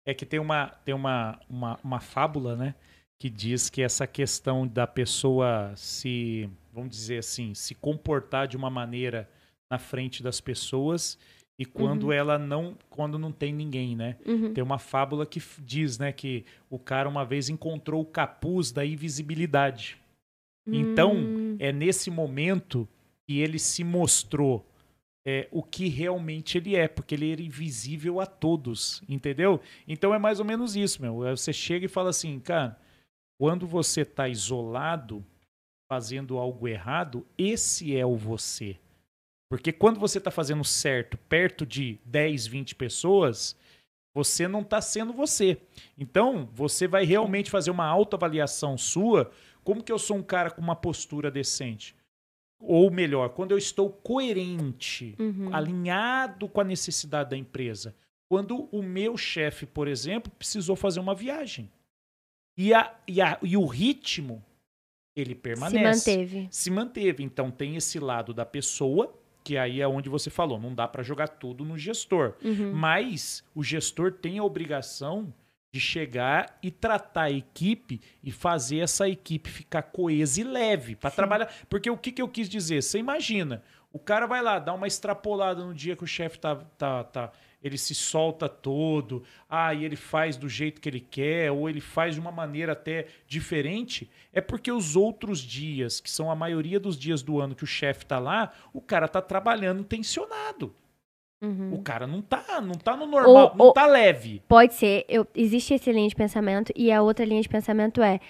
Speaker 1: É que tem uma, tem uma, uma, uma fábula, né? Que diz que essa questão da pessoa se, vamos dizer assim, se comportar de uma maneira na frente das pessoas e quando
Speaker 3: Uhum.
Speaker 1: ela não, quando não tem ninguém, né?
Speaker 3: Uhum.
Speaker 1: Tem uma fábula que diz, né, que o cara uma vez encontrou o capuz da invisibilidade. Então,
Speaker 3: Hum,
Speaker 1: é nesse momento que ele se mostrou é, o que realmente ele é, porque ele era invisível a todos, entendeu? Então é mais ou menos isso, meu. Você chega e fala assim, cara, quando você tá isolado, fazendo algo errado, esse é o você. Porque quando você tá fazendo certo perto de 10, 20 pessoas, você não tá sendo você. Então, você vai realmente fazer uma autoavaliação sua, como que eu sou um cara com uma postura decente? Ou melhor, quando eu estou coerente,
Speaker 3: uhum.
Speaker 1: alinhado com a necessidade da empresa. Quando o meu chefe, por exemplo, precisou fazer uma viagem. E, a, e, a, e o ritmo, ele
Speaker 3: Se
Speaker 1: permanece.
Speaker 3: manteve.
Speaker 1: Se manteve. Então tem esse lado da pessoa, que aí é onde você falou, não dá para jogar tudo no gestor.
Speaker 3: Uhum.
Speaker 1: Mas o gestor tem a obrigação de chegar e tratar a equipe e fazer essa equipe ficar coesa e leve para trabalhar. Porque o que, que eu quis dizer? Você imagina, o cara vai lá, dá uma extrapolada no dia que o chefe tá, tá, tá ele se solta todo, ah, e ele faz do jeito que ele quer, ou ele faz de uma maneira até diferente, é porque os outros dias, que são a maioria dos dias do ano que o chefe tá lá, o cara tá trabalhando tensionado.
Speaker 3: Uhum.
Speaker 1: O cara não tá, não tá no normal,
Speaker 3: Ou-
Speaker 1: não
Speaker 3: ou-
Speaker 1: tá leve.
Speaker 3: Pode ser, eu, existe essa linha de pensamento, e a outra linha de pensamento é,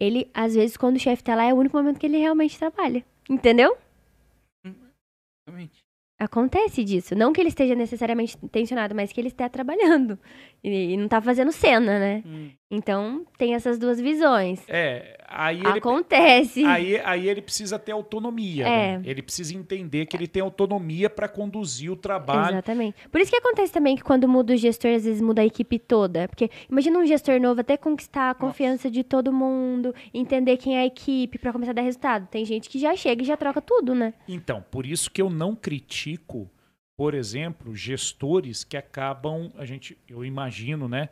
Speaker 3: ele, às vezes, quando o chefe tá lá, é o único momento que ele realmente trabalha. Entendeu?
Speaker 2: Exatamente.
Speaker 3: Acontece disso. Não que ele esteja necessariamente tensionado, mas que ele está trabalhando. E, e não tá fazendo cena, né?
Speaker 2: Hum.
Speaker 3: Então, tem essas duas visões.
Speaker 1: É, aí ele
Speaker 3: Acontece.
Speaker 1: Aí, aí ele precisa ter autonomia.
Speaker 3: É.
Speaker 1: né? Ele precisa entender que ele tem autonomia para conduzir o trabalho.
Speaker 3: Exatamente. Por isso que acontece também que quando muda o gestor, às vezes muda a equipe toda. Porque imagina um gestor novo até conquistar a confiança de todo mundo, entender quem é a equipe pra começar a dar resultado. Tem gente que já chega e já troca tudo, né?
Speaker 1: Então, por isso que eu não critico, por exemplo, gestores que acabam, a gente, eu imagino, né,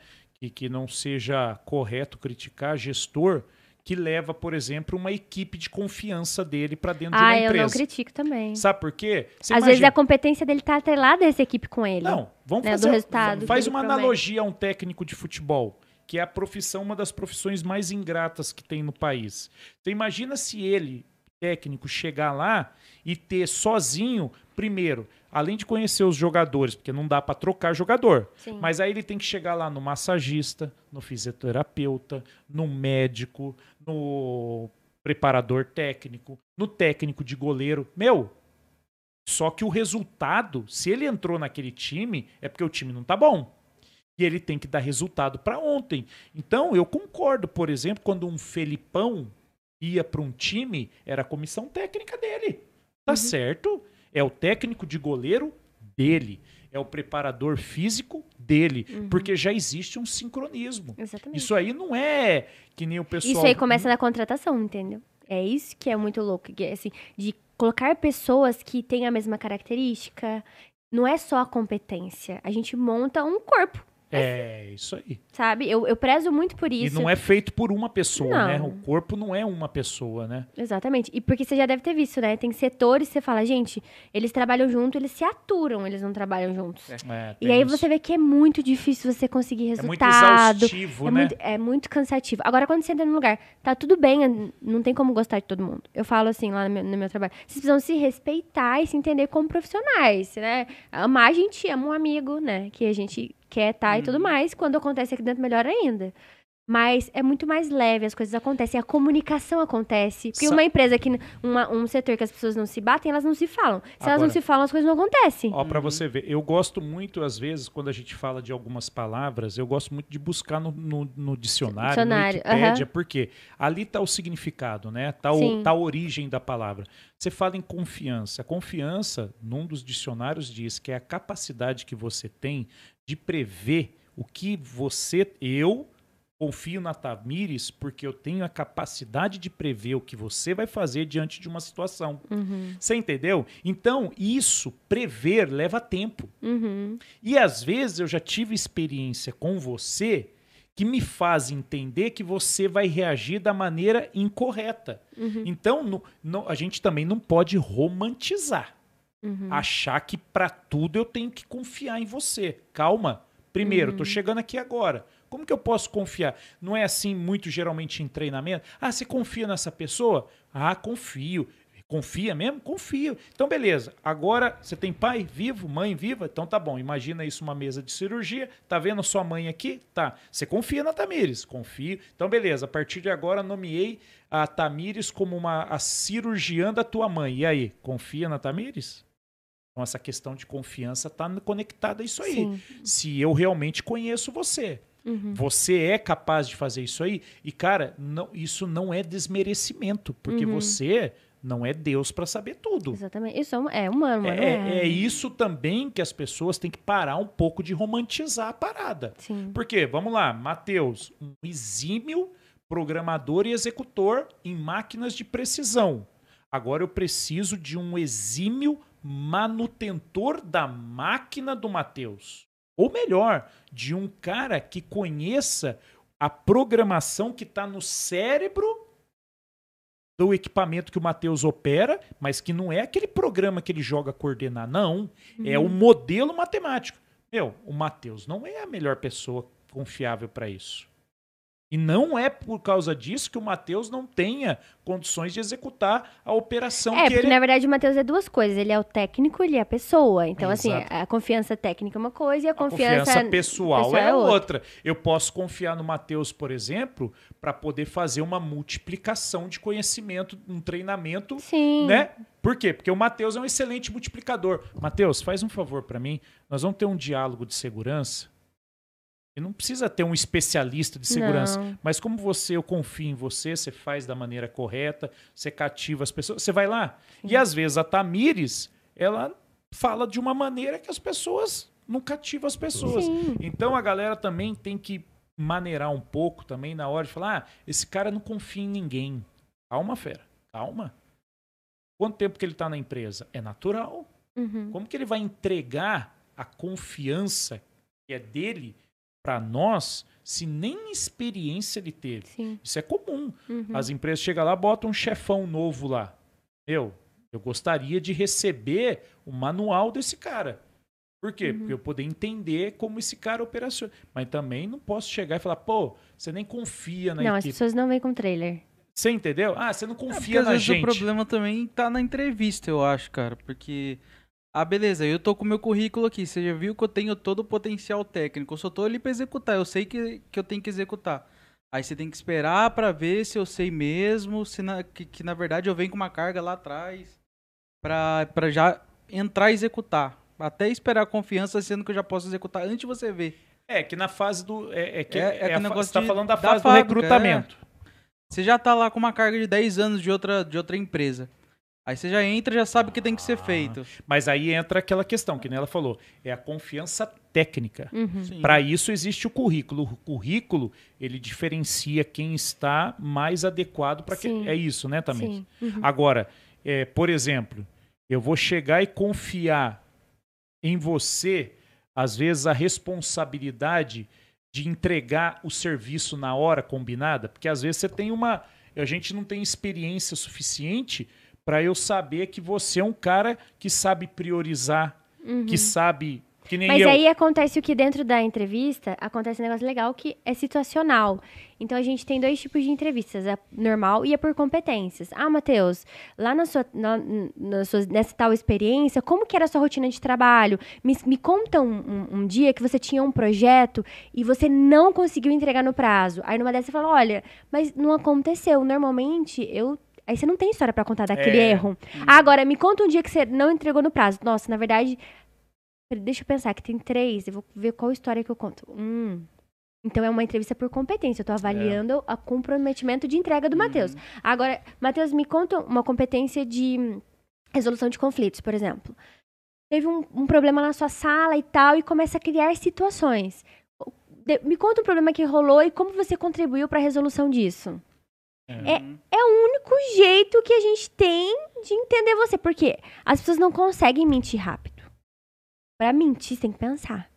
Speaker 1: que, que não seja correto criticar gestor que leva, por exemplo, uma equipe de confiança dele para dentro de uma
Speaker 3: Ah, eu
Speaker 1: empresa.
Speaker 3: não critico também.
Speaker 1: Sabe por quê? Você
Speaker 3: Às vezes
Speaker 1: imagina-
Speaker 3: a competência dele tá atrelada a essa equipe com ele.
Speaker 1: Não, vamos
Speaker 3: né, do
Speaker 1: fazer.
Speaker 3: resultado
Speaker 1: faz uma
Speaker 3: promete.
Speaker 1: analogia a um técnico de futebol, que é a profissão, uma das profissões mais ingratas que tem no país. Então imagina se ele, técnico, chegar lá e ter sozinho, primeiro, além de conhecer os jogadores, porque não dá para trocar jogador,
Speaker 3: Sim.
Speaker 1: mas aí ele tem que chegar lá no massagista, no fisioterapeuta, no médico, no preparador técnico, no técnico de goleiro. Meu, só que o resultado, se ele entrou naquele time, é porque o time não tá bom. E ele tem que dar resultado para ontem. Então, eu concordo, por exemplo, quando um Felipão ia para um time, era a comissão técnica dele. Tá certo? É o técnico de goleiro dele. É o preparador físico dele. Porque já existe um sincronismo.
Speaker 3: Exatamente.
Speaker 1: Isso aí não é que nem o pessoal.
Speaker 3: Isso aí começa na contratação, entendeu? É isso que é muito louco, é, assim, de colocar pessoas que têm a mesma característica. Não é só a competência. A gente monta um corpo,
Speaker 1: É, isso aí.
Speaker 3: sabe? Eu, eu prezo muito por isso.
Speaker 1: E não é feito por uma pessoa,
Speaker 3: Não.
Speaker 1: né? O corpo não é uma pessoa, né?
Speaker 3: Exatamente. E porque você já deve ter visto, né? Tem setores que você fala, gente, eles trabalham junto, eles se aturam, eles não trabalham juntos.
Speaker 2: É.
Speaker 3: E aí
Speaker 1: isso.
Speaker 3: você vê que é muito difícil você conseguir
Speaker 1: É muito
Speaker 3: resultado.
Speaker 1: exaustivo,
Speaker 3: É
Speaker 1: né?
Speaker 3: muito, é muito cansativo. Agora, quando você entra num lugar, tá tudo bem, não tem como gostar de todo mundo. Eu falo assim lá no meu, no meu trabalho. Vocês precisam se respeitar e se entender como profissionais, né? Amar a gente, ama um amigo, né? Que a gente quer estar e
Speaker 1: Uhum.
Speaker 3: tudo mais. Quando acontece aqui dentro, melhor ainda. Mas é muito mais leve, as coisas acontecem, a comunicação acontece. Porque
Speaker 1: Sa-
Speaker 3: uma empresa que, uma- um setor que as pessoas não se batem, elas não se falam. Se elas
Speaker 1: Agora-
Speaker 3: não se falam, as coisas não acontecem.
Speaker 1: Ó, pra você ver, eu gosto muito, às vezes, quando a gente fala de algumas palavras, eu gosto muito de buscar no, no- no dicionário,
Speaker 3: Dicionário,
Speaker 1: no Wikipédia,
Speaker 3: aham.
Speaker 1: porque ali tá o significado, né? Tá, o,
Speaker 3: Sim.
Speaker 1: tá a origem da palavra. Você fala em confiança. Confiança, num dos dicionários, diz que é a capacidade que você tem de prever o que você, eu, confio na Tamires porque eu tenho a capacidade de prever o que você vai fazer diante de uma situação.
Speaker 3: Uhum,
Speaker 1: Você entendeu? Então, isso, prever, leva tempo.
Speaker 3: uhum.
Speaker 1: E às vezes eu já tive experiência com você que me faz entender que você vai reagir da maneira incorreta.
Speaker 3: Uhum.
Speaker 1: Então, no- no- a gente também não pode romantizar.
Speaker 3: Uhum.
Speaker 1: Achar que para tudo eu tenho que confiar em você. Calma. Primeiro,
Speaker 3: Uhum.
Speaker 1: tô chegando aqui agora. Como que eu posso confiar? Não é assim muito geralmente em treinamento? Ah, você confia nessa pessoa? Ah, confio. Confia mesmo? Confio. Então, beleza. Agora, você tem pai vivo, mãe viva? Então tá bom. Imagina isso uma mesa de cirurgia. Tá vendo sua mãe aqui? Tá. Você confia na Tamires? Confio. Então, beleza. A partir de agora, nomeei a Tamires como uma, a cirurgiã da tua mãe. E aí, confia na Tamires? Então, essa questão de confiança tá conectada a isso aí.
Speaker 3: Sim.
Speaker 1: Se eu realmente conheço você.
Speaker 3: Uhum.
Speaker 1: Você é capaz de fazer isso aí? E, cara, não- isso não é desmerecimento, porque
Speaker 3: Uhum.
Speaker 1: você não é Deus para saber tudo.
Speaker 3: Exatamente. Isso é é humano, mano.
Speaker 1: É, é isso também que as pessoas têm que parar um pouco de romantizar a parada.
Speaker 3: Sim.
Speaker 1: Porque, vamos lá, Matheus, um exímio programador e executor em máquinas de precisão. Agora eu preciso de um exímio manutentor da máquina do Matheus. Ou melhor, de um cara que conheça a programação que está no cérebro do equipamento que o Matheus opera, mas que não é aquele programa que ele joga coordenar, não. É o modelo matemático. Meu, o Matheus não é a melhor pessoa confiável para isso. E não é por causa disso que o Matheus não tenha condições de executar a operação
Speaker 3: É,
Speaker 1: que
Speaker 3: porque
Speaker 1: ele
Speaker 3: na verdade o Matheus é duas coisas. Ele é o técnico, ele é a pessoa. Então, assim,
Speaker 1: Exato.
Speaker 3: a confiança técnica é uma coisa e a
Speaker 1: A
Speaker 3: confiança,
Speaker 1: confiança pessoal,
Speaker 3: pessoal
Speaker 1: é outra. Eu posso confiar no Matheus, por exemplo, para poder fazer uma multiplicação de conhecimento, um treinamento,
Speaker 3: Sim.
Speaker 1: né? Por quê? Porque o Matheus é um excelente multiplicador. Matheus, faz um favor para mim. Nós vamos ter um diálogo de segurança. E não precisa ter um especialista de segurança.
Speaker 3: Não.
Speaker 1: Mas como você, eu confio em você, você faz da maneira correta, você cativa as pessoas, você vai lá. E às vezes a Tamires, ela fala de uma maneira que as pessoas não cativam as pessoas.
Speaker 3: Sim.
Speaker 1: Então a galera também tem que maneirar um pouco também na hora de falar: ah, esse cara não confia em ninguém. Calma, fera. Calma. Quanto tempo que ele está na empresa? É natural.
Speaker 3: Uhum.
Speaker 1: Como que ele vai entregar a confiança que é dele para nós se nem experiência ele teve?
Speaker 3: Sim.
Speaker 1: Isso é comum.
Speaker 3: Uhum.
Speaker 1: As empresas chegam lá, botam um chefão novo lá. Eu, eu gostaria de receber o manual desse cara. Por quê?
Speaker 3: Uhum.
Speaker 1: Porque eu poder entender como esse cara operaciona. Mas também não posso chegar e falar, pô, você nem confia na
Speaker 3: Não, as
Speaker 1: equipe.
Speaker 3: pessoas não vêm com trailer.
Speaker 1: Você entendeu? Ah, você não
Speaker 2: É, porque
Speaker 1: confia
Speaker 2: às
Speaker 1: na
Speaker 2: vezes
Speaker 1: gente.
Speaker 2: o problema também tá na entrevista, eu acho, cara. Porque, ah, beleza, eu tô com o meu currículo aqui. Você já viu que eu tenho todo o potencial técnico. Eu só tô ali pra executar. Eu sei que, que eu tenho que executar. Aí você tem que esperar pra ver se eu sei mesmo, se na, que, que na verdade eu venho com uma carga lá atrás pra, pra já entrar e executar. Até esperar a confiança, sendo que eu já posso executar antes de você ver.
Speaker 1: É, que na fase do. É, é que
Speaker 2: É- é
Speaker 1: é a você tá falando da
Speaker 2: da
Speaker 1: fase do
Speaker 2: fábrica,
Speaker 1: recrutamento.
Speaker 2: Você já tá lá com uma carga de 10 anos de outra, de outra empresa. Aí você já entra e já sabe o que tem que ser feito.
Speaker 1: Mas aí entra aquela questão, que nem ela falou, é a confiança técnica.
Speaker 3: Uhum.
Speaker 1: Para isso existe o currículo. O currículo, ele diferencia quem está mais adequado para que é isso, né, também.
Speaker 3: Uhum.
Speaker 1: Agora, é, por exemplo, eu vou chegar e confiar em você, às vezes a responsabilidade de entregar o serviço na hora combinada, porque às vezes você tem uma, a gente não tem experiência suficiente para eu saber que você é um cara que sabe priorizar, que sabe que nem
Speaker 3: Uhum. Mas
Speaker 1: eu.
Speaker 3: aí acontece o que dentro da entrevista, acontece um negócio legal que é situacional. Então a gente tem dois tipos de entrevistas, a normal e a por competências. Ah, Matheus, lá na sua, na, na sua- nessa tal experiência, como que era a sua rotina de trabalho? Me, me conta um, um- um dia que você tinha um projeto e você não conseguiu entregar no prazo. Aí numa dessas você fala, olha, mas não aconteceu. Normalmente eu Aí você não tem história pra contar daquele
Speaker 1: É.
Speaker 3: erro. Ah, agora, me conta um dia que você não entregou no prazo. Nossa, na verdade, Deixa eu pensar, que tem três. Eu vou ver qual história que eu conto. Hum. Então é uma entrevista por competência. Eu tô avaliando o comprometimento de entrega do Matheus. Agora, Matheus, me conta uma competência de hum, resolução de conflitos, por exemplo. Teve um, um problema na sua sala e tal, e começa a criar situações. De- me conta um problema que rolou e como você contribuiu para a resolução disso. É, é o único jeito que a gente tem de entender você. Porque as pessoas não conseguem mentir rápido. Pra mentir, você tem que pensar.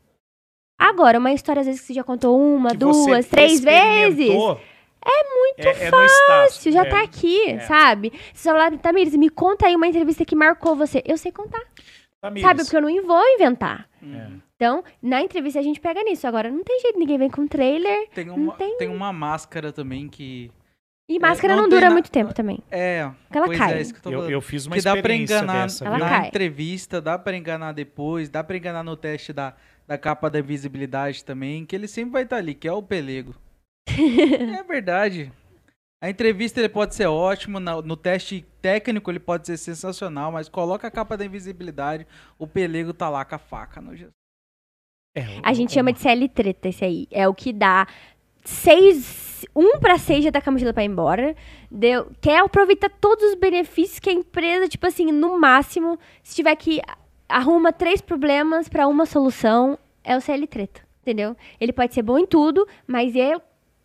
Speaker 3: Agora, uma história, às vezes, que você já contou uma,
Speaker 1: que
Speaker 3: duas, três vezes.
Speaker 1: É muito é, Estácio,
Speaker 3: Fácil, já
Speaker 1: é.
Speaker 3: tá aqui, sabe? Você fala, Tamires, me conta aí uma entrevista que marcou você. Eu sei contar,
Speaker 1: Tamires,
Speaker 3: sabe? Porque eu não vou inventar.
Speaker 1: é.
Speaker 3: Então, na entrevista a gente pega nisso. Agora, não tem jeito, ninguém vem com trailer.
Speaker 2: Tem uma,
Speaker 3: tem-
Speaker 2: tem uma máscara também que.
Speaker 3: E máscara
Speaker 2: não
Speaker 3: não, dura
Speaker 2: na-
Speaker 3: muito tempo também.
Speaker 2: É.
Speaker 3: Porque ela
Speaker 2: pois
Speaker 3: cai.
Speaker 2: É, isso que eu tô
Speaker 1: Eu, eu fiz uma
Speaker 2: que dá pra
Speaker 1: experiência
Speaker 2: enganar
Speaker 1: dessa,
Speaker 3: Ela
Speaker 1: viu?
Speaker 2: na
Speaker 3: cai.
Speaker 2: entrevista, dá pra enganar depois, dá pra enganar no teste da, da capa da visibilidade também, que ele sempre vai estar ali, que é o pelego. é verdade. A entrevista ele pode ser ótimo, na- no teste técnico ele pode ser sensacional, mas coloca a capa da invisibilidade, o pelego tá lá com a faca no.
Speaker 1: É,
Speaker 3: A gente
Speaker 1: uma-
Speaker 3: chama de CL treta esse aí. É o que dá seis. Um pra seis já dá com a mochila pra ir embora. Deu, quer aproveitar todos os benefícios que a empresa, tipo assim, no máximo, se tiver que arruma três problemas pra uma solução, é o CL treta. Entendeu? Ele pode ser bom em tudo, mas é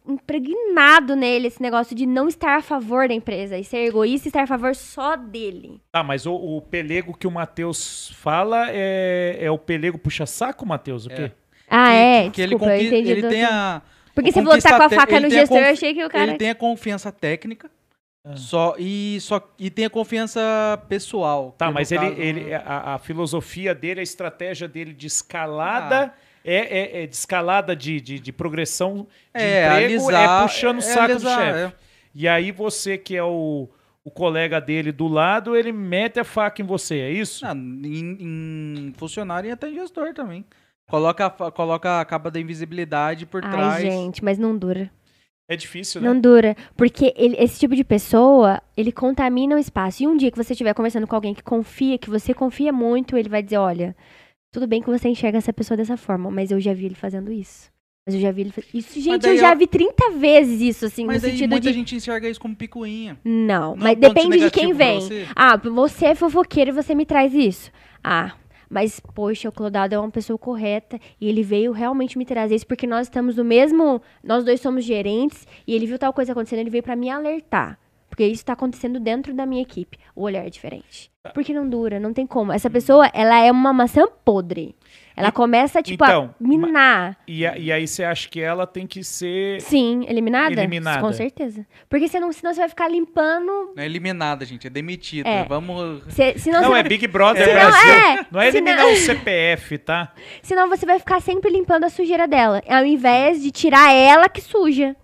Speaker 3: impregnado nele esse negócio de não estar a favor da empresa e ser egoísta e estar a favor só dele.
Speaker 1: Tá, mas o, o pelego que o Matheus fala é, é o pelego puxa-saco, Matheus? O quê?
Speaker 3: Ah,
Speaker 2: Que-
Speaker 3: é?
Speaker 2: que ele,
Speaker 3: Desculpa, eu
Speaker 2: conqui-
Speaker 3: entendi.
Speaker 2: ele tem a
Speaker 3: Porque
Speaker 2: o
Speaker 3: você falou que tá com a faca no gestor, eu achei que o cara...
Speaker 2: ele tem a confiança técnica,
Speaker 1: Ah.
Speaker 2: Só, e, só, e tem a confiança pessoal.
Speaker 1: Tá, mas ele,
Speaker 2: caso-
Speaker 1: ele a, a filosofia dele, a estratégia dele de escalada é, é, é de escalada de, de, de progressão de
Speaker 2: é,
Speaker 1: emprego
Speaker 2: alisar,
Speaker 1: é puxando o
Speaker 2: é
Speaker 1: saco
Speaker 2: alisar,
Speaker 1: do chefe.
Speaker 2: é.
Speaker 1: E aí você que é o, o colega dele do lado, ele mete a faca em você, é isso?
Speaker 2: Ah, em, em funcionário e até em gestor também. Coloca, coloca a capa da invisibilidade por
Speaker 3: Ai,
Speaker 2: trás.
Speaker 3: gente, mas não dura.
Speaker 1: É difícil, né?
Speaker 3: Não dura. Porque ele- esse tipo de pessoa, ele contamina o espaço. E um dia que você estiver conversando com alguém que confia, que você confia muito, ele vai dizer, olha, tudo bem que você enxerga essa pessoa dessa forma, mas eu já vi ele fazendo isso. Mas eu já vi ele fazendo isso. Gente, eu já vi 30 vezes isso, assim,
Speaker 2: Mas
Speaker 3: no sentido
Speaker 2: muita
Speaker 3: de.
Speaker 2: gente enxerga isso como picuinha.
Speaker 3: Não,
Speaker 2: Não
Speaker 3: mas depende de quem vem.
Speaker 2: você?
Speaker 3: Ah, você é fofoqueiro e você me traz isso. Ah, mas, poxa, o Clodado é uma pessoa correta e ele veio realmente me trazer isso porque nós estamos no mesmo. Nós dois somos gerentes e ele viu tal coisa acontecendo, ele veio pra me alertar. Porque isso tá acontecendo dentro da minha equipe. O olhar é diferente. Porque não dura, não tem como. Essa pessoa, ela é uma maçã podre. Ela
Speaker 1: E-
Speaker 3: começa, tipo,
Speaker 1: então,
Speaker 3: a minar.
Speaker 1: E, a- e aí você acha que ela tem que ser.
Speaker 3: Sim, eliminada?
Speaker 1: Eliminada.
Speaker 3: Com certeza. Porque senão, senão você vai ficar limpando.
Speaker 2: Não é eliminada, gente, é demitida.
Speaker 3: É.
Speaker 2: Vamos.
Speaker 3: se- senão
Speaker 1: Não,
Speaker 3: você
Speaker 1: é Big Brother
Speaker 3: Senão,
Speaker 1: Brasil.
Speaker 3: é,
Speaker 1: Não é
Speaker 3: senão-
Speaker 1: eliminar o CPF, tá?
Speaker 3: Senão você vai ficar sempre limpando a sujeira dela. Ao invés de tirar ela que suja.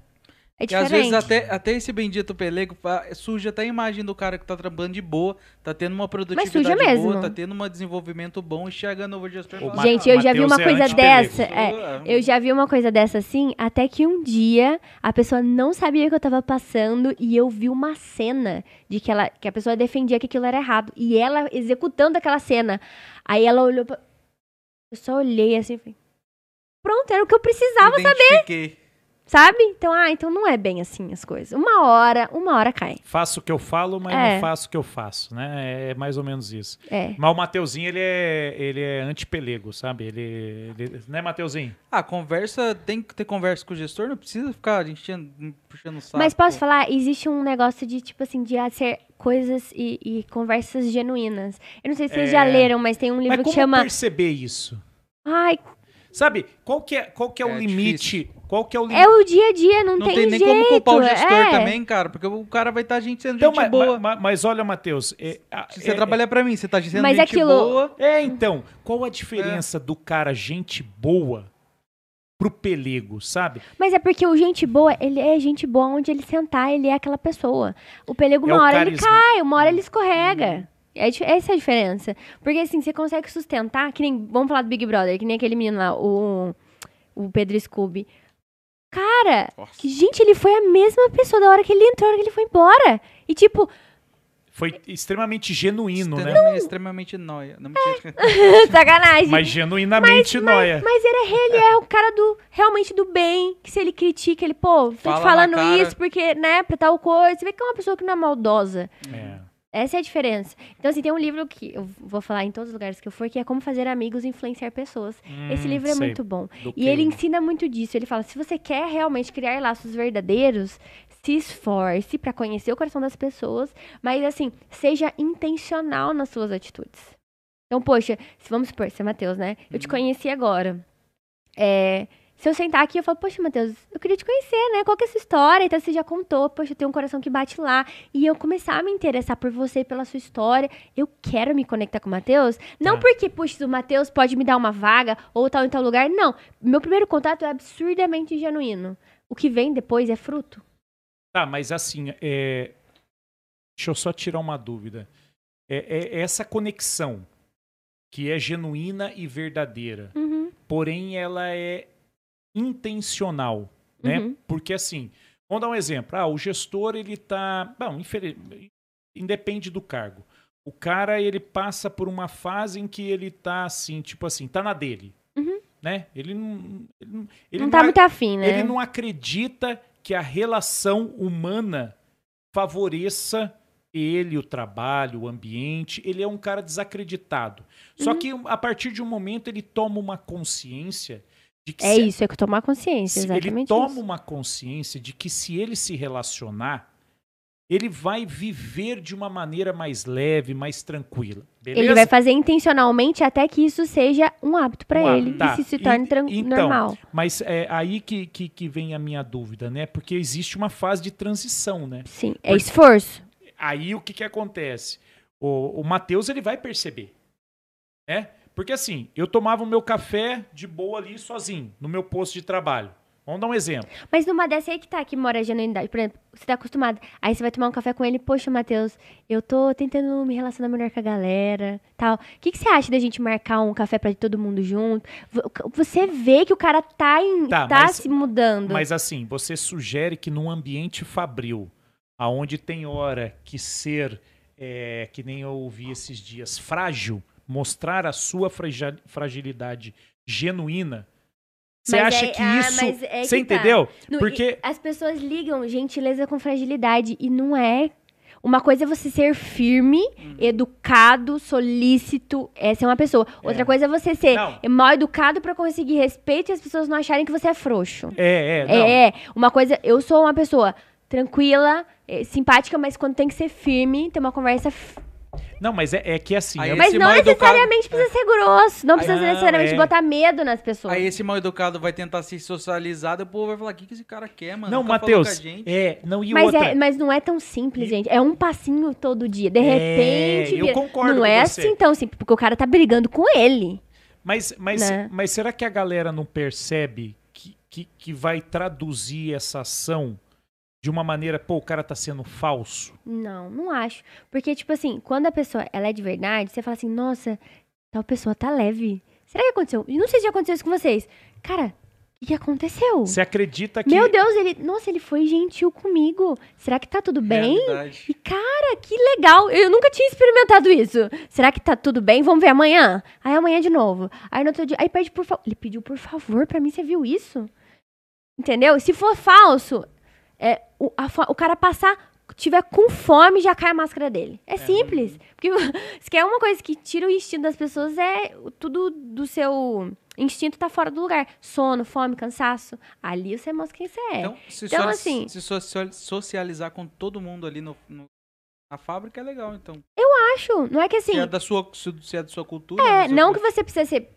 Speaker 3: É
Speaker 2: E
Speaker 3: diferente.
Speaker 2: às vezes até, até esse bendito pelego suja até a imagem do cara que tá trabalhando de boa, tá tendo uma produtividade
Speaker 3: suja mesmo.
Speaker 2: boa, tá tendo um desenvolvimento bom e chega novo e
Speaker 1: Ma-
Speaker 3: Gente, eu já vi uma
Speaker 1: é
Speaker 3: coisa
Speaker 1: antipelego.
Speaker 3: dessa. é,
Speaker 2: "Ah,
Speaker 3: eu já vi uma coisa dessa assim, até que um dia a pessoa não sabia o que eu tava passando e eu vi uma cena de que, ela, que a pessoa defendia que aquilo era errado. E ela executando aquela cena. Aí ela olhou pra. Eu só olhei assim e falei. Pronto, era o que eu precisava,
Speaker 2: identifiquei.
Speaker 3: Sabe? Então, ah, então não é bem assim as coisas. Uma hora, uma hora cai.
Speaker 1: Faço o que eu falo, mas
Speaker 3: É.
Speaker 1: não faço o que eu faço, né? É mais ou menos isso.
Speaker 3: É.
Speaker 1: Mas o Mateuzinho, ele é, ele é antipelego, sabe? Ele, ele... Né, Mateuzinho?
Speaker 2: Ah, conversa, tem que ter conversa com o gestor, não precisa ficar a gente puxando o saco.
Speaker 3: Mas posso falar, existe um negócio de, tipo assim, de ser coisas e, e conversas genuínas. Eu não sei se vocês
Speaker 1: É.
Speaker 3: já leram, mas tem um livro
Speaker 1: Mas
Speaker 3: que
Speaker 1: como
Speaker 3: chama.
Speaker 1: perceber isso?
Speaker 3: Ai,
Speaker 1: Sabe, qual que é, qual que é, o
Speaker 2: É
Speaker 1: limite? Qual que é o limite?
Speaker 3: é o dia a dia, não,
Speaker 2: não
Speaker 3: tem,
Speaker 2: tem, nem
Speaker 3: jeito.
Speaker 2: como culpar o gestor
Speaker 3: é.
Speaker 2: também, cara, porque o cara vai estar a gente sendo
Speaker 1: Então,
Speaker 2: gente
Speaker 1: mas,
Speaker 2: boa.
Speaker 1: mas- mas olha, Matheus, é,
Speaker 2: Se você
Speaker 1: é-
Speaker 2: trabalhar pra mim, você tá sendo
Speaker 3: Mas
Speaker 2: gente
Speaker 3: aquilo-
Speaker 2: boa.
Speaker 1: É, então, qual a
Speaker 2: É.
Speaker 1: diferença do cara gente boa pro pelego, sabe?
Speaker 3: Mas é porque o gente boa, ele é gente boa onde ele sentar, ele é aquela pessoa. O pelego,
Speaker 1: É
Speaker 3: uma
Speaker 1: o
Speaker 3: hora ele
Speaker 1: carisma.
Speaker 3: cai, uma hora ele escorrega. É, dif- essa é a diferença. Porque assim, você consegue sustentar, que nem. Vamos falar do Big Brother, que nem aquele menino lá, o, o Pedro Scooby. Cara,
Speaker 2: Nossa.
Speaker 3: que, gente, ele foi a mesma pessoa da hora que ele entrou, da hora que ele foi embora. E tipo,
Speaker 1: Foi extremamente genuíno, né?
Speaker 2: Extremamente, extremamente nóia. Não, mentira.
Speaker 3: sacanagem.
Speaker 1: Mas genuinamente nóia.
Speaker 3: Mas ele, é- ele é o cara do realmente do bem. Que se ele critica, ele, pô, tô
Speaker 2: Fala
Speaker 3: te falando isso porque, né, pra tal coisa. Você vê que é uma pessoa que não é maldosa.
Speaker 1: É.
Speaker 3: Essa é a diferença. Então, assim, tem um livro que eu vou falar em todos os lugares que eu for, que é Como Fazer Amigos e Influenciar Pessoas. Esse
Speaker 1: Hum,
Speaker 3: livro é
Speaker 1: sei.
Speaker 3: muito bom.
Speaker 1: Do
Speaker 3: E ele
Speaker 1: Kane.
Speaker 3: ensina muito disso. Ele fala: se você quer realmente criar laços verdadeiros, se esforce pra conhecer o coração das pessoas, mas assim, seja intencional nas suas atitudes. Então, poxa, se vamos supor, você é Matheus, né? Eu te conheci agora. É, se eu sentar aqui, eu falo, poxa, Matheus, eu queria te conhecer, né? Qual que é a sua história? Então você já contou, poxa, eu tenho um coração que bate lá. E eu começar a me interessar por você, pela sua história. Eu quero me conectar com o Matheus. Não
Speaker 1: Tá.
Speaker 3: porque, puxa, o Matheus pode me dar uma vaga ou tal em tal lugar. Não. Meu primeiro contato é absurdamente genuíno. O que vem depois é fruto.
Speaker 1: Tá, mas assim, é... deixa eu só tirar uma dúvida. É, é essa conexão que é genuína e verdadeira,
Speaker 3: Uhum.
Speaker 1: porém ela é intencional, né?
Speaker 3: Uhum.
Speaker 1: Porque assim, vamos dar um exemplo. Ah, o gestor ele tá, bom, independe do cargo. O cara ele passa por uma fase em que ele tá assim, tipo assim, tá na dele,
Speaker 3: Uhum.
Speaker 1: né? Ele não, ele não, ele
Speaker 3: não tá muito afim, né?
Speaker 1: ele não acredita que a relação humana favoreça ele, o trabalho, o ambiente. Ele é um cara desacreditado. Só
Speaker 3: Uhum.
Speaker 1: que a partir de um momento ele toma uma consciência
Speaker 3: É
Speaker 1: se,
Speaker 3: isso, é que tomar consciência,
Speaker 1: se ele
Speaker 3: exatamente
Speaker 1: toma
Speaker 3: isso.
Speaker 1: uma consciência de que se ele se relacionar, ele vai viver de uma maneira mais leve, mais tranquila. Beleza?
Speaker 3: Ele vai fazer intencionalmente até que isso seja um hábito
Speaker 1: Um
Speaker 3: ele
Speaker 1: tá.
Speaker 3: e se, torne
Speaker 1: E- então,
Speaker 3: normal.
Speaker 1: Mas é aí que, que, que vem a minha dúvida, né? Porque existe uma fase de transição, né?
Speaker 3: Sim, é
Speaker 1: Por-
Speaker 3: esforço.
Speaker 1: Aí o que, que acontece? O, o Matheus ele vai perceber, né? Porque assim, eu tomava o meu café de boa ali sozinho, no meu posto de trabalho. Vamos dar um exemplo.
Speaker 3: Mas numa dessa aí que tá, que mora a genuinidade. Por exemplo, você tá acostumado. Aí você vai tomar um café com ele, poxa, Matheus, eu tô tentando me relacionar melhor com a galera, tal. O que, que você acha da gente marcar um café pra todo mundo junto? Você vê que o cara tá, em,
Speaker 1: Tá,
Speaker 3: tá,
Speaker 1: mas-
Speaker 3: se mudando.
Speaker 1: Mas assim, você sugere que num ambiente fabril, aonde tem hora que ser, é, que nem eu ouvi esses dias, frágil, mostrar a sua fragi- fragilidade genuína, você
Speaker 3: Mas
Speaker 1: acha
Speaker 3: é-
Speaker 1: que
Speaker 3: ah,
Speaker 1: isso...
Speaker 3: é
Speaker 1: você
Speaker 3: que tá.
Speaker 1: entendeu?
Speaker 3: No-
Speaker 1: Porque...
Speaker 3: As pessoas ligam gentileza com fragilidade e não é. Uma coisa é você ser firme,
Speaker 1: Uhum.
Speaker 3: educado, solícito. Essa é uma pessoa. Outra
Speaker 1: É.
Speaker 3: coisa é você ser
Speaker 1: Não.
Speaker 3: mal educado pra conseguir respeito e as pessoas não acharem que você é frouxo.
Speaker 1: É, é, não.
Speaker 3: É, é. Uma coisa, eu sou uma pessoa tranquila, eh, simpática, mas quando tem que ser firme, ter uma conversa.
Speaker 1: Não, mas é, é que assim...
Speaker 2: Aí
Speaker 1: é-
Speaker 3: Mas não necessariamente precisa ser grosso. Não precisa
Speaker 1: Não,
Speaker 3: necessariamente
Speaker 1: é.
Speaker 3: botar medo nas pessoas.
Speaker 2: Aí esse mal educado vai tentar se socializar, e o povo vai falar: o que, que esse cara quer, mano?
Speaker 1: Não, Matheus,
Speaker 2: gente."
Speaker 1: é, não, e
Speaker 3: Mas,
Speaker 1: outra...
Speaker 3: é, mas não é tão simples,
Speaker 1: E-
Speaker 3: gente. É um passinho todo dia. De
Speaker 1: É,
Speaker 3: repente.
Speaker 1: eu
Speaker 3: vira.
Speaker 1: concordo
Speaker 3: Não
Speaker 1: com
Speaker 3: é
Speaker 1: você.
Speaker 3: assim tão simples, porque o cara tá brigando com ele.
Speaker 1: Mas, mas,
Speaker 3: Né?
Speaker 1: mas será que a galera não percebe que, que, que vai traduzir essa ação de uma maneira, pô, o cara tá sendo falso?
Speaker 3: Não, não acho. Porque, tipo assim, quando a pessoa ela é de verdade, você fala assim, nossa, tal pessoa tá leve. Será que aconteceu? E Não sei se já aconteceu isso com vocês. Cara, o que aconteceu?
Speaker 1: Você acredita que.
Speaker 3: Meu Deus, ele. Nossa, ele foi gentil comigo. Será que tá tudo bem?
Speaker 2: Realidade.
Speaker 3: E, cara, que legal. Eu nunca tinha experimentado isso. Será que tá tudo bem? Vamos ver amanhã? Aí amanhã de novo. Aí no outro dia. Aí pede por favor. Ele pediu por favor pra mim, você viu isso? Entendeu? Se for falso, é, o, a o cara passar. Tiver com fome, já cai a máscara dele. É, simples. Porque se quer uma coisa que tira o instinto das pessoas, é tudo do seu instinto tá fora do lugar. Sono, fome, cansaço. Ali você mostra quem você é.
Speaker 2: Então, se,
Speaker 3: Então,
Speaker 2: so-
Speaker 3: assim-
Speaker 2: se social- socializar com todo mundo ali no, no- na fábrica é legal, então.
Speaker 3: acho. Não é que assim.
Speaker 2: Se é da sua, se é da sua cultura.
Speaker 3: É, não que
Speaker 2: cultura.
Speaker 3: você precisa ser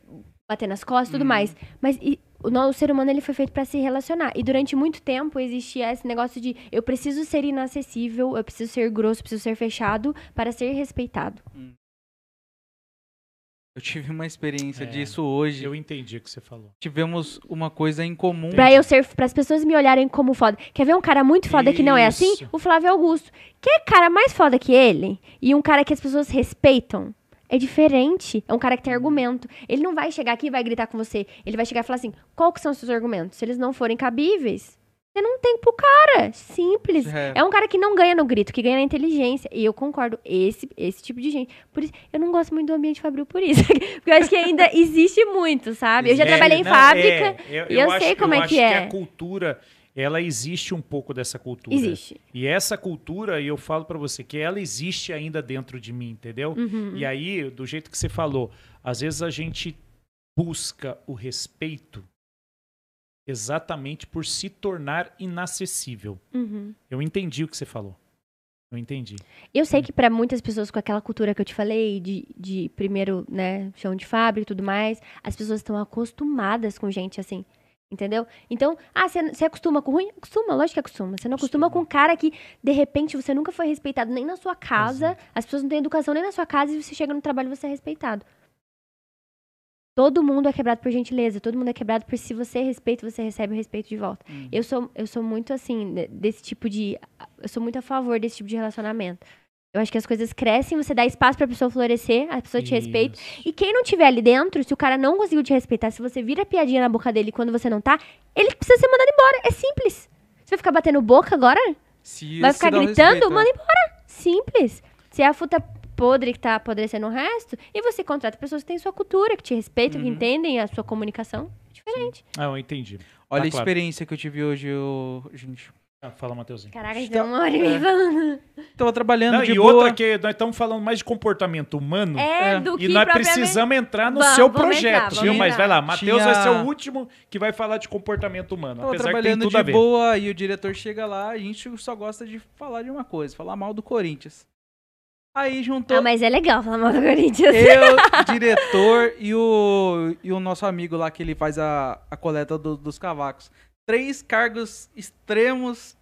Speaker 3: bater nas costas e tudo
Speaker 2: Uhum.
Speaker 3: mais, mas e- o, ser humano ele foi feito pra se relacionar. E durante muito tempo existia esse negócio de eu preciso ser inacessível, eu preciso ser grosso, eu preciso ser fechado para ser respeitado.
Speaker 2: Eu tive uma experiência
Speaker 1: É,
Speaker 2: disso hoje.
Speaker 1: Eu entendi o que você falou.
Speaker 2: Tivemos uma coisa em comum.
Speaker 3: Pra eu ser, para as pessoas me olharem como foda. Quer ver um cara muito foda que não é assim?
Speaker 1: Isso.
Speaker 3: O Flávio Augusto. Quer cara mais foda que ele e um cara que as pessoas respeitam? É diferente. É um cara que tem argumento. Ele não vai chegar aqui e vai gritar com você. Ele vai chegar e falar assim: qual que são os seus argumentos? Se eles não forem cabíveis, você não tem pro cara. Simples.
Speaker 2: É.
Speaker 3: É um cara que não ganha no grito, que ganha na inteligência. E eu concordo, esse, esse tipo de gente. Por isso, eu não gosto muito do ambiente fabril por isso. Porque eu acho que ainda existe muito, sabe? Eu já trabalhei em
Speaker 1: não,
Speaker 3: fábrica
Speaker 1: é,
Speaker 3: e eu sei como
Speaker 1: eu
Speaker 3: é
Speaker 1: acho
Speaker 3: que é.
Speaker 1: a cultura, ela existe um pouco dessa cultura.
Speaker 3: Existe.
Speaker 1: E essa cultura, e eu falo pra você que ela existe ainda dentro de mim, entendeu?
Speaker 3: Uhum.
Speaker 1: E aí, do jeito que você falou, às vezes a gente busca o respeito exatamente por se tornar inacessível.
Speaker 3: Uhum.
Speaker 1: Eu entendi o que você falou. Eu entendi.
Speaker 3: Eu sei que pra muitas pessoas com aquela cultura que eu te falei, de, de primeiro, né, chão de fábrica e tudo mais, as pessoas estão acostumadas com gente assim. Entendeu? Então, ah, você acostuma com ruim? Acostuma, lógico que acostuma. Você não acostuma com um cara que, de repente, você nunca foi respeitado nem na sua casa, as pessoas não têm educação nem na sua casa e você chega no trabalho e você é respeitado. Todo mundo é quebrado por gentileza, todo mundo é quebrado por se você respeita, você recebe o respeito de volta.
Speaker 2: Uhum.
Speaker 3: Eu sou, eu sou muito assim, de- desse tipo de. Eu sou muito a favor desse tipo de relacionamento. Eu acho que as coisas crescem, você dá espaço pra pessoa florescer, a pessoa te respeita. E quem não tiver ali dentro, se o cara não conseguiu te respeitar, se você vira piadinha na boca dele quando você não tá, ele precisa ser mandado embora. É simples. Você vai ficar batendo boca agora?
Speaker 2: Se
Speaker 3: vai ficar gritando? manda embora. Simples. Se é a fruta podre que tá apodrecendo o resto, e você contrata pessoas que têm sua cultura, que te respeitam, que
Speaker 2: Uhum.
Speaker 3: entendem a sua comunicação, é diferente.
Speaker 1: Ah, eu entendi.
Speaker 2: Olha
Speaker 1: Tá
Speaker 2: a
Speaker 1: claro.
Speaker 2: experiência que eu tive hoje, ô, gente.
Speaker 1: Ah, fala, Matheusinho.
Speaker 3: Caraca, a gente
Speaker 2: Então,
Speaker 3: deu uma hora
Speaker 2: é.
Speaker 3: falando.
Speaker 2: Tava trabalhando
Speaker 1: Não,
Speaker 2: de
Speaker 1: e
Speaker 2: boa.
Speaker 1: outra que nós estamos falando mais de comportamento humano.
Speaker 3: É,
Speaker 2: É.
Speaker 3: do que
Speaker 1: E nós precisamos entrar no
Speaker 3: Vamos,
Speaker 1: seu
Speaker 3: vamos
Speaker 1: projeto,
Speaker 3: entrar,
Speaker 1: viu? Mas vai lá. Matheus
Speaker 2: Tinha-
Speaker 1: vai ser o último que vai falar de comportamento humano.
Speaker 2: Tava
Speaker 1: apesar que tem
Speaker 2: trabalhando de boa e o diretor chega lá, a gente só gosta de falar de uma coisa, falar mal do Corinthians. Aí juntou
Speaker 3: Ah, mas é legal falar mal do Corinthians.
Speaker 2: eu, diretor e o, e o nosso amigo lá que ele faz a, a coleta do- dos cavacos. Três cargos extremos.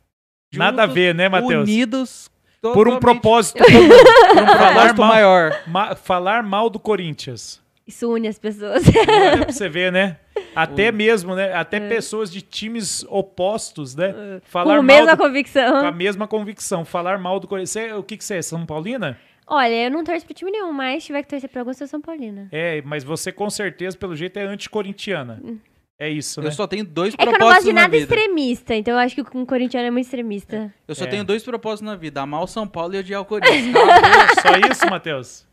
Speaker 1: Nada a
Speaker 2: juntos,
Speaker 1: ver, né, Matheus?
Speaker 2: Unidos.
Speaker 1: Por um propósito. Por um falar
Speaker 2: propósito
Speaker 1: mal,
Speaker 2: maior.
Speaker 1: ma- falar mal do Corinthians.
Speaker 3: Isso une as pessoas.
Speaker 1: Olha pra você ver, né? Até mesmo, né? Até
Speaker 3: É.
Speaker 1: pessoas de times opostos, né?
Speaker 3: Com
Speaker 1: Falar
Speaker 3: a
Speaker 1: mal
Speaker 3: mesma
Speaker 1: do- com
Speaker 3: convicção.
Speaker 1: a mesma convicção. Falar mal do Corinthians. O que, que você é? São Paulina?
Speaker 3: Olha, eu não torço pro time nenhum, mas se tiver que torcer pra algum, eu sou São Paulina.
Speaker 1: É, mas você com certeza, pelo jeito, é anticorintiana. É isso, né?
Speaker 2: Eu só tenho dois
Speaker 3: É que eu não
Speaker 2: propósitos
Speaker 3: gosto de
Speaker 2: na
Speaker 3: nada
Speaker 2: vida.
Speaker 3: extremista, então eu acho que um corintiano é muito extremista.
Speaker 2: Eu só
Speaker 1: É.
Speaker 2: tenho dois propósitos na vida: amar o São Paulo e odiar o Corinthians.
Speaker 1: Só isso, Matheus?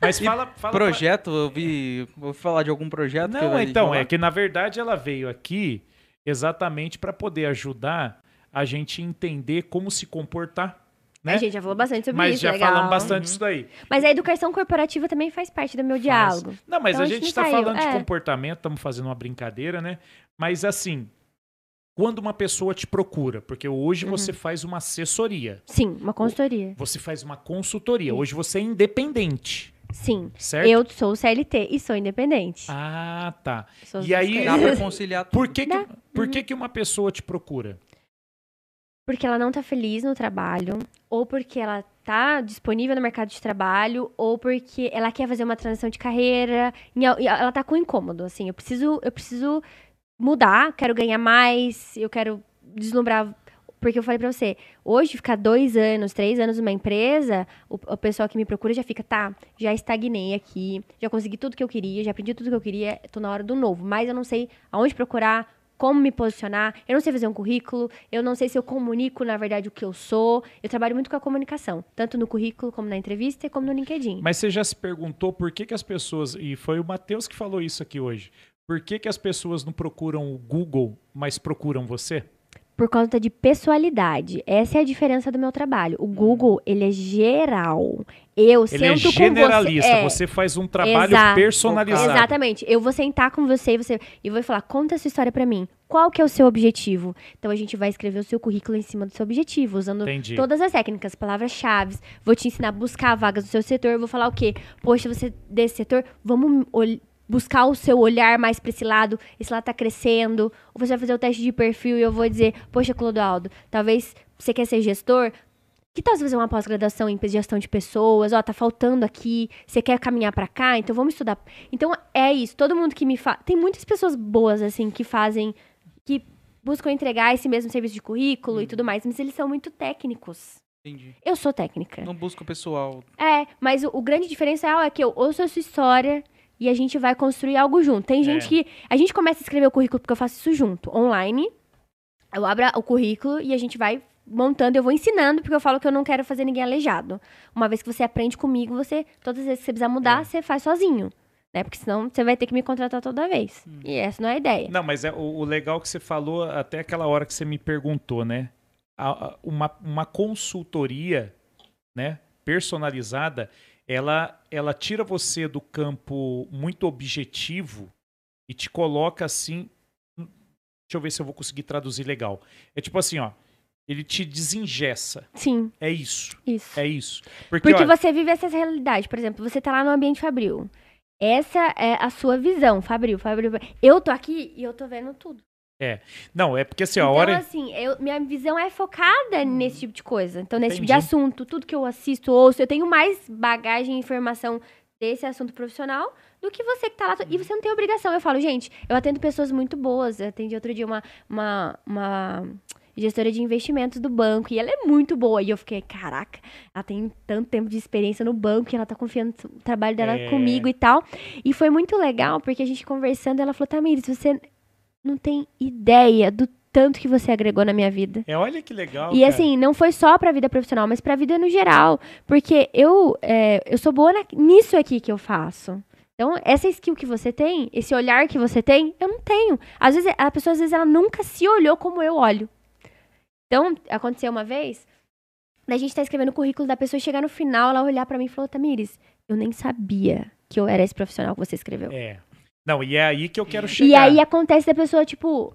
Speaker 1: Mas fala, fala pra-
Speaker 2: projeto, eu vi. Vou falar de algum projeto que
Speaker 1: Não, então, é que na verdade ela veio aqui exatamente para poder ajudar a gente entender como se comportar, né?
Speaker 3: A gente já falou bastante sobre
Speaker 1: Mas
Speaker 3: isso,
Speaker 1: já
Speaker 3: legal.
Speaker 1: falamos bastante disso daí.
Speaker 3: Mas a educação corporativa também faz parte do meu
Speaker 1: Faz.
Speaker 3: diálogo.
Speaker 1: Não, mas
Speaker 3: Então
Speaker 1: a
Speaker 3: a
Speaker 1: gente está falando de
Speaker 3: é.
Speaker 1: comportamento, estamos fazendo uma brincadeira, né? Mas assim, quando uma pessoa te procura, porque hoje
Speaker 3: Uhum.
Speaker 1: você faz uma assessoria,
Speaker 3: Sim, uma consultoria.
Speaker 1: você faz uma consultoria, hoje você é independente,
Speaker 3: Sim.
Speaker 1: certo?
Speaker 3: Eu sou CLT e sou independente.
Speaker 1: Ah, tá.
Speaker 3: Sou
Speaker 1: E aí-
Speaker 2: Dá pra conciliar tudo.
Speaker 1: Por que que, por
Speaker 3: Uhum.
Speaker 1: que que uma pessoa te procura?
Speaker 3: Porque ela não tá feliz no trabalho, ou porque ela tá disponível no mercado de trabalho, ou porque ela quer fazer uma transição de carreira, ela- ela tá com incômodo, assim, eu preciso, eu preciso mudar, quero ganhar mais, eu quero deslumbrar, porque eu falei pra você, hoje ficar dois anos, três anos numa empresa, o, o pessoal que me procura já fica, tá, já estagnei aqui, já consegui tudo que eu queria, já aprendi tudo que eu queria, tô na hora do novo, mas eu não sei aonde procurar, como me posicionar, eu não sei fazer um currículo, eu não sei se eu comunico, na verdade, o que eu sou. Eu trabalho muito com a comunicação, tanto no currículo, como na entrevista e como no LinkedIn.
Speaker 1: Mas você já se perguntou por que, que as pessoas, e foi o Matheus que falou isso aqui hoje, por que, que as pessoas não procuram o Google, mas procuram você?
Speaker 3: Por conta de pessoalidade. Essa é a diferença do meu trabalho. O Google, ele é geral. Eu
Speaker 1: Ele é
Speaker 3: sento
Speaker 1: generalista,
Speaker 3: com você. É,
Speaker 1: você faz um trabalho
Speaker 3: Exato.
Speaker 1: personalizado.
Speaker 3: Exatamente. Eu vou sentar com você e você e vou falar, conta essa história pra mim. Qual que é o seu objetivo? Então a gente vai escrever o seu currículo em cima do seu objetivo, usando
Speaker 1: Entendi.
Speaker 3: todas as técnicas, palavras-chave. Vou te ensinar a buscar vagas do seu setor. Vou falar o quê? Poxa, você desse setor, vamos buscar o seu olhar mais pra esse lado. Esse lado tá crescendo. Ou você vai fazer o teste de perfil e eu vou dizer, poxa, Clodoaldo, talvez você quer ser gestor, que tal você fazer uma pós-graduação em gestão de pessoas? Ó, tá faltando aqui. Você quer caminhar pra cá? Então vamos estudar. Então é isso. Todo mundo que me fala. Tem muitas pessoas boas, assim, que fazem. que buscam entregar esse mesmo serviço de currículo e tudo mais, mas eles são muito técnicos.
Speaker 2: Entendi.
Speaker 3: Eu sou técnica.
Speaker 2: Não busca o pessoal.
Speaker 3: É, mas o, o grande diferencial é que eu ouço a sua história e a gente vai construir algo junto. Tem gente
Speaker 1: É.
Speaker 3: que. A gente começa a escrever o currículo porque eu faço isso junto, online. Eu abro o currículo e a gente vai montando, eu vou ensinando, porque eu falo que eu não quero fazer ninguém aleijado. Uma vez que você aprende comigo, você, todas as vezes que você precisar mudar,
Speaker 1: É.
Speaker 3: você faz sozinho. Né? Porque senão você vai ter que me contratar toda vez. E essa não é a ideia.
Speaker 1: Não, mas é, o, o legal que você falou até aquela hora que você me perguntou, né? A- a- uma, uma consultoria, né? Personalizada, ela, ela tira você do campo muito objetivo e te coloca assim. Deixa eu ver se eu vou conseguir traduzir legal. É tipo assim, ó. Ele te desengessa.
Speaker 3: Sim,
Speaker 1: É isso.
Speaker 3: isso.
Speaker 1: É isso. Porque,
Speaker 3: Porque
Speaker 1: olha,
Speaker 3: você vive essa realidade. Por exemplo, você tá lá no ambiente fabril. Essa é a sua visão, fabril, fabril. Eu tô aqui e eu tô vendo tudo.
Speaker 1: Não, é porque assim, a
Speaker 3: então,
Speaker 1: hora.
Speaker 3: assim, eu- minha visão é focada nesse tipo de coisa. Então, nesse tipo de
Speaker 1: Entendi.
Speaker 3: assunto, tudo que eu assisto, ouço, eu tenho mais bagagem e informação desse assunto profissional do que você que tá lá. E você não tem obrigação. Eu falo, gente, eu atendo pessoas muito boas. Eu atendi outro dia uma, uma, uma gestora de investimentos do banco e ela é muito boa. E eu fiquei, caraca, ela tem tanto tempo de experiência no banco e ela tá confiando no trabalho dela
Speaker 1: É.
Speaker 3: comigo e tal. E foi muito legal, porque a gente conversando, ela falou, Tamires, você não tem ideia do tanto que você agregou na minha vida.
Speaker 1: É, olha que legal.
Speaker 3: E
Speaker 1: cara.
Speaker 3: assim, não foi só pra vida profissional, mas pra vida no geral. Porque eu, é, eu sou boa na- nisso aqui que eu faço. Então, essa skill que você tem, esse olhar que você tem, eu não tenho. Às vezes, a pessoa, às vezes, ela nunca se olhou como eu olho. Então, aconteceu uma vez, da gente tá escrevendo o currículo da pessoa e chegar no final, ela olhar pra mim e falou, Tamires, eu nem sabia que eu era esse profissional que você escreveu.
Speaker 1: É. Não, e é aí que eu quero chegar.
Speaker 3: E aí acontece da pessoa, tipo,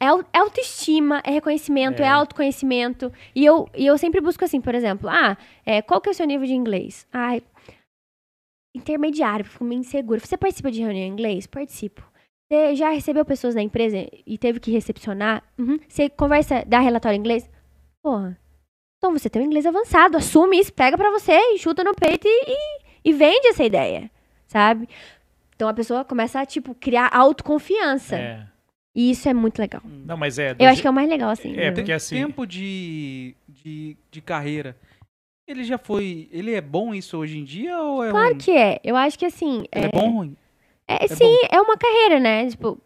Speaker 3: é, é autoestima, é reconhecimento, é,
Speaker 1: É.
Speaker 3: autoconhecimento. E eu, e eu sempre busco assim, por exemplo, ah, é, qual que é o seu nível de inglês? Ai, intermediário, fico meio inseguro. Você participa de reunião em inglês? Participo. Você já recebeu pessoas na empresa e teve que recepcionar? Uhum. Você conversa, dá relatório em inglês? Porra. Então você tem um inglês avançado, assume isso, pega pra você e chuta no peito e, e, e vende essa ideia, sabe? Então a pessoa começa a, tipo, criar autoconfiança.
Speaker 1: É.
Speaker 3: E isso é muito legal.
Speaker 1: Não, mas é. do
Speaker 3: Eu acho que é o mais legal, assim.
Speaker 1: É,
Speaker 3: né?
Speaker 1: porque assim.
Speaker 2: Tempo de, de, de carreira. Ele já foi. Ele é bom isso hoje em dia ou é
Speaker 3: Claro
Speaker 2: ruim?
Speaker 3: que é. Eu acho que assim.
Speaker 2: Ele é, bom ou ruim?
Speaker 3: É, sim, é uma carreira, né? Tipo,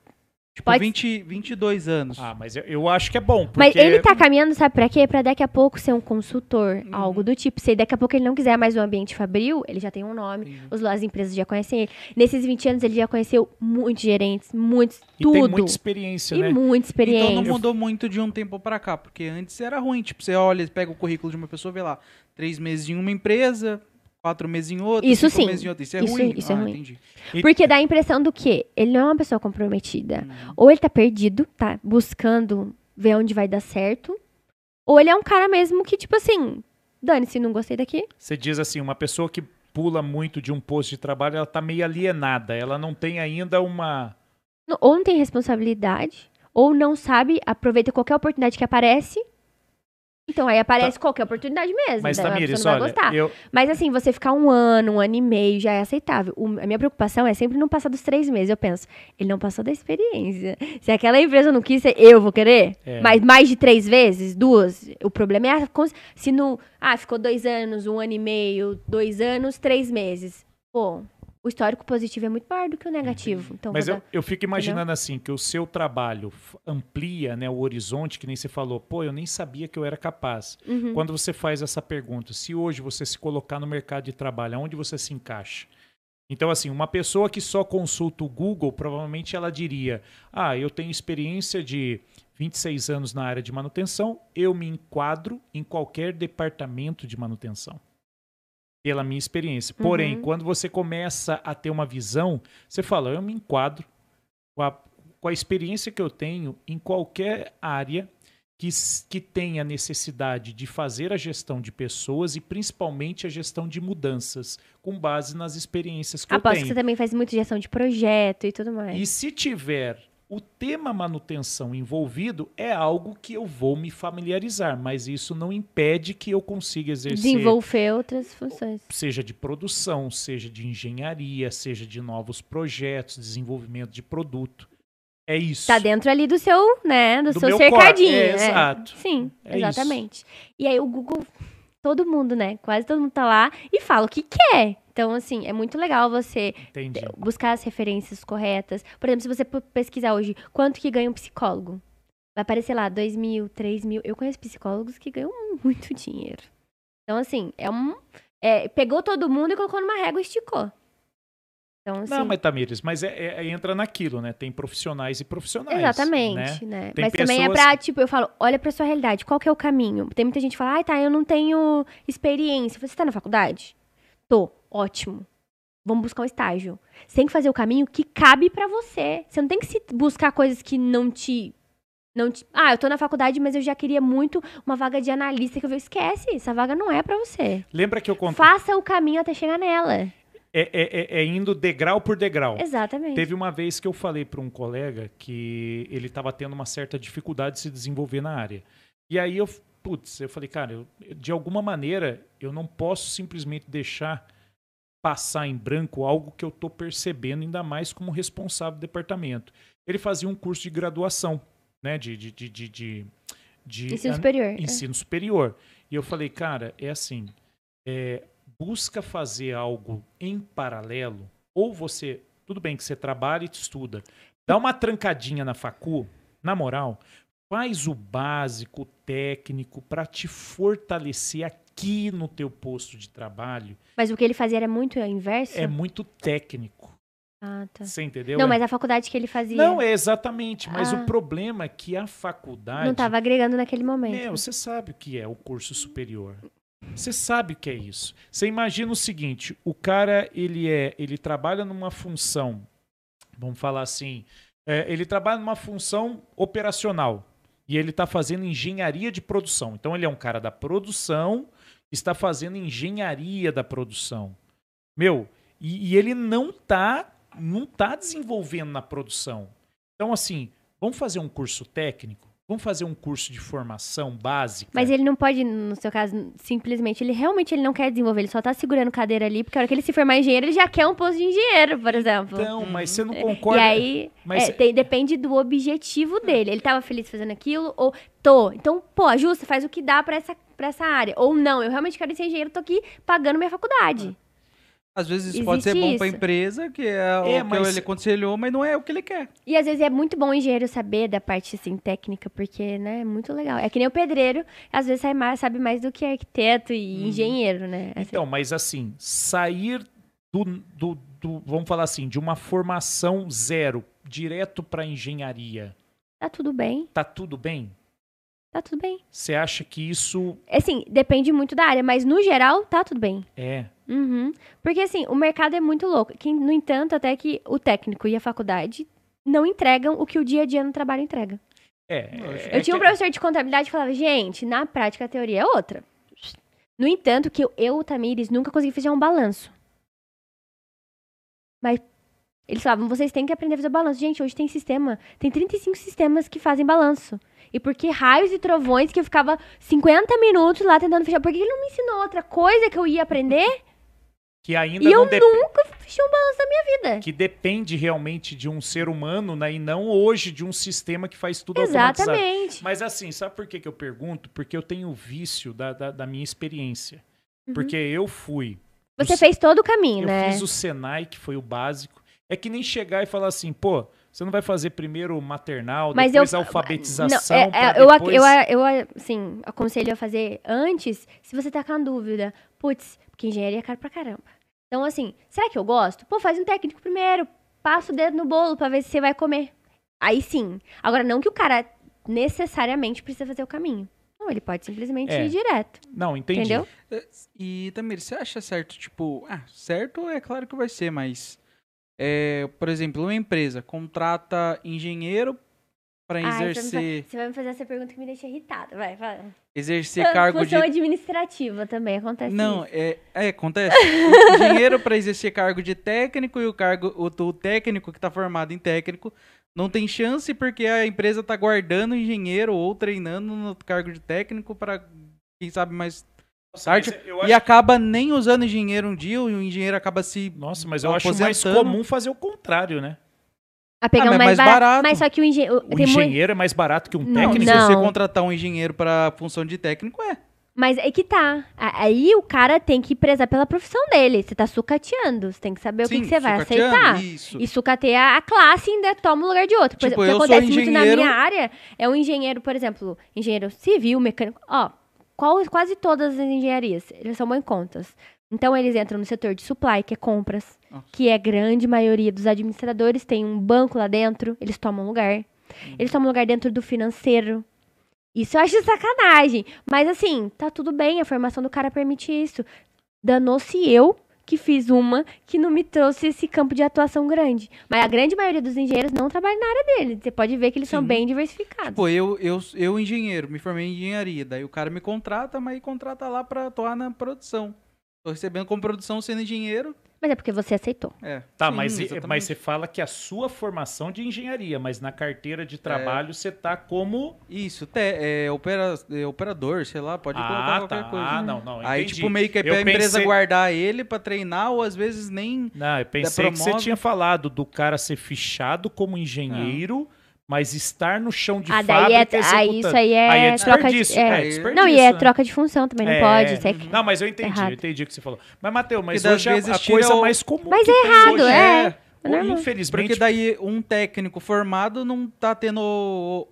Speaker 2: Tipo,
Speaker 3: Pode-
Speaker 2: 20, 22 anos.
Speaker 1: Ah, mas eu, eu acho que é bom. Porque...
Speaker 3: Mas ele tá caminhando, sabe pra quê? Pra daqui a pouco ser um consultor,
Speaker 2: Uhum.
Speaker 3: algo do tipo. Se daqui a pouco ele não quiser mais o ambiente fabril, ele já tem um nome. Os, as empresas já conhecem ele. Nesses 20 anos ele já conheceu muitos gerentes, muitos,
Speaker 1: E tem
Speaker 3: tudo.
Speaker 1: muita experiência,
Speaker 3: e
Speaker 1: né?
Speaker 3: muita experiência.
Speaker 2: Então não mudou muito de um tempo pra cá, porque antes era ruim. Tipo, você olha, pega o currículo de uma pessoa, vê lá, três meses em uma empresa, quatro meses em outra,
Speaker 3: Isso
Speaker 2: cinco
Speaker 3: sim.
Speaker 2: meses em outra. Isso é
Speaker 3: Isso-
Speaker 2: ruim?
Speaker 3: isso é
Speaker 2: ah,
Speaker 3: ruim.
Speaker 2: entendi.
Speaker 3: Porque dá a impressão do quê? Ele não é uma pessoa comprometida.
Speaker 2: Uhum.
Speaker 3: Ou ele tá perdido, tá buscando ver onde vai dar certo. Ou ele é um cara mesmo que, tipo assim, dane-se, não gostei daqui.
Speaker 1: Você diz assim, uma pessoa que pula muito de um posto de trabalho, ela tá meio alienada. Ela não tem ainda uma.
Speaker 3: Ou não tem responsabilidade, ou não sabe, aproveita qualquer oportunidade que aparece. Então aí aparece qualquer oportunidade mesmo.
Speaker 1: Mas,
Speaker 3: a
Speaker 1: Tamires,
Speaker 3: não vai
Speaker 1: olha,
Speaker 3: gostar.
Speaker 1: eu,
Speaker 3: Mas assim, você ficar um ano, um ano e meio já é aceitável. O- a minha preocupação é sempre não passar dos três meses. Eu penso, ele não passou da experiência. Se aquela empresa não quis, eu vou querer.
Speaker 1: É.
Speaker 3: Mas mais de três vezes, duas. O problema é a se no. Ah, ficou dois anos, um ano e meio, dois anos, três meses. Pô, o histórico positivo é muito maior do que o negativo. Então,
Speaker 1: mas eu,
Speaker 3: dar-
Speaker 1: eu fico imaginando assim, que o seu trabalho amplia né, o horizonte, que nem você falou, pô, eu nem sabia que eu era capaz.
Speaker 3: Uhum.
Speaker 1: Quando você faz essa pergunta, se hoje você se colocar no mercado de trabalho, aonde você se encaixa? Então, assim, uma pessoa que só consulta o Google, provavelmente ela diria: Ah, eu tenho experiência de 26 anos na área de manutenção, eu me enquadro em qualquer departamento de manutenção. Pela minha experiência. Porém,
Speaker 3: Uhum.
Speaker 1: quando você começa a ter uma visão, você fala: Eu me enquadro com a, com a experiência que eu tenho em qualquer área que, que tenha necessidade de fazer a gestão de pessoas e principalmente a gestão de mudanças, com base nas experiências que
Speaker 3: Aposto
Speaker 1: eu
Speaker 3: que
Speaker 1: tenho.
Speaker 3: você também faz muito gestão de projeto e tudo mais.
Speaker 1: E se tiver o tema manutenção envolvido, é algo que eu vou me familiarizar, mas isso não impede que eu consiga exercer,
Speaker 3: Desenvolver outras funções.
Speaker 1: seja de produção, seja de engenharia, seja de novos projetos, desenvolvimento de produto. É isso.
Speaker 3: Tá dentro ali do seu, né, do,
Speaker 1: Do
Speaker 3: seu cercadinho.
Speaker 1: é,
Speaker 3: né?
Speaker 1: exato.
Speaker 3: Sim,
Speaker 1: É isso.
Speaker 3: exatamente. E aí o Google, todo mundo, né, quase todo mundo tá lá e fala o que quer. Então, assim, é muito legal você
Speaker 1: Entendi.
Speaker 3: buscar as referências corretas. Por exemplo, se você pesquisar hoje quanto que ganha um psicólogo, vai aparecer lá 2 mil, 3 mil. Eu conheço psicólogos que ganham muito dinheiro. Então, assim, é um... é, pegou todo mundo e colocou numa régua e esticou. Então, assim...
Speaker 1: Não, mas Tamires, mas é, é- é- entra naquilo, né? Tem profissionais e profissionais. né?
Speaker 3: Exatamente, né?
Speaker 1: Tem
Speaker 3: Mas também é
Speaker 1: pessoas
Speaker 3: pra, tipo, eu falo, olha pra sua realidade, qual que é o caminho? Tem muita gente que fala, ai, tá, eu não tenho experiência. Você tá na faculdade? Tô, ótimo. Vamos buscar um estágio. Você tem que fazer o caminho que cabe pra você. Você não tem que se buscar coisas que não te. Não te... Ah, eu tô na faculdade, mas eu já queria muito uma vaga de analista que eu vi. Esquece, essa vaga não é pra você.
Speaker 1: Lembra que eu contei?
Speaker 3: Faça o caminho até chegar nela.
Speaker 1: É, é- é- é indo degrau por degrau.
Speaker 3: Exatamente.
Speaker 1: Teve uma vez que eu falei para um colega que ele estava tendo uma certa dificuldade de se desenvolver na área. E aí eu, putz, eu falei, cara, eu- de alguma maneira eu não posso simplesmente deixar passar em branco algo que eu estou percebendo, ainda mais como responsável do departamento. Ele fazia um curso de graduação, né, de, de, de, de, de-
Speaker 3: Ensino superior. é.
Speaker 1: ensino superior. E eu falei, cara, é assim, é, busca fazer algo em paralelo, ou você, tudo bem que você trabalha e estuda, dá uma trancadinha na facu, na moral, faz o básico, o técnico, para te fortalecer aqui no teu posto de trabalho,
Speaker 3: Mas o que ele fazia era muito inverso?
Speaker 1: é muito técnico.
Speaker 3: Ah, tá.
Speaker 1: Você entendeu?
Speaker 3: Não,
Speaker 1: É-
Speaker 3: mas a faculdade que ele fazia
Speaker 1: Não, é exatamente. Mas
Speaker 3: Ah.
Speaker 1: o problema é que a faculdade.
Speaker 3: não estava agregando naquele momento.
Speaker 1: Meu, você sabe o que é o curso superior. Você sabe o que é isso. Você imagina o seguinte: o cara ele é, ele trabalha numa função, vamos falar assim, é, ele trabalha numa função operacional e ele está fazendo engenharia de produção. Então ele é um cara da produção, está fazendo engenharia da produção. Meu, e, e ele não tá, não tá desenvolvendo na produção. Então assim, vamos fazer um curso técnico. Vamos fazer um curso de formação básica.
Speaker 3: Mas ele não pode, no seu caso, simplesmente, ele realmente ele não quer desenvolver, ele só tá segurando cadeira ali, porque a hora que ele se formar engenheiro, ele já quer um posto de engenheiro, por exemplo.
Speaker 1: Então, mas você não
Speaker 3: e
Speaker 1: concorda.
Speaker 3: aí,
Speaker 1: mas-
Speaker 3: é, tem- depende do objetivo dele. Ele tava feliz fazendo aquilo, ou tô. Então, pô, ajusta, faz o que dá pra essa, pra essa área. Ou não, eu realmente quero ser engenheiro, tô aqui pagando minha faculdade.
Speaker 2: Às vezes isso pode ser bom pra
Speaker 3: isso.
Speaker 2: empresa, que é,
Speaker 1: É,
Speaker 2: o que
Speaker 1: mas-
Speaker 2: ele aconselhou, mas não é o que ele quer.
Speaker 3: E às vezes é muito bom o engenheiro saber da parte assim, técnica, porque, né, é muito legal. É que nem o pedreiro, às vezes sabe mais, sabe mais do que arquiteto e engenheiro, né? Assim,
Speaker 1: Então, mas assim, sair do, do, do- vamos falar assim, de uma formação zero direto para engenharia,
Speaker 3: tá tudo bem,
Speaker 1: tá tudo bem?
Speaker 3: tá tudo bem.
Speaker 1: Você acha que isso
Speaker 3: Assim, depende muito da área, mas no geral, tá tudo bem.
Speaker 1: é?
Speaker 3: Uhum. Porque assim, o mercado é muito louco. Que, no entanto, até que o técnico e a faculdade não entregam o que o dia a dia no trabalho entrega.
Speaker 1: É.
Speaker 3: Eu
Speaker 1: é
Speaker 3: tinha um
Speaker 1: que-
Speaker 3: professor de contabilidade que falava, gente, na prática a teoria é outra. No entanto, que eu, eu o Tamires, nunca consegui fazer um balanço. Mas eles falavam, vocês têm que aprender a fazer balanço. Gente, hoje tem sistema, tem 35 sistemas que fazem balanço. E por que raios e trovões que eu ficava 50 minutos lá tentando fechar? Por que ele não me ensinou outra coisa que eu ia aprender?
Speaker 1: Que ainda
Speaker 3: E eu
Speaker 1: não dep-
Speaker 3: nunca fechei um balanço na minha vida.
Speaker 1: que depende realmente de um ser humano, né, e não hoje de um sistema que faz tudo automatizado.
Speaker 3: Exatamente.
Speaker 1: Mas assim, sabe por que, que eu pergunto? Porque eu tenho o vício da, da, da minha experiência.
Speaker 3: Uhum.
Speaker 1: Porque eu fui
Speaker 3: Você
Speaker 1: o-
Speaker 3: fez todo o caminho,
Speaker 1: Eu
Speaker 3: né?
Speaker 1: fiz o Senai, que foi o básico. É que nem chegar e falar assim, pô, você não vai fazer primeiro maternal,
Speaker 3: Mas
Speaker 1: depois
Speaker 3: eu-
Speaker 1: alfabetização.
Speaker 3: Não, é- é, eu,
Speaker 1: depois...
Speaker 3: eu, eu, assim, aconselho a fazer antes, se você tá com a dúvida. Putz, porque engenharia é caro pra caramba. Então, assim, será que eu gosto? Pô, faz um técnico primeiro. Passa o dedo no bolo pra ver se você vai comer. Aí sim. Agora, não que o cara necessariamente precisa fazer o caminho. Não, ele pode simplesmente
Speaker 1: É.
Speaker 3: ir direto.
Speaker 1: Não, entendi.
Speaker 3: Entendeu?
Speaker 2: E também, você acha certo, tipo, ah, certo é claro que vai ser, mas é, por exemplo, uma empresa contrata engenheiro para
Speaker 3: Ai, você, vai me
Speaker 2: exercer
Speaker 3: você vai me fazer essa pergunta que me deixa irritada. Vai, vai.
Speaker 2: Exercer cargo de
Speaker 3: Função administrativa também acontece
Speaker 2: Não,
Speaker 3: isso.
Speaker 2: é, é acontece. o engenheiro para exercer cargo de técnico e o cargo o, o técnico que tá formado em técnico não tem chance porque a empresa tá guardando engenheiro ou treinando no cargo de técnico para quem sabe mais
Speaker 1: Nossa,
Speaker 2: tarde
Speaker 1: mas eu
Speaker 2: e acaba nem usando engenheiro um dia, o engenheiro acaba se
Speaker 1: Nossa, mas eu acho mais comum fazer o contrário, né?
Speaker 3: A pegar
Speaker 2: Ah,
Speaker 3: um
Speaker 2: mas
Speaker 3: mais,
Speaker 2: mais
Speaker 3: barato.
Speaker 2: barato.
Speaker 3: Mas só que o engenheiro.
Speaker 1: O engenheiro é mais barato que um
Speaker 3: Não,
Speaker 1: técnico.
Speaker 2: Se você
Speaker 3: não.
Speaker 2: contratar um engenheiro para função de técnico, é.
Speaker 3: Mas é que tá. Aí o cara tem que prezar pela profissão dele. Você tá sucateando. Você tem que saber o que,
Speaker 2: Sim,
Speaker 3: que você vai aceitar.
Speaker 2: Isso.
Speaker 3: E sucateia a classe e ainda toma o lugar de outro. Por
Speaker 2: Tipo,
Speaker 3: exemplo, o que acontece muito na minha área é um engenheiro, por exemplo, engenheiro civil, mecânico. Ó, qual- quase todas as engenharias, eles são bem contas. Então, eles entram no setor de supply, que é compras,
Speaker 2: Nossa.
Speaker 3: que é a grande maioria dos administradores. Tem um banco lá dentro, eles tomam lugar.
Speaker 2: Uhum.
Speaker 3: Eles tomam lugar dentro do financeiro. Isso eu acho sacanagem. Mas assim, tá tudo bem, a formação do cara permite isso. Danou-se eu que fiz uma que não me trouxe esse campo de atuação grande. Mas a grande maioria dos engenheiros não trabalha na área dele. Você pode ver que eles são
Speaker 2: Sim.
Speaker 3: bem diversificados.
Speaker 2: Pô, eu, eu, eu engenheiro, me formei em engenharia. Daí o cara me contrata, mas contrata lá pra atuar na produção. Tô recebendo como produção sendo engenheiro.
Speaker 3: Mas é porque você aceitou.
Speaker 2: É.
Speaker 1: Tá,
Speaker 2: Sim,
Speaker 1: mas,
Speaker 2: exatamente.
Speaker 1: mas você fala que a sua formação de engenharia, mas na carteira de trabalho você tá como.
Speaker 2: Isso, te, é, opera, é operador, sei lá, pode colocar
Speaker 1: ah,
Speaker 2: qualquer
Speaker 1: tá.
Speaker 2: coisa.
Speaker 1: Ah, não, não.
Speaker 2: Aí,
Speaker 1: entendi.
Speaker 2: tipo, meio que é pra empresa
Speaker 1: pensei-
Speaker 2: guardar ele pra treinar, ou às vezes nem.
Speaker 1: Não, eu pensei que você tinha falado do cara ser fichado como engenheiro, mas estar no chão de
Speaker 3: ah, daí é,
Speaker 1: fábrica
Speaker 3: aí
Speaker 1: executando.
Speaker 3: isso aí é,
Speaker 1: Aí é
Speaker 3: troca de.
Speaker 1: desperdício,
Speaker 3: é.
Speaker 1: é desperdício,
Speaker 3: Não, e é
Speaker 1: né?
Speaker 3: troca de função também, não
Speaker 1: É,
Speaker 3: pode. É que-
Speaker 1: Não, mas eu entendi,
Speaker 3: Errado.
Speaker 1: eu entendi o que você falou. Mas, Matheus, mas hoje a,
Speaker 2: vezes,
Speaker 1: a coisa
Speaker 2: o-
Speaker 1: mais comum
Speaker 3: Mas
Speaker 1: que
Speaker 3: é errado,
Speaker 1: hoje
Speaker 3: é.
Speaker 1: Ou. Infelizmente,
Speaker 2: Porque daí um técnico formado não tá tendo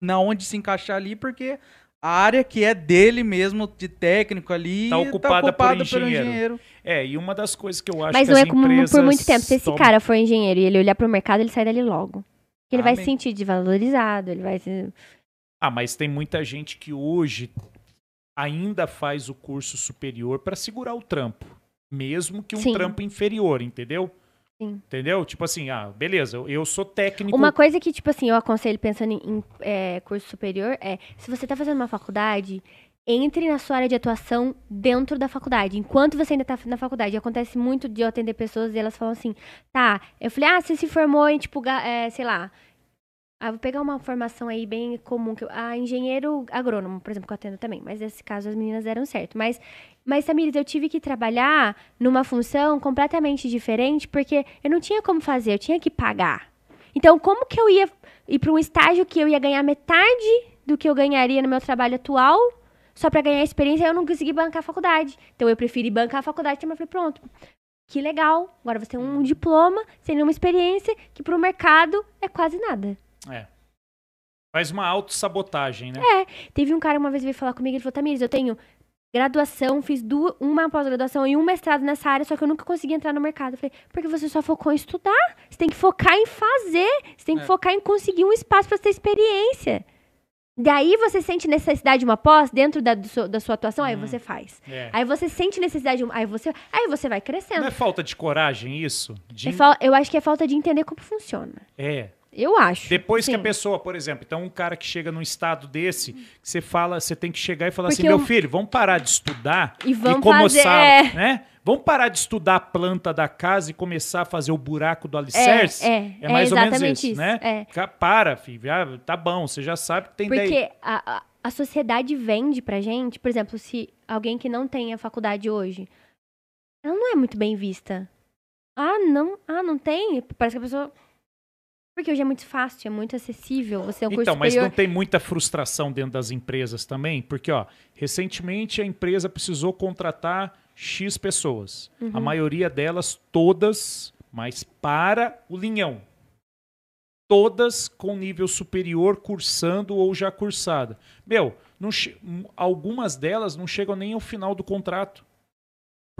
Speaker 2: na onde se encaixar ali, porque a área que é dele mesmo, de técnico ali,
Speaker 1: Tá ocupada por
Speaker 2: pelo
Speaker 1: engenheiro.
Speaker 2: engenheiro.
Speaker 1: É, e uma das coisas que eu acho
Speaker 3: Mas
Speaker 1: que
Speaker 3: não
Speaker 1: as
Speaker 3: é como
Speaker 1: empresas
Speaker 3: por muito tempo. Se esse cara for engenheiro e ele olhar pro mercado, ele sai dali logo. Ele
Speaker 1: Ah,
Speaker 3: vai se sentir desvalorizado, ele vai se...
Speaker 1: Ah, mas tem muita gente que hoje ainda faz o curso superior para segurar o trampo, mesmo que um
Speaker 3: Sim.
Speaker 1: trampo inferior, entendeu?
Speaker 3: Sim.
Speaker 1: Entendeu? Tipo assim, ah, beleza, eu, eu sou técnico.
Speaker 3: Uma coisa que, tipo assim, eu aconselho pensando em, em, é, curso superior é, se você tá fazendo uma faculdade, entre na sua área de atuação dentro da faculdade. Enquanto você ainda tá na faculdade. Acontece muito de eu atender pessoas e elas falam assim, tá, eu falei, ah, você se formou em, tipo, é, sei lá, ah, vou pegar uma formação aí bem comum, que eu, ah, engenheiro agrônomo, por exemplo, que eu atendo também. Mas nesse caso as meninas deram certo. Mas, mas Tamires, eu tive que trabalhar numa função completamente diferente, porque eu não tinha como fazer, eu tinha que pagar. Então, como que eu ia ir para um estágio que eu ia ganhar metade do que eu ganharia no meu trabalho atual, só para ganhar experiência, eu não consegui bancar a faculdade. Então, eu preferi bancar a faculdade, então eu falei, pronto, que legal, agora você tem um diploma, sem nenhuma experiência, que para o mercado é quase nada.
Speaker 1: É. Faz uma autossabotagem, né?
Speaker 3: Teve um cara uma vez veio falar comigo, ele falou, Tamires, eu tenho graduação, fiz duas, uma pós-graduação e um mestrado nessa área, só que eu nunca consegui entrar no mercado. Eu falei, porque você só focou em estudar. Você tem que focar em fazer. Você tem que
Speaker 2: É.
Speaker 3: focar em conseguir um espaço para ter experiência. Daí você sente necessidade de uma pós dentro da, seu- da sua atuação, aí você faz.
Speaker 1: É.
Speaker 3: Aí você sente necessidade de uma, aí você, aí você vai crescendo.
Speaker 1: Não é falta de coragem isso? De-
Speaker 3: É eu acho que é falta de entender como funciona.
Speaker 1: É.
Speaker 3: Eu acho.
Speaker 1: Depois que a
Speaker 3: Sim.
Speaker 1: pessoa, por exemplo, então um cara que chega num estado desse, que você fala, você tem que chegar e falar
Speaker 3: Porque
Speaker 1: assim, meu
Speaker 3: eu-
Speaker 1: filho, vamos parar de estudar
Speaker 3: E vamos
Speaker 1: começar,
Speaker 3: fazer, é.
Speaker 1: né? Vamos parar de estudar a planta da casa e começar a fazer o buraco do alicerce?
Speaker 3: é, é
Speaker 1: mais ou menos isso,
Speaker 3: isso,
Speaker 1: né?
Speaker 3: é.
Speaker 1: Para, filho, ah, tá bom, você já sabe que tem
Speaker 3: Porque
Speaker 1: daí.
Speaker 3: a, a sociedade vende pra gente, por exemplo, se alguém que não tem a faculdade hoje, ela não é muito bem vista. Ah, não, ah, não tem? Parece que a pessoa. Porque hoje é muito fácil, é muito acessível. Você é um curso
Speaker 1: Então, mas
Speaker 3: superior.
Speaker 1: não tem muita frustração dentro das empresas também? Porque, ó, recentemente a empresa precisou contratar X pessoas. A
Speaker 3: Uhum.
Speaker 1: maioria delas, todas, mas para o linhão. Todas com nível superior, cursando ou já cursada. Meu, não algumas delas não chegam nem ao final do contrato.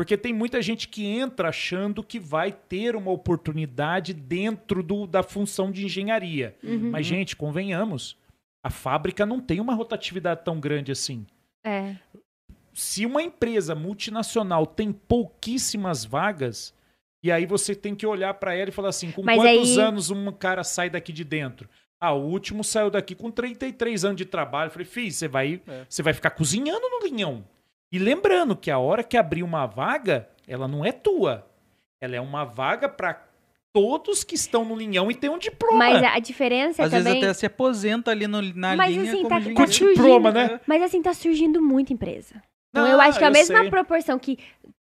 Speaker 1: Porque tem muita gente que entra achando que vai ter uma oportunidade dentro do- da função de engenharia.
Speaker 3: Uhum.
Speaker 1: Mas, gente, convenhamos, a fábrica não tem uma rotatividade tão grande assim.
Speaker 3: É.
Speaker 1: Se uma empresa multinacional tem pouquíssimas vagas, e aí você tem que olhar para ela e falar assim: com
Speaker 3: Mas
Speaker 1: quantos
Speaker 3: aí-
Speaker 1: anos um cara sai daqui de dentro? Ah, o último saiu daqui com 33 anos de trabalho. Eu falei, filho, você vai,
Speaker 2: É.
Speaker 1: você vai ficar cozinhando no linhão. E lembrando que a hora que abrir uma vaga, ela não é tua. Ela é uma vaga para todos que estão no linhão e tem um diploma.
Speaker 3: Mas a, a diferença
Speaker 2: Às
Speaker 3: também.
Speaker 2: vezes até se aposenta ali no- na
Speaker 3: Mas,
Speaker 2: linha
Speaker 3: assim,
Speaker 2: como
Speaker 3: tá- tá
Speaker 1: diploma, né?
Speaker 3: Mas assim, tá surgindo muita empresa. Então
Speaker 1: Não,
Speaker 3: eu acho que a
Speaker 1: eu
Speaker 3: mesma
Speaker 1: sei.
Speaker 3: proporção que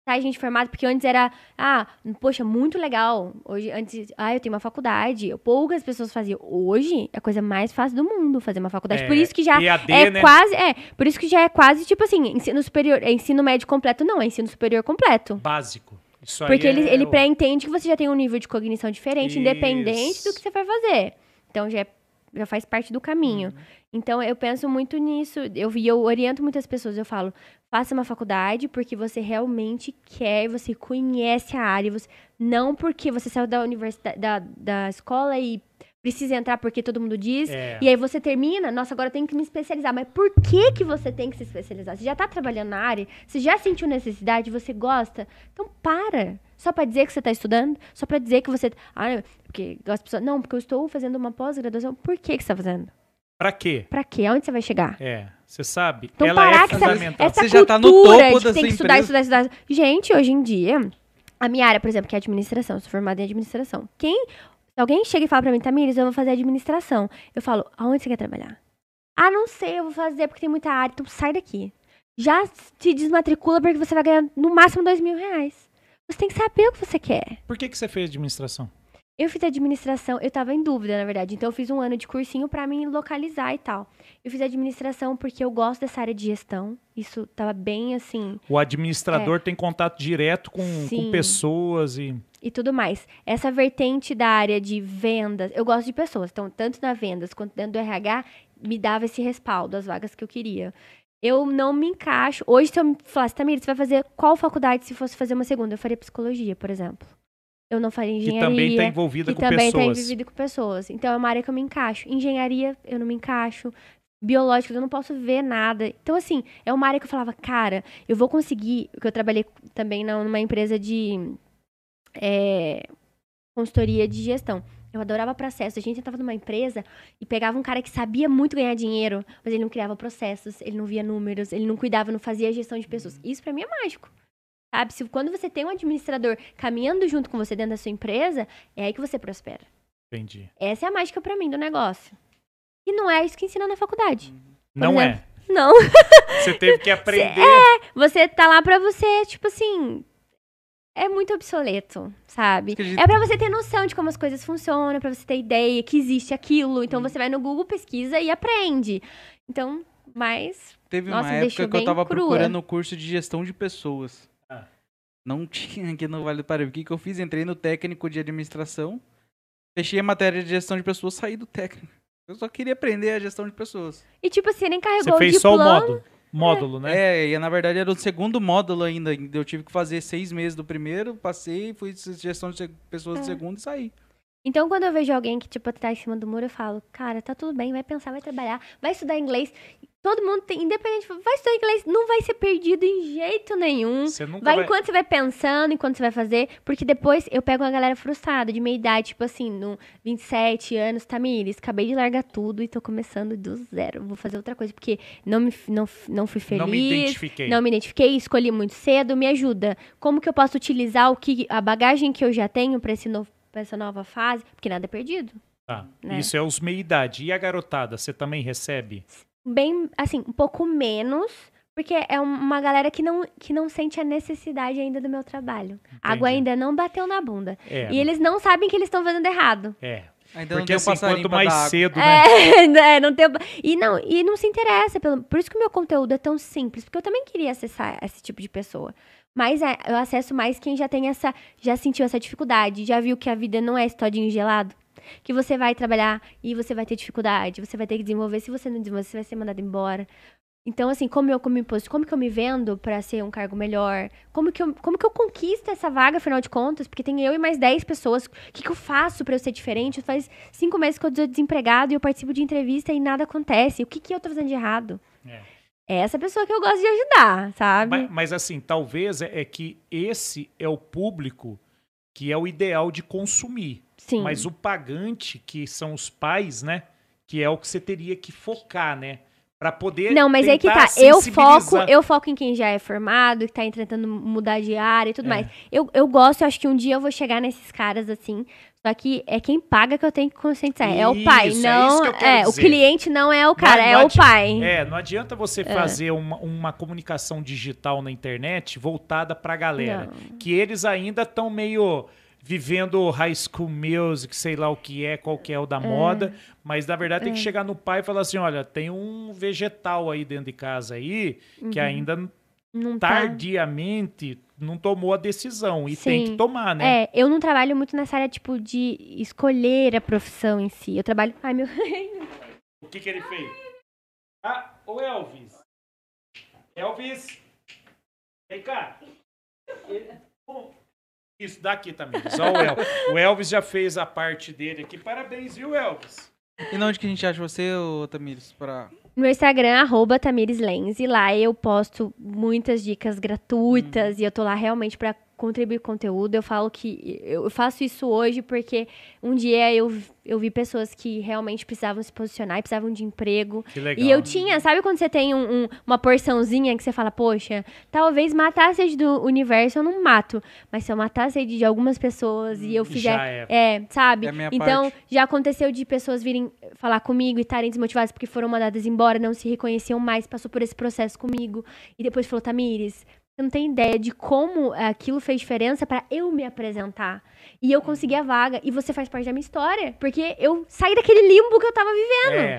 Speaker 3: tá gente formada, porque antes era, ah, poxa, muito legal. Hoje, antes, ah, eu tenho uma faculdade. Poucas pessoas faziam. Hoje é a coisa mais fácil do mundo fazer uma faculdade.
Speaker 1: É,
Speaker 3: por isso que já
Speaker 1: EAD,
Speaker 3: é
Speaker 1: né?
Speaker 3: quase, é, por isso que já é quase tipo assim, ensino superior, é ensino médio completo, não, é ensino superior completo.
Speaker 1: Básico. Isso aí
Speaker 3: Porque ele,
Speaker 1: é
Speaker 3: ele
Speaker 1: o-
Speaker 3: pré-entende que você já tem um nível de cognição diferente,
Speaker 1: Isso.
Speaker 3: independente do que você vai fazer. Então já, é- já faz parte do caminho.
Speaker 1: Uhum.
Speaker 3: Então eu penso muito nisso. Eu, e eu oriento muitas pessoas. Eu falo, faça uma faculdade porque você realmente quer, você conhece a área. Você, não porque você saiu da universidade, da, da escola e precisa entrar porque todo mundo diz.
Speaker 1: É.
Speaker 3: E aí você termina, nossa, agora eu tenho que me especializar. Mas por que que você tem que se especializar? Você já tá trabalhando na área, você já sentiu necessidade, você gosta. Então para. Só pra dizer que você tá estudando, só pra dizer que você ah, porque as pessoas, não, porque eu estou fazendo uma pós-graduação. Por que que você tá fazendo?
Speaker 1: Pra quê?
Speaker 3: Pra quê? Aonde você vai chegar?
Speaker 1: É, você sabe?
Speaker 3: Então
Speaker 1: ela
Speaker 3: parar
Speaker 1: é
Speaker 3: que essa,
Speaker 1: fundamental.
Speaker 3: essa
Speaker 2: Você já tá no
Speaker 3: cultura
Speaker 2: topo
Speaker 3: de tem que estudar, estudar, estudar. Gente, hoje em dia, a minha área, por exemplo, que é administração, eu sou formada em administração. Quem, se alguém chega e fala pra mim, Tamires, eu vou fazer administração. Eu falo, aonde você quer trabalhar? Ah, não sei, eu vou fazer porque tem muita área, então sai daqui. Já se desmatricula porque você vai ganhar no máximo dois mil reais. Você tem que saber o que você quer.
Speaker 1: Por que, que você fez administração?
Speaker 3: Eu fiz administração, eu tava em dúvida, na verdade. Então eu fiz um ano de cursinho pra me localizar e tal. Eu fiz administração porque eu gosto dessa área de gestão. Isso tava bem assim
Speaker 1: O administrador tem contato direto com, com
Speaker 3: É. Sim.
Speaker 1: pessoas e.
Speaker 3: e tudo mais. Essa vertente da área de vendas, eu gosto de pessoas, então tanto na vendas quanto dentro do RH me dava esse respaldo, as vagas que eu queria. Eu não me encaixo. Hoje, se eu me falasse, Tamir, você vai fazer qual faculdade se fosse fazer uma segunda? Eu faria psicologia, por exemplo. Eu não faria
Speaker 1: Que
Speaker 3: engenharia.
Speaker 1: também está envolvida
Speaker 3: que
Speaker 1: com
Speaker 3: também está
Speaker 1: pessoas.
Speaker 3: envolvido com pessoas. Então é uma área que eu me encaixo. Engenharia, eu não me encaixo. Biológica, eu não posso ver nada. Então, assim, é uma área que eu falava, cara, eu vou conseguir. Porque eu trabalhei também numa empresa de é, consultoria de gestão. Eu adorava processo. A gente entrava numa empresa e pegava um cara que sabia muito ganhar dinheiro, mas ele não criava processos, ele não via números, ele não cuidava, não fazia gestão de pessoas. Isso pra mim é mágico. Sabe? Se, quando você tem um administrador caminhando junto com você dentro da sua empresa, é aí que você prospera.
Speaker 1: Entendi.
Speaker 3: Essa é a mágica pra mim do negócio. E não é isso que ensina na faculdade.
Speaker 1: Não
Speaker 3: exemplo,
Speaker 1: é.
Speaker 3: Não.
Speaker 1: Você teve que aprender.
Speaker 3: Você tá lá pra você, tipo assim. É muito obsoleto, sabe?
Speaker 2: Acredito.
Speaker 3: É pra você ter noção de como as coisas funcionam, pra você ter ideia que existe aquilo. Então você vai no Google, pesquisa e aprende. Então, mas.
Speaker 2: Teve
Speaker 3: Nossa,
Speaker 2: uma época que eu tava
Speaker 3: crua.
Speaker 2: procurando o curso de gestão de pessoas. Não tinha aqui no Vale do Paraíba. O que, que eu fiz? Entrei no técnico de administração, fechei a matéria de gestão de pessoas, saí do técnico. Eu só queria aprender a gestão de pessoas.
Speaker 3: E tipo assim, nem carregou
Speaker 1: Você fez
Speaker 3: o
Speaker 1: só o módulo. Módulo, né?
Speaker 2: É, e na verdade era o segundo módulo ainda. Eu tive que fazer seis meses do primeiro, passei, fui gestão de pessoas do
Speaker 3: É.
Speaker 2: segundo e saí.
Speaker 3: Então, quando eu vejo alguém que, tipo, tá em cima do muro, eu falo, cara, tá tudo bem, vai pensar, vai trabalhar, vai estudar inglês. Todo mundo tem, independente, vai estudar inglês, não vai ser perdido em jeito nenhum.
Speaker 1: Você nunca
Speaker 3: Vai
Speaker 1: vai...
Speaker 3: enquanto você vai pensando, enquanto você vai fazer, porque depois eu pego uma galera frustrada, de meia idade, tipo assim, no 27 anos, Tamires, acabei de largar tudo e tô começando do zero. Vou fazer outra coisa, porque não, me, não, não fui feliz.
Speaker 1: Não me identifiquei.
Speaker 3: Não me identifiquei, escolhi muito cedo, me ajuda. Como que eu posso utilizar o que a bagagem que eu já tenho para esse novo pra essa nova fase? Porque nada é perdido.
Speaker 1: Tá.
Speaker 3: né?
Speaker 1: Isso é os meia-idade. E a garotada, você também recebe?
Speaker 3: Bem, assim, um pouco menos, porque é um- uma galera que não, que não sente a necessidade ainda do meu trabalho. A água
Speaker 1: Entendi.
Speaker 3: ainda não bateu na bunda.
Speaker 1: É.
Speaker 3: E eles não sabem que eles estão fazendo errado.
Speaker 1: É.
Speaker 2: Ainda não
Speaker 1: Porque
Speaker 2: tem um
Speaker 1: assim,
Speaker 2: passarinho
Speaker 1: quanto
Speaker 2: pra
Speaker 1: mais
Speaker 2: dar água.
Speaker 1: cedo, né?
Speaker 3: É, não tem, e, não, e não se interessa. Pelo, por isso que o meu conteúdo é tão simples, porque eu também queria acessar esse tipo de pessoa. Mas é, eu acesso mais quem já tem essa. Já sentiu essa dificuldade, já viu que a vida não é estodinho gelado. Que você vai trabalhar e você vai ter dificuldade, você vai ter que desenvolver. Se você não desenvolver, você vai ser mandado embora. Então, assim, como eu como me posto, como que eu me vendo pra ser um cargo melhor? Como que eu, como que eu conquisto essa vaga, afinal de contas? Porque tem eu e mais 10 pessoas. O que, que eu faço pra eu ser diferente? Faz cinco meses que eu tô desempregado e eu participo de entrevista e nada acontece. O que, que eu tô fazendo de errado?
Speaker 1: É.
Speaker 3: É essa pessoa que eu gosto de ajudar, sabe?
Speaker 1: Mas, mas, assim, talvez é, é que esse é o público que é o ideal de consumir.
Speaker 3: Sim.
Speaker 1: Mas o pagante, que são os pais, né? Que é o que você teria que focar, né? Pra poder.
Speaker 3: Não, mas é que tá. Eu foco, eu foco em quem já é formado, que tá tentando mudar de área e tudo
Speaker 1: É.
Speaker 3: mais. Eu, eu gosto, eu acho que um dia eu vou chegar nesses caras assim. Só que é quem paga que eu tenho que conscientizar. é o pai,
Speaker 1: Isso, é
Speaker 3: não.
Speaker 1: isso eu quero
Speaker 3: o cliente não é o cara,
Speaker 1: Não-
Speaker 3: é
Speaker 1: não
Speaker 3: o
Speaker 1: adi-
Speaker 3: pai.
Speaker 1: É, não adianta você fazer uma, uma comunicação digital na internet voltada pra galera. Que eles ainda estão meio vivendo high school music, sei lá o que é, qual que é o da moda, mas na verdade tem que chegar no pai e falar assim, olha, tem um vegetal aí dentro de casa aí que ainda
Speaker 3: Não tá.
Speaker 1: tardiamente não tomou a decisão e tem
Speaker 3: Sim.
Speaker 1: que tomar, né?
Speaker 3: É, eu não trabalho muito nessa área, tipo, de escolher a profissão em si. Eu trabalho. Ai, meu.
Speaker 1: O que que ele fez? Ah, o Elvis. Elvis. Vem cá. Ele- Bom, Isso, daqui também. Só o Elvis. O Elvis já fez a parte dele aqui. Parabéns, viu, Elvis?
Speaker 2: E onde que a gente acha você, ô, Tamires? Pra...
Speaker 3: No meu Instagram, arroba Tamires Lenz. E lá eu posto muitas dicas gratuitas. E eu tô lá realmente pra contribuir com conteúdo. Eu falo que eu faço isso hoje porque um dia eu, eu vi pessoas que realmente precisavam se posicionar e precisavam de emprego.
Speaker 1: Que legal.
Speaker 3: E eu tinha, sabe quando você tem um- um- uma porçãozinha que você fala, poxa, talvez matar a sede do universo eu não mato, mas se eu matar a sede de algumas pessoas e eu fizer.
Speaker 1: Já é.
Speaker 3: É, sabe?
Speaker 2: É a minha
Speaker 3: então,
Speaker 2: parte.
Speaker 3: já aconteceu de pessoas virem falar comigo e estarem desmotivadas porque foram mandadas embora, não se reconheciam mais, passou por esse processo comigo. E depois falou, Tamires, não tem ideia de como aquilo fez diferença pra eu me apresentar. E eu consegui a vaga. E você faz parte da minha história. Porque eu saí daquele limbo que eu tava vivendo.
Speaker 1: É.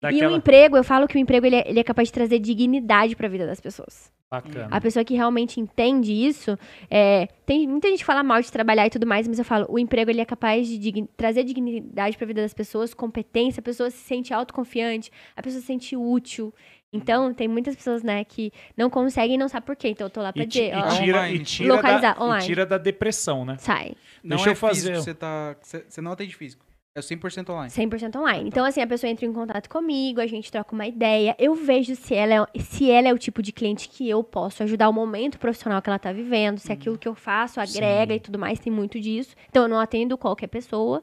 Speaker 3: E o
Speaker 1: Daquela...
Speaker 3: emprego, eu falo que o emprego ele é, ele é capaz de trazer dignidade pra vida das pessoas.
Speaker 1: Bacana.
Speaker 3: A pessoa que realmente entende isso, é, tem muita gente que fala mal de trabalhar e tudo mais, mas eu falo, o emprego ele é capaz de digni- trazer dignidade pra vida das pessoas, competência, a pessoa se sente autoconfiante, a pessoa se sente útil. Então, tem muitas pessoas, né, que não conseguem e não sabem por quê. Então, eu tô lá pra
Speaker 1: E,
Speaker 3: dizer,
Speaker 1: e
Speaker 3: ó,
Speaker 1: tira, e,
Speaker 2: Online.
Speaker 1: tira
Speaker 3: Localizar,
Speaker 1: da, e
Speaker 3: online.
Speaker 1: tira da depressão, né?
Speaker 3: sai.
Speaker 2: Não
Speaker 1: Deixa
Speaker 2: é
Speaker 1: eu fazer-
Speaker 2: físico, você, tá, você, você não atende físico. É 100% online.
Speaker 3: 100% online. Então, assim, a pessoa entra em contato comigo, a gente troca uma ideia, eu vejo se ela, é, se ela é o tipo de cliente que eu posso ajudar o momento profissional que ela tá vivendo, se aquilo que eu faço agrega
Speaker 1: Sim.
Speaker 3: e tudo mais, tem muito disso. Então, eu não atendo qualquer pessoa.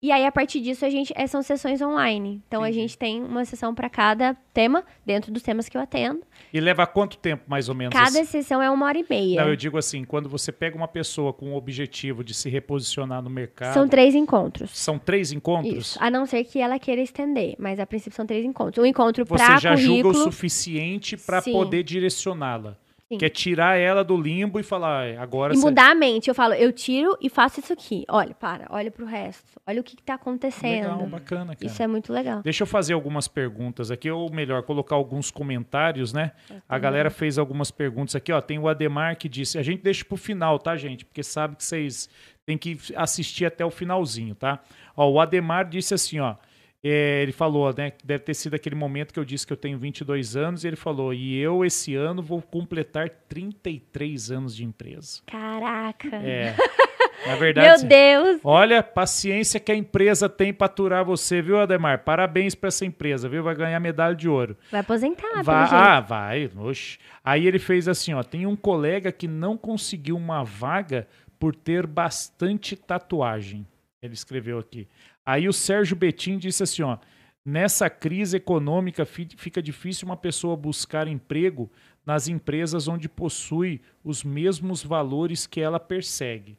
Speaker 3: E aí, a partir disso, a gente, são sessões online. Então, a
Speaker 2: Entendi.
Speaker 3: gente tem uma sessão para cada tema, dentro dos temas que eu atendo.
Speaker 1: E leva quanto tempo, mais ou menos?
Speaker 3: Cada
Speaker 1: assim?
Speaker 3: sessão é uma hora e meia.
Speaker 1: Não, eu digo assim, quando você pega uma pessoa com o objetivo de se reposicionar no mercado,
Speaker 3: São três encontros.
Speaker 1: são três encontros?
Speaker 3: Isso. A não ser que ela queira estender, mas a princípio são três encontros. Um encontro
Speaker 1: Você
Speaker 3: para
Speaker 1: já julga
Speaker 3: currículo.
Speaker 1: o suficiente para poder direcioná-la.
Speaker 3: Sim.
Speaker 1: Que é tirar ela do limbo e falar, "Ah, agora
Speaker 3: E
Speaker 1: você...
Speaker 3: mudar a mente. Eu falo, eu tiro e faço isso aqui. Olha, para, olha pro resto. Olha o que, que tá acontecendo.
Speaker 1: Legal, bacana, cara.
Speaker 3: Isso é muito legal.
Speaker 1: Deixa eu fazer algumas perguntas aqui, ou melhor, colocar alguns comentários, né? A galera fez algumas perguntas aqui, ó. Tem o Ademar que disse, a gente deixa pro final, tá, gente? Porque sabe que vocês têm que assistir até o finalzinho, tá? Ó, o Ademar disse assim, ó. É, ele falou, né? Deve ter sido aquele momento que eu disse que eu tenho 22 anos, e ele falou, e eu esse ano vou completar 33 anos de empresa.
Speaker 3: Caraca.
Speaker 1: É. Na verdade.
Speaker 3: Meu Deus.
Speaker 1: Olha, paciência que a empresa tem para aturar você, viu, Ademar? Parabéns para essa empresa, viu? Vai ganhar medalha de ouro.
Speaker 3: Vai aposentar,
Speaker 1: Vai- ah, vai. Oxe. Aí ele fez assim, ó. Tem um colega que não conseguiu uma vaga por ter bastante tatuagem. Ele escreveu aqui. Aí o Sérgio Betim disse assim, ó. Nessa crise econômica fi- fica difícil uma pessoa buscar emprego nas empresas onde possui os mesmos valores que ela persegue.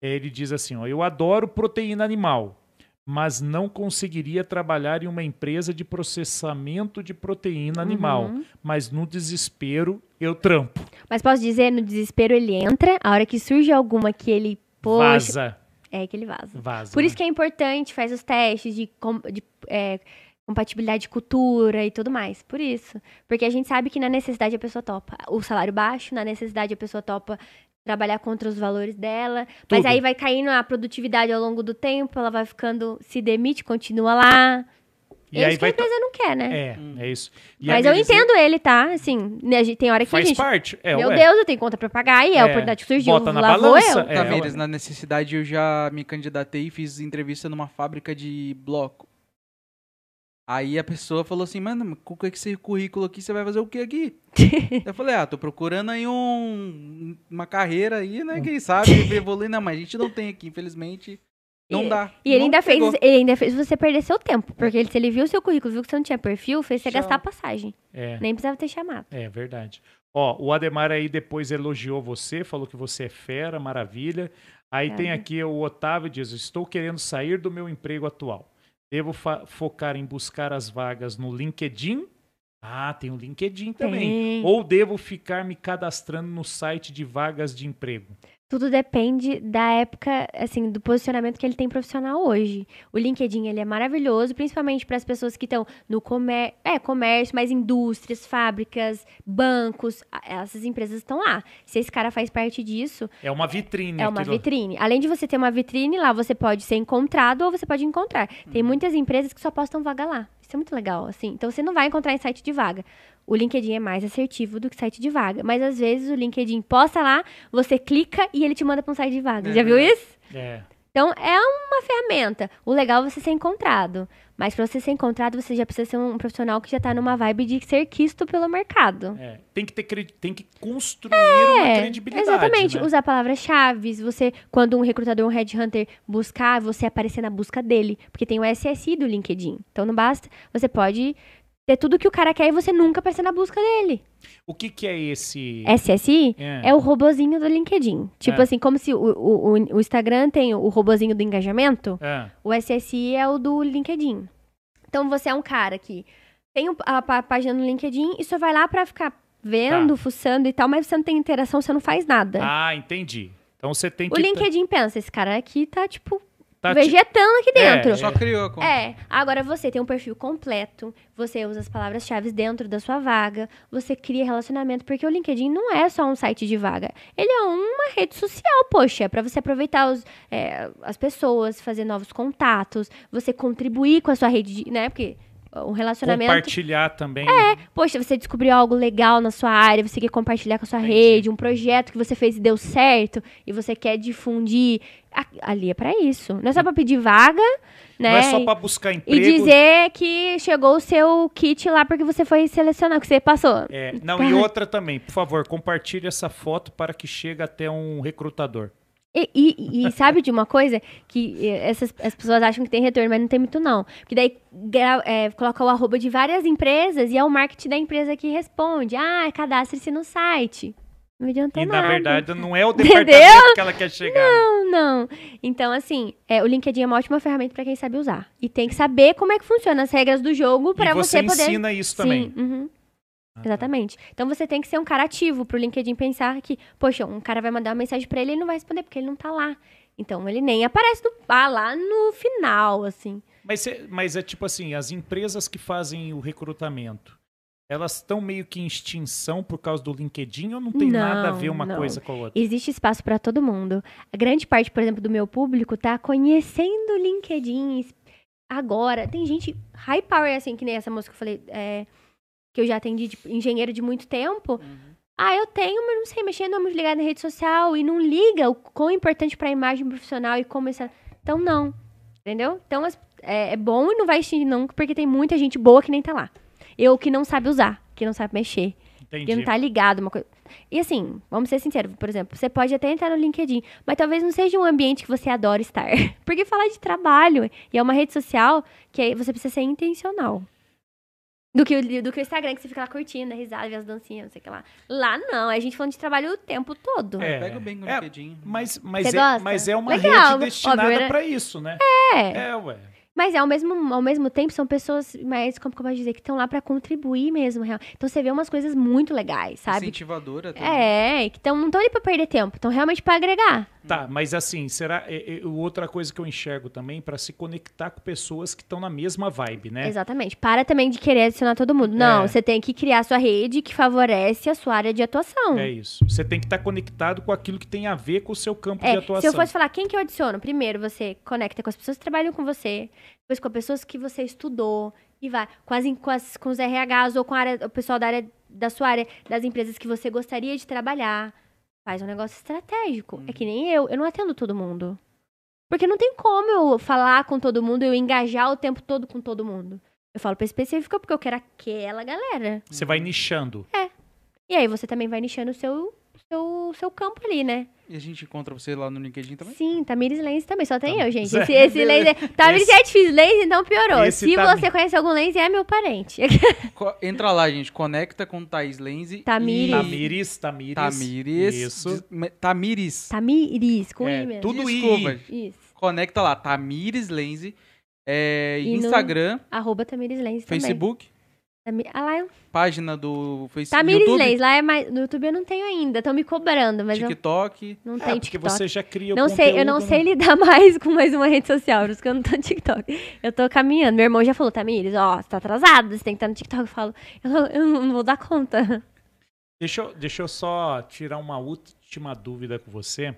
Speaker 1: Ele diz assim, ó, eu adoro proteína animal, mas não conseguiria trabalhar em uma empresa de processamento de proteína animal.
Speaker 3: Uhum.
Speaker 1: Mas no desespero eu trampo.
Speaker 3: Mas posso dizer, no desespero ele entra, a hora que surge alguma que ele, poxa,
Speaker 1: Vaza.
Speaker 3: É que ele vaza.
Speaker 1: Vaza.
Speaker 3: Por
Speaker 1: né?
Speaker 3: isso que é importante, faz os testes de, de, é, compatibilidade de cultura e tudo mais. Por isso. Porque a gente sabe que na necessidade a pessoa topa o salário baixo, na necessidade a pessoa topa trabalhar contra os valores dela. Mas
Speaker 1: Tudo.
Speaker 3: aí vai caindo a produtividade ao longo do tempo, ela vai ficando, se demite, continua lá.
Speaker 1: E
Speaker 3: é
Speaker 1: aí
Speaker 3: isso que a empresa não quer, né?
Speaker 1: É, é isso. E
Speaker 3: Mas
Speaker 1: a
Speaker 3: eu entendo ele, tá? Assim, né, a gente- tem hora que a
Speaker 1: Faz
Speaker 3: gente...
Speaker 1: parte. É,
Speaker 3: Meu
Speaker 1: ué.
Speaker 3: Deus, eu tenho conta pra pagar e é, a
Speaker 1: É,
Speaker 3: oportunidade que surgiu.
Speaker 1: bota na
Speaker 3: lá vou
Speaker 1: balança,
Speaker 3: eu.
Speaker 1: É,
Speaker 2: Tamires,
Speaker 1: ué.
Speaker 2: na necessidade eu já me candidatei e fiz entrevista numa fábrica de bloco. Aí a pessoa falou assim, mano, com esse currículo aqui, você vai fazer o que aqui? eu falei, ah, tô procurando aí um, uma carreira aí, né, quem sabe evoluir. Não, mas a gente não tem aqui, infelizmente, não dá.
Speaker 3: E ele ainda, fez, ele ainda fez você perder seu tempo. Porque ele, se ele viu o seu currículo, viu que você não tinha perfil, fez você
Speaker 2: Tchau.
Speaker 3: gastar a passagem.
Speaker 1: É.
Speaker 3: Nem precisava ter chamado.
Speaker 1: É verdade. Ó, o Ademar aí depois elogiou você, falou que você é fera, maravilha. Aí tem aqui o Otávio diz: Estou querendo sair do meu emprego atual. Devo focar em buscar as vagas no LinkedIn? Ah, tem o LinkedIn também.
Speaker 3: Tem.
Speaker 1: Ou devo ficar me cadastrando no site de vagas de emprego?
Speaker 3: Tudo depende da época, assim, do posicionamento que ele tem profissional hoje. O LinkedIn, ele é maravilhoso, principalmente para as pessoas que estão no é, comércio, mas indústrias, fábricas, bancos, essas empresas estão lá. Se esse cara faz parte disso,
Speaker 1: É uma vitrine.
Speaker 3: É uma
Speaker 1: aquilo.
Speaker 3: vitrine. Além de você ter uma vitrine lá, você pode ser encontrado ou você pode encontrar. Tem
Speaker 1: Uhum.
Speaker 3: muitas empresas que só postam vaga lá. Isso é muito legal, assim. Então você não vai encontrar em site de vaga. O LinkedIn é mais assertivo do que site de vaga. Mas às vezes o LinkedIn posta lá, você clica e ele te manda para um site de vaga.
Speaker 2: É
Speaker 3: Já viu isso?
Speaker 1: É.
Speaker 3: Então é uma ferramenta. O legal é você ser encontrado. Mas para você ser encontrado, você já precisa ser um profissional que já tá numa vibe de ser quisto pelo mercado.
Speaker 1: É, tem que ter tem que construir uma
Speaker 3: É,
Speaker 1: credibilidade.
Speaker 3: exatamente.
Speaker 1: né?
Speaker 3: Usar palavras-chave. Você, quando um recrutador, um headhunter buscar, você aparecer na busca dele. Porque tem o SSI do LinkedIn. Então não basta. Você pode ter tudo que o cara quer e você nunca aparecer na busca dele.
Speaker 1: O que, que é esse.
Speaker 3: SSI
Speaker 1: É.
Speaker 3: é o robozinho do LinkedIn. Tipo
Speaker 1: É.
Speaker 3: assim, como se o, o, o- Instagram tem o robozinho do engajamento,
Speaker 1: É.
Speaker 3: o SSI é o do LinkedIn. Então você é um cara que tem a, pá- página no LinkedIn e só vai lá pra ficar vendo,
Speaker 1: Tá.
Speaker 3: fuçando e tal, mas você não tem interação, você não faz nada.
Speaker 1: Ah, entendi. Então você tem que.
Speaker 3: O LinkedIn pensa, esse cara aqui tá, tipo,
Speaker 1: Tá
Speaker 3: vegetando aqui
Speaker 1: É,
Speaker 3: dentro.
Speaker 2: Só criou a conta.
Speaker 3: É, agora você tem um perfil completo, você usa as palavras-chave dentro da sua vaga, você cria relacionamento, porque o LinkedIn não é só um site de vaga, ele é uma rede social, poxa, é pra você aproveitar os, é, as pessoas, fazer novos contatos, você contribuir com a sua rede, de, né, porque um relacionamento...
Speaker 1: Compartilhar também.
Speaker 3: É, Poxa, você descobriu algo legal na sua área, você quer compartilhar com a sua
Speaker 1: Entendi.
Speaker 3: rede, um projeto que você fez e deu certo, e você quer difundir. Ali é pra isso. Não é só pra pedir vaga, né?
Speaker 1: Não é só pra buscar
Speaker 3: E
Speaker 1: emprego.
Speaker 3: dizer que chegou o seu kit lá porque você foi selecionado, que você passou.
Speaker 1: É, não, e outra também, por favor, compartilhe essa foto para que chegue até um recrutador.
Speaker 3: E, e- e sabe de uma coisa? Que essas as pessoas acham que tem retorno, mas não tem muito, não. Porque daí é, coloca o arroba de várias empresas e é o marketing da empresa que responde. Ah, cadastre-se no site. Não adiantou
Speaker 1: e
Speaker 3: nada.
Speaker 1: na verdade não é o
Speaker 3: Entendeu?
Speaker 1: departamento que ela quer chegar.
Speaker 3: Não, não. Então, assim, é, o LinkedIn é uma ótima ferramenta pra quem sabe usar. E tem que saber como é que funciona as regras do jogo pra
Speaker 1: e você,
Speaker 3: você poder.
Speaker 1: ensina isso também.
Speaker 3: Sim, uhum.
Speaker 1: Ah, tá.
Speaker 3: Exatamente. Então você tem que ser um cara ativo pro LinkedIn pensar que, poxa, um cara vai mandar uma mensagem pra ele e ele não vai responder porque ele não tá lá. Então ele nem aparece no, ah, lá no final, assim.
Speaker 1: Mas, cê- mas é tipo assim, as empresas que fazem o recrutamento, elas estão meio que em extinção por causa do LinkedIn ou não tem
Speaker 3: Não,
Speaker 1: nada a ver uma
Speaker 3: não.
Speaker 1: coisa com a outra?
Speaker 3: Existe espaço pra todo mundo. A grande parte, por exemplo, do meu público tá conhecendo o LinkedIn agora. Tem gente high power, assim, que nem essa moça que eu falei, é, que eu já atendi, de engenheiro de muito tempo.
Speaker 2: Uhum.
Speaker 3: Ah, eu tenho, mas não sei mexer, não é muito ligado na rede social e não liga o quão importante pra imagem profissional e como essa. Então, não. Entendeu? Então, é, é bom e não vai extinguir, não, porque tem muita gente boa que nem tá lá. Eu que não sabe usar, que não sabe mexer, que
Speaker 1: Entendi.
Speaker 3: não tá ligado uma coisa. E assim, vamos ser sinceros, por exemplo, você pode até entrar no LinkedIn, mas talvez não seja um ambiente que você adora estar. Porque falar de trabalho e é uma rede social que você precisa ser intencional. Do que, o- do que o Instagram, que você fica lá curtindo, risada, vê as dancinhas, não sei o que lá. Lá não, é a gente falando de trabalho o tempo todo.
Speaker 1: É.
Speaker 2: Pega bem o
Speaker 1: É,
Speaker 2: LinkedIn.
Speaker 1: Mas, mas, é, mas é uma
Speaker 3: Legal,
Speaker 1: rede destinada
Speaker 3: óbvio, era-
Speaker 1: pra isso, né?
Speaker 3: É.
Speaker 1: É, ué.
Speaker 3: Mas ao mesmo, ao mesmo tempo são pessoas, mas como que eu posso dizer, que estão lá pra contribuir mesmo, real. Então você vê umas coisas muito legais, sabe?
Speaker 2: Incentivadora também.
Speaker 3: É, que tão, não estão ali pra perder tempo, estão realmente pra agregar.
Speaker 1: Tá, mas assim, será. é- é- outra coisa que eu enxergo também para se conectar com pessoas que estão na mesma vibe, né?
Speaker 3: Exatamente. Para também de querer adicionar todo mundo. Não,
Speaker 1: É.
Speaker 3: você tem que criar sua rede que favorece a sua área de atuação.
Speaker 1: É isso. Você tem que estar conectado com aquilo que tem a ver com o seu campo
Speaker 3: É,
Speaker 1: de atuação.
Speaker 3: se eu fosse falar quem que eu adiciono, primeiro você conecta com as pessoas que trabalham com você, depois com as pessoas que você estudou e vai com, as, com, as- com os RHs ou com a área, o pessoal da área da sua área, das empresas que você gostaria de trabalhar. Faz um negócio estratégico. É que nem eu, eu não atendo todo mundo. Porque não tem como eu falar com todo mundo, eu engajar o tempo todo com todo mundo. Eu falo pra específica porque eu quero aquela galera.
Speaker 1: Você vai nichando.
Speaker 3: E aí você também vai nichando o seu, seu, seu campo ali, né?
Speaker 2: E a gente encontra você lá no LinkedIn também?
Speaker 3: Sim, Tamires Lens também, só tem
Speaker 1: Tá.
Speaker 3: eu, gente. Esse, esse Lens é... Tamires
Speaker 1: Esse-
Speaker 3: te fiz Lens, então piorou.
Speaker 1: Esse
Speaker 3: Se você conhece algum Lens, é meu parente.
Speaker 2: Entra lá, gente. Conecta com Thaís Lenze.
Speaker 3: Tamires.
Speaker 2: e-
Speaker 1: Tamires, Tamires.
Speaker 2: Tamires.
Speaker 1: Isso.
Speaker 2: Tamires.
Speaker 3: Tamires, com
Speaker 1: É,
Speaker 3: I mesmo.
Speaker 1: tudo
Speaker 2: Desculpa.
Speaker 1: I.
Speaker 3: Isso.
Speaker 2: Conecta lá. Tamires Lenze. É,
Speaker 3: E no
Speaker 2: Instagram,
Speaker 3: Arroba Tamires Lens também.
Speaker 2: Facebook.
Speaker 3: Tami- Ah, lá é...
Speaker 2: Página do Facebook.
Speaker 3: Tamires
Speaker 2: YouTube,
Speaker 3: Lens, lá é mais... No YouTube eu não tenho ainda, estão me cobrando, mas eu
Speaker 2: TikTok.
Speaker 3: não
Speaker 1: É,
Speaker 3: tenho
Speaker 1: porque
Speaker 3: TikTok.
Speaker 1: você já cria o
Speaker 3: Não sei, eu não
Speaker 1: conteúdo,
Speaker 3: sei
Speaker 1: né?
Speaker 3: lidar mais com mais uma rede social, por isso que eu não tô no TikTok. Eu tô caminhando. Meu irmão já falou, Tamires, ó, você tá atrasado, você tem que estar no TikTok. Eu falo, eu, não- eu não vou dar conta.
Speaker 1: Deixa eu, deixa eu só tirar uma última dúvida com você.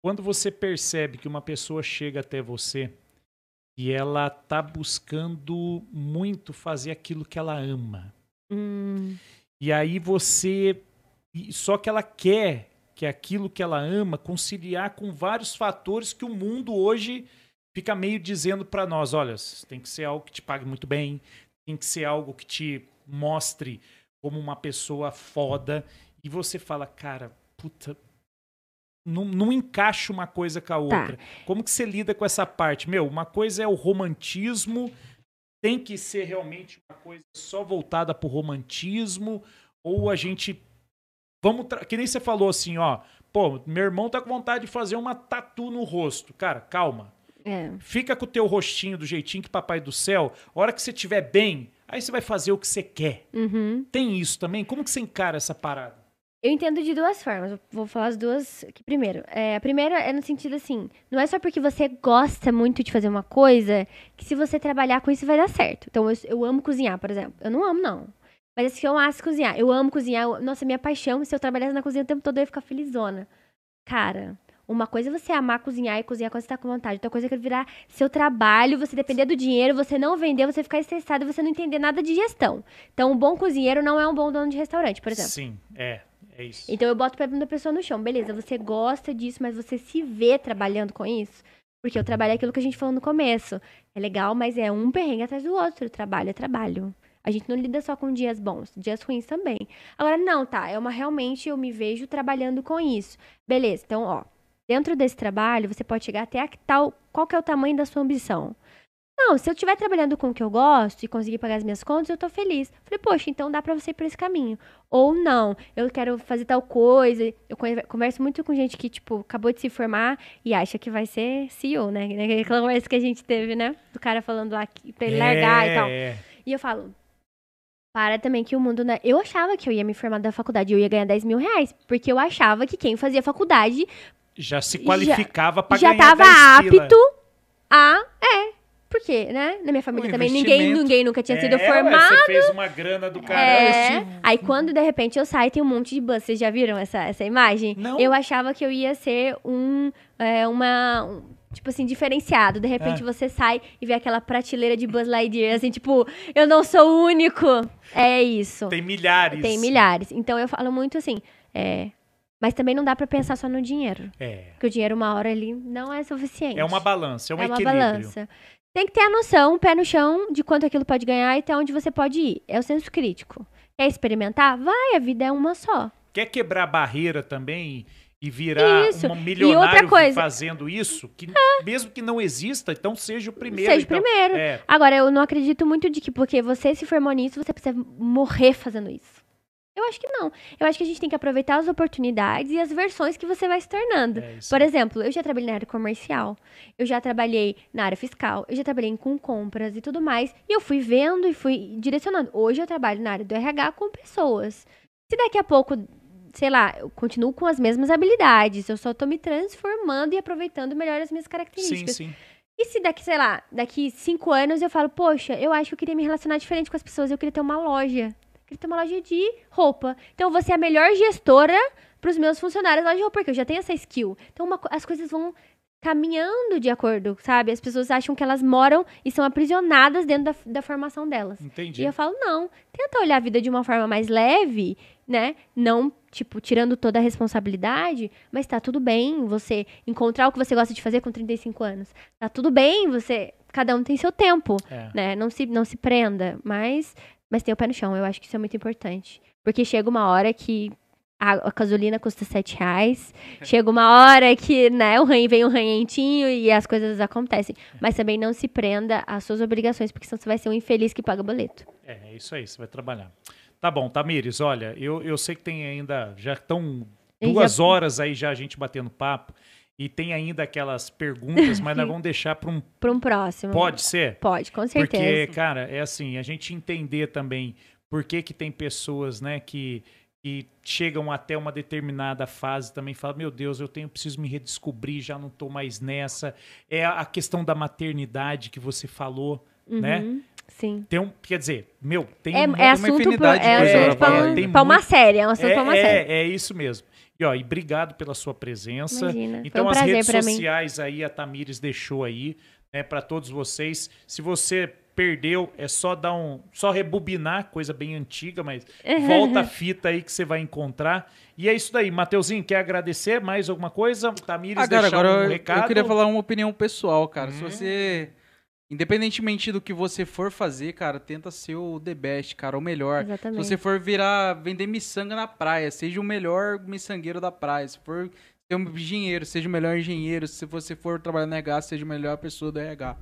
Speaker 1: Quando você percebe que uma pessoa chega até você e ela tá buscando muito fazer aquilo que ela ama,
Speaker 3: Hum,
Speaker 1: e aí você. Só que ela quer que aquilo que ela ama conciliar com vários fatores que o mundo hoje fica meio dizendo para nós: olha, tem que ser algo que te pague muito bem, tem que ser algo que te mostre como uma pessoa foda. E você fala, cara, puta. Não, não encaixa uma coisa com a outra. Como que você lida com essa parte? Meu, uma coisa é o romantismo, tem que ser realmente uma coisa só voltada pro romantismo, ou a gente. Vamos. tra- Que nem você falou assim, ó. Pô, meu irmão tá com vontade de fazer uma tatu no rosto. Cara, calma.
Speaker 3: é.
Speaker 1: Fica com o teu rostinho do jeitinho que papai do céu. A hora que você estiver bem, aí você vai fazer o que você quer.
Speaker 3: Uhum.
Speaker 1: Tem isso também? Como que você encara essa parada?
Speaker 3: Eu entendo de duas formas. Vou falar as duas aqui primeiro. É, a primeira é no sentido assim, não é só porque você gosta muito de fazer uma coisa que se você trabalhar com isso vai dar certo. Então, eu, eu amo cozinhar, por exemplo. Eu não amo, não. Mas assim, eu amo cozinhar. Eu amo cozinhar. eu- nossa, minha paixão. Se eu trabalhasse na cozinha o tempo todo, eu ia ficar felizona. Cara, uma coisa é você amar cozinhar e cozinhar quando você tá com vontade. Outra coisa é virar seu trabalho, você depender do dinheiro, você não vender, você ficar estressado você não entender nada de gestão. Então, um bom cozinheiro não é um bom dono de restaurante, por exemplo.
Speaker 1: Sim, é. É isso.
Speaker 3: Então eu boto pé da pessoa no chão. Beleza, você gosta disso, mas você se vê trabalhando com isso? Porque o trabalho aquilo que a gente falou no começo. É legal, mas é um perrengue atrás do outro. Trabalho é trabalho. A gente não lida só com dias bons, dias ruins também. Agora, não, tá. É uma realmente eu me vejo trabalhando com isso. Beleza, então, ó. Dentro desse trabalho, você pode chegar até a tal. Qual que é o tamanho da sua ambição? Não, se eu estiver trabalhando com o que eu gosto e conseguir pagar as minhas contas, eu tô feliz. Falei, poxa, então dá pra você ir por esse caminho. Ou não, eu quero fazer tal coisa. Eu converso muito com gente que, tipo, acabou de se formar e acha que vai ser CEO, né? Aquela conversa que a gente teve, né? Do cara falando lá que, pra ele largar e tal.
Speaker 1: É,
Speaker 3: E eu falo, para também que o mundo, né? Eu achava que eu ia me formar da faculdade e eu ia ganhar 10 mil reais. Porque eu achava que quem fazia faculdade
Speaker 1: já se qualificava pra
Speaker 3: já
Speaker 1: ganhar
Speaker 3: tava
Speaker 1: 10 pila.
Speaker 3: apto a. É. Porque, né? Na minha família também ninguém, ninguém nunca tinha sido
Speaker 1: É, ué,
Speaker 3: formado.
Speaker 1: Você fez uma grana do caralho.
Speaker 3: É. Aí quando de repente eu saio, tem um monte de bus. Vocês já viram essa, essa imagem?
Speaker 1: Não.
Speaker 3: Eu achava que eu ia ser um. é, uma. um, tipo assim, diferenciado. De repente
Speaker 1: É.
Speaker 3: você sai e vê aquela prateleira de Buzz Lightyear, assim, tipo, eu não sou o único. É isso.
Speaker 1: Tem milhares.
Speaker 3: Tem milhares. Então eu falo muito assim, é. Mas também não dá pra pensar só no dinheiro.
Speaker 1: É.
Speaker 3: Porque o dinheiro, uma hora ali, não é suficiente.
Speaker 1: É uma balança, é um
Speaker 3: É uma
Speaker 1: equilíbrio.
Speaker 3: balança. Tem que ter a noção, um pé no chão, de quanto aquilo pode ganhar e até onde você pode ir. É o senso crítico. Quer experimentar? Vai, a vida é uma só.
Speaker 1: Quer quebrar barreira também e virar
Speaker 3: Isso.
Speaker 1: um
Speaker 3: E
Speaker 1: milionário
Speaker 3: outra coisa-
Speaker 1: fazendo isso? Que mesmo que não exista, então seja o primeiro.
Speaker 3: Seja o
Speaker 1: então.
Speaker 3: primeiro.
Speaker 1: É,
Speaker 3: Agora, eu não acredito muito de que porque você se formou nisso, você precisa morrer fazendo isso. Eu acho que não. Eu acho que a gente tem que aproveitar as oportunidades e as versões que você vai se tornando.
Speaker 1: é.
Speaker 3: Por exemplo, eu já trabalhei na área comercial, eu já trabalhei na área fiscal, eu já trabalhei com compras e tudo mais. E eu fui vendo e fui direcionando. Hoje eu trabalho na área do RH com pessoas. Se daqui a pouco, sei lá, eu continuo com as mesmas habilidades, eu só tô me transformando e aproveitando melhor as minhas
Speaker 1: Sim,
Speaker 3: características.
Speaker 1: sim.
Speaker 3: E se daqui, sei lá, daqui cinco anos eu falo, poxa, eu acho que eu queria me relacionar diferente com as pessoas, eu queria ter uma loja. Queria ter uma loja de roupa. Então vou ser a melhor gestora para os meus funcionários loja de roupa, porque eu já tenho essa skill. Então uma as coisas vão caminhando de acordo, sabe? As pessoas acham que elas moram e são aprisionadas dentro da, da formação delas.
Speaker 1: Entendi.
Speaker 3: E eu falo, não, tenta olhar a vida de uma forma mais leve, né? Não, tipo, tirando toda a responsabilidade, mas tá tudo bem você encontrar o que você gosta de fazer com 35 anos. Tá tudo bem você. Cada um tem seu tempo,
Speaker 1: É.
Speaker 3: né? Não se, não se prenda, mas, mas tem o pé no chão. Eu acho que isso é muito importante. Porque chega uma hora que a, a gasolina custa 7 reais. Chega uma hora que, né, o ranho vem um ranhentinho e as coisas acontecem. Mas também não se prenda às suas obrigações, porque senão você vai ser um infeliz que paga boleto.
Speaker 1: É, é isso aí, você vai trabalhar. Tá bom, Tamires, olha, eu, eu sei que tem ainda, já estão duas
Speaker 3: já-
Speaker 1: horas aí já a gente batendo papo, e tem ainda aquelas perguntas, mas nós vamos deixar para um...
Speaker 3: Para um próximo.
Speaker 1: Pode ser?
Speaker 3: Pode, com certeza.
Speaker 1: Porque, cara, é assim, a gente entender também por que que tem pessoas, né, que, que chegam até uma determinada fase também e falam, meu Deus, eu tenho, preciso me redescobrir, já não tô mais nessa. É a questão da maternidade que você falou, né?
Speaker 3: Uhum, Sim.
Speaker 1: Tem um, quer dizer, meu, tem
Speaker 3: É,
Speaker 1: um
Speaker 3: é assunto
Speaker 2: infinidade
Speaker 3: pra, é
Speaker 2: de
Speaker 1: coisa
Speaker 3: assunto
Speaker 1: pra
Speaker 3: um- pra uma série. É um assunto pra uma
Speaker 1: é,
Speaker 3: série.
Speaker 1: é, é isso mesmo. E, ó, e obrigado pela sua presença.
Speaker 3: Imagina, foi
Speaker 1: Então,
Speaker 3: um
Speaker 1: as redes
Speaker 3: pra mim.
Speaker 1: sociais aí, a Tamires deixou aí, né, para todos vocês. Se você perdeu, é só dar um. Só rebobinar, coisa bem antiga, mas volta a fita aí que você vai encontrar. E é isso daí. Mateuzinho, quer agradecer mais alguma coisa? Tamires,
Speaker 2: Ah, cara,
Speaker 1: deixar
Speaker 2: agora
Speaker 1: um
Speaker 2: eu-
Speaker 1: recado?
Speaker 2: eu queria falar uma opinião pessoal, cara. Se
Speaker 1: Hum.
Speaker 2: você. Independentemente do que você for fazer, cara, tenta ser o the best, cara, o melhor. Se
Speaker 3: Exatamente.
Speaker 2: você for virar, vender miçanga na praia, seja o melhor miçangueiro da praia. Se for ser um engenheiro, seja o melhor engenheiro. Se você for trabalhar no RH, seja a melhor pessoa do RH.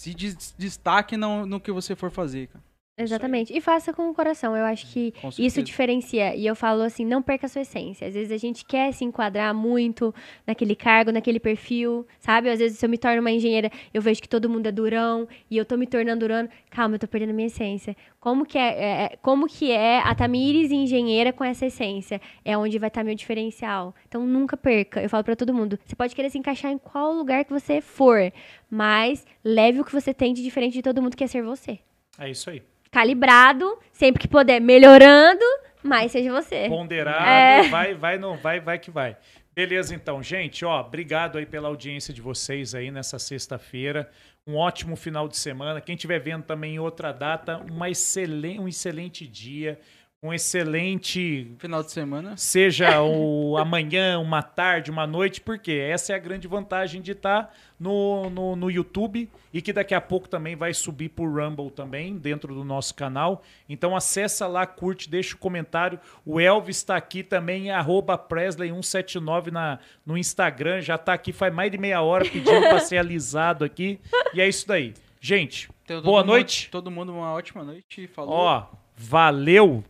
Speaker 2: Se des- destaque no, no que você for fazer, cara.
Speaker 3: Exatamente. E faça com o coração. Eu acho que
Speaker 2: Com
Speaker 3: isso diferencia. E eu falo assim, não perca a sua essência. Às vezes a gente quer se enquadrar muito naquele cargo, naquele perfil, sabe? Às vezes se eu me torno uma engenheira, eu vejo que todo mundo é durão e eu tô me tornando durão. Calma, eu tô perdendo a minha essência. Como que é, é- é- como que é a Tamires engenheira com essa essência? É onde vai estar meu diferencial. Então nunca perca. Eu falo pra todo mundo, você pode querer se encaixar em qual lugar que você for, mas leve o que você tem de diferente de todo mundo que é ser você
Speaker 1: É isso aí.
Speaker 3: Calibrado, sempre que puder, melhorando, mas seja você.
Speaker 1: Ponderado,
Speaker 3: É.
Speaker 1: vai, vai, não, vai, vai que vai. Beleza, então, gente, ó, obrigado aí pela audiência de vocês aí nessa sexta-feira. Um ótimo final de semana. Quem estiver vendo também em outra data, uma excelente, um excelente dia, um excelente
Speaker 2: Final de semana.
Speaker 1: seja o amanhã, uma tarde, uma noite, porque essa é a grande vantagem de estar no, no, no YouTube e que daqui a pouco também vai subir por Rumble também, dentro do nosso canal. Então acessa lá, curte, deixa o comentário. O Elvis está aqui também, arroba Presley179 na, no Instagram, já está aqui faz mais de meia hora pedindo para ser alisado aqui. E é isso daí. Gente,
Speaker 2: todo
Speaker 1: boa
Speaker 2: mundo-
Speaker 1: noite.
Speaker 2: Todo mundo uma ótima noite. Falou.
Speaker 1: Ó, valeu!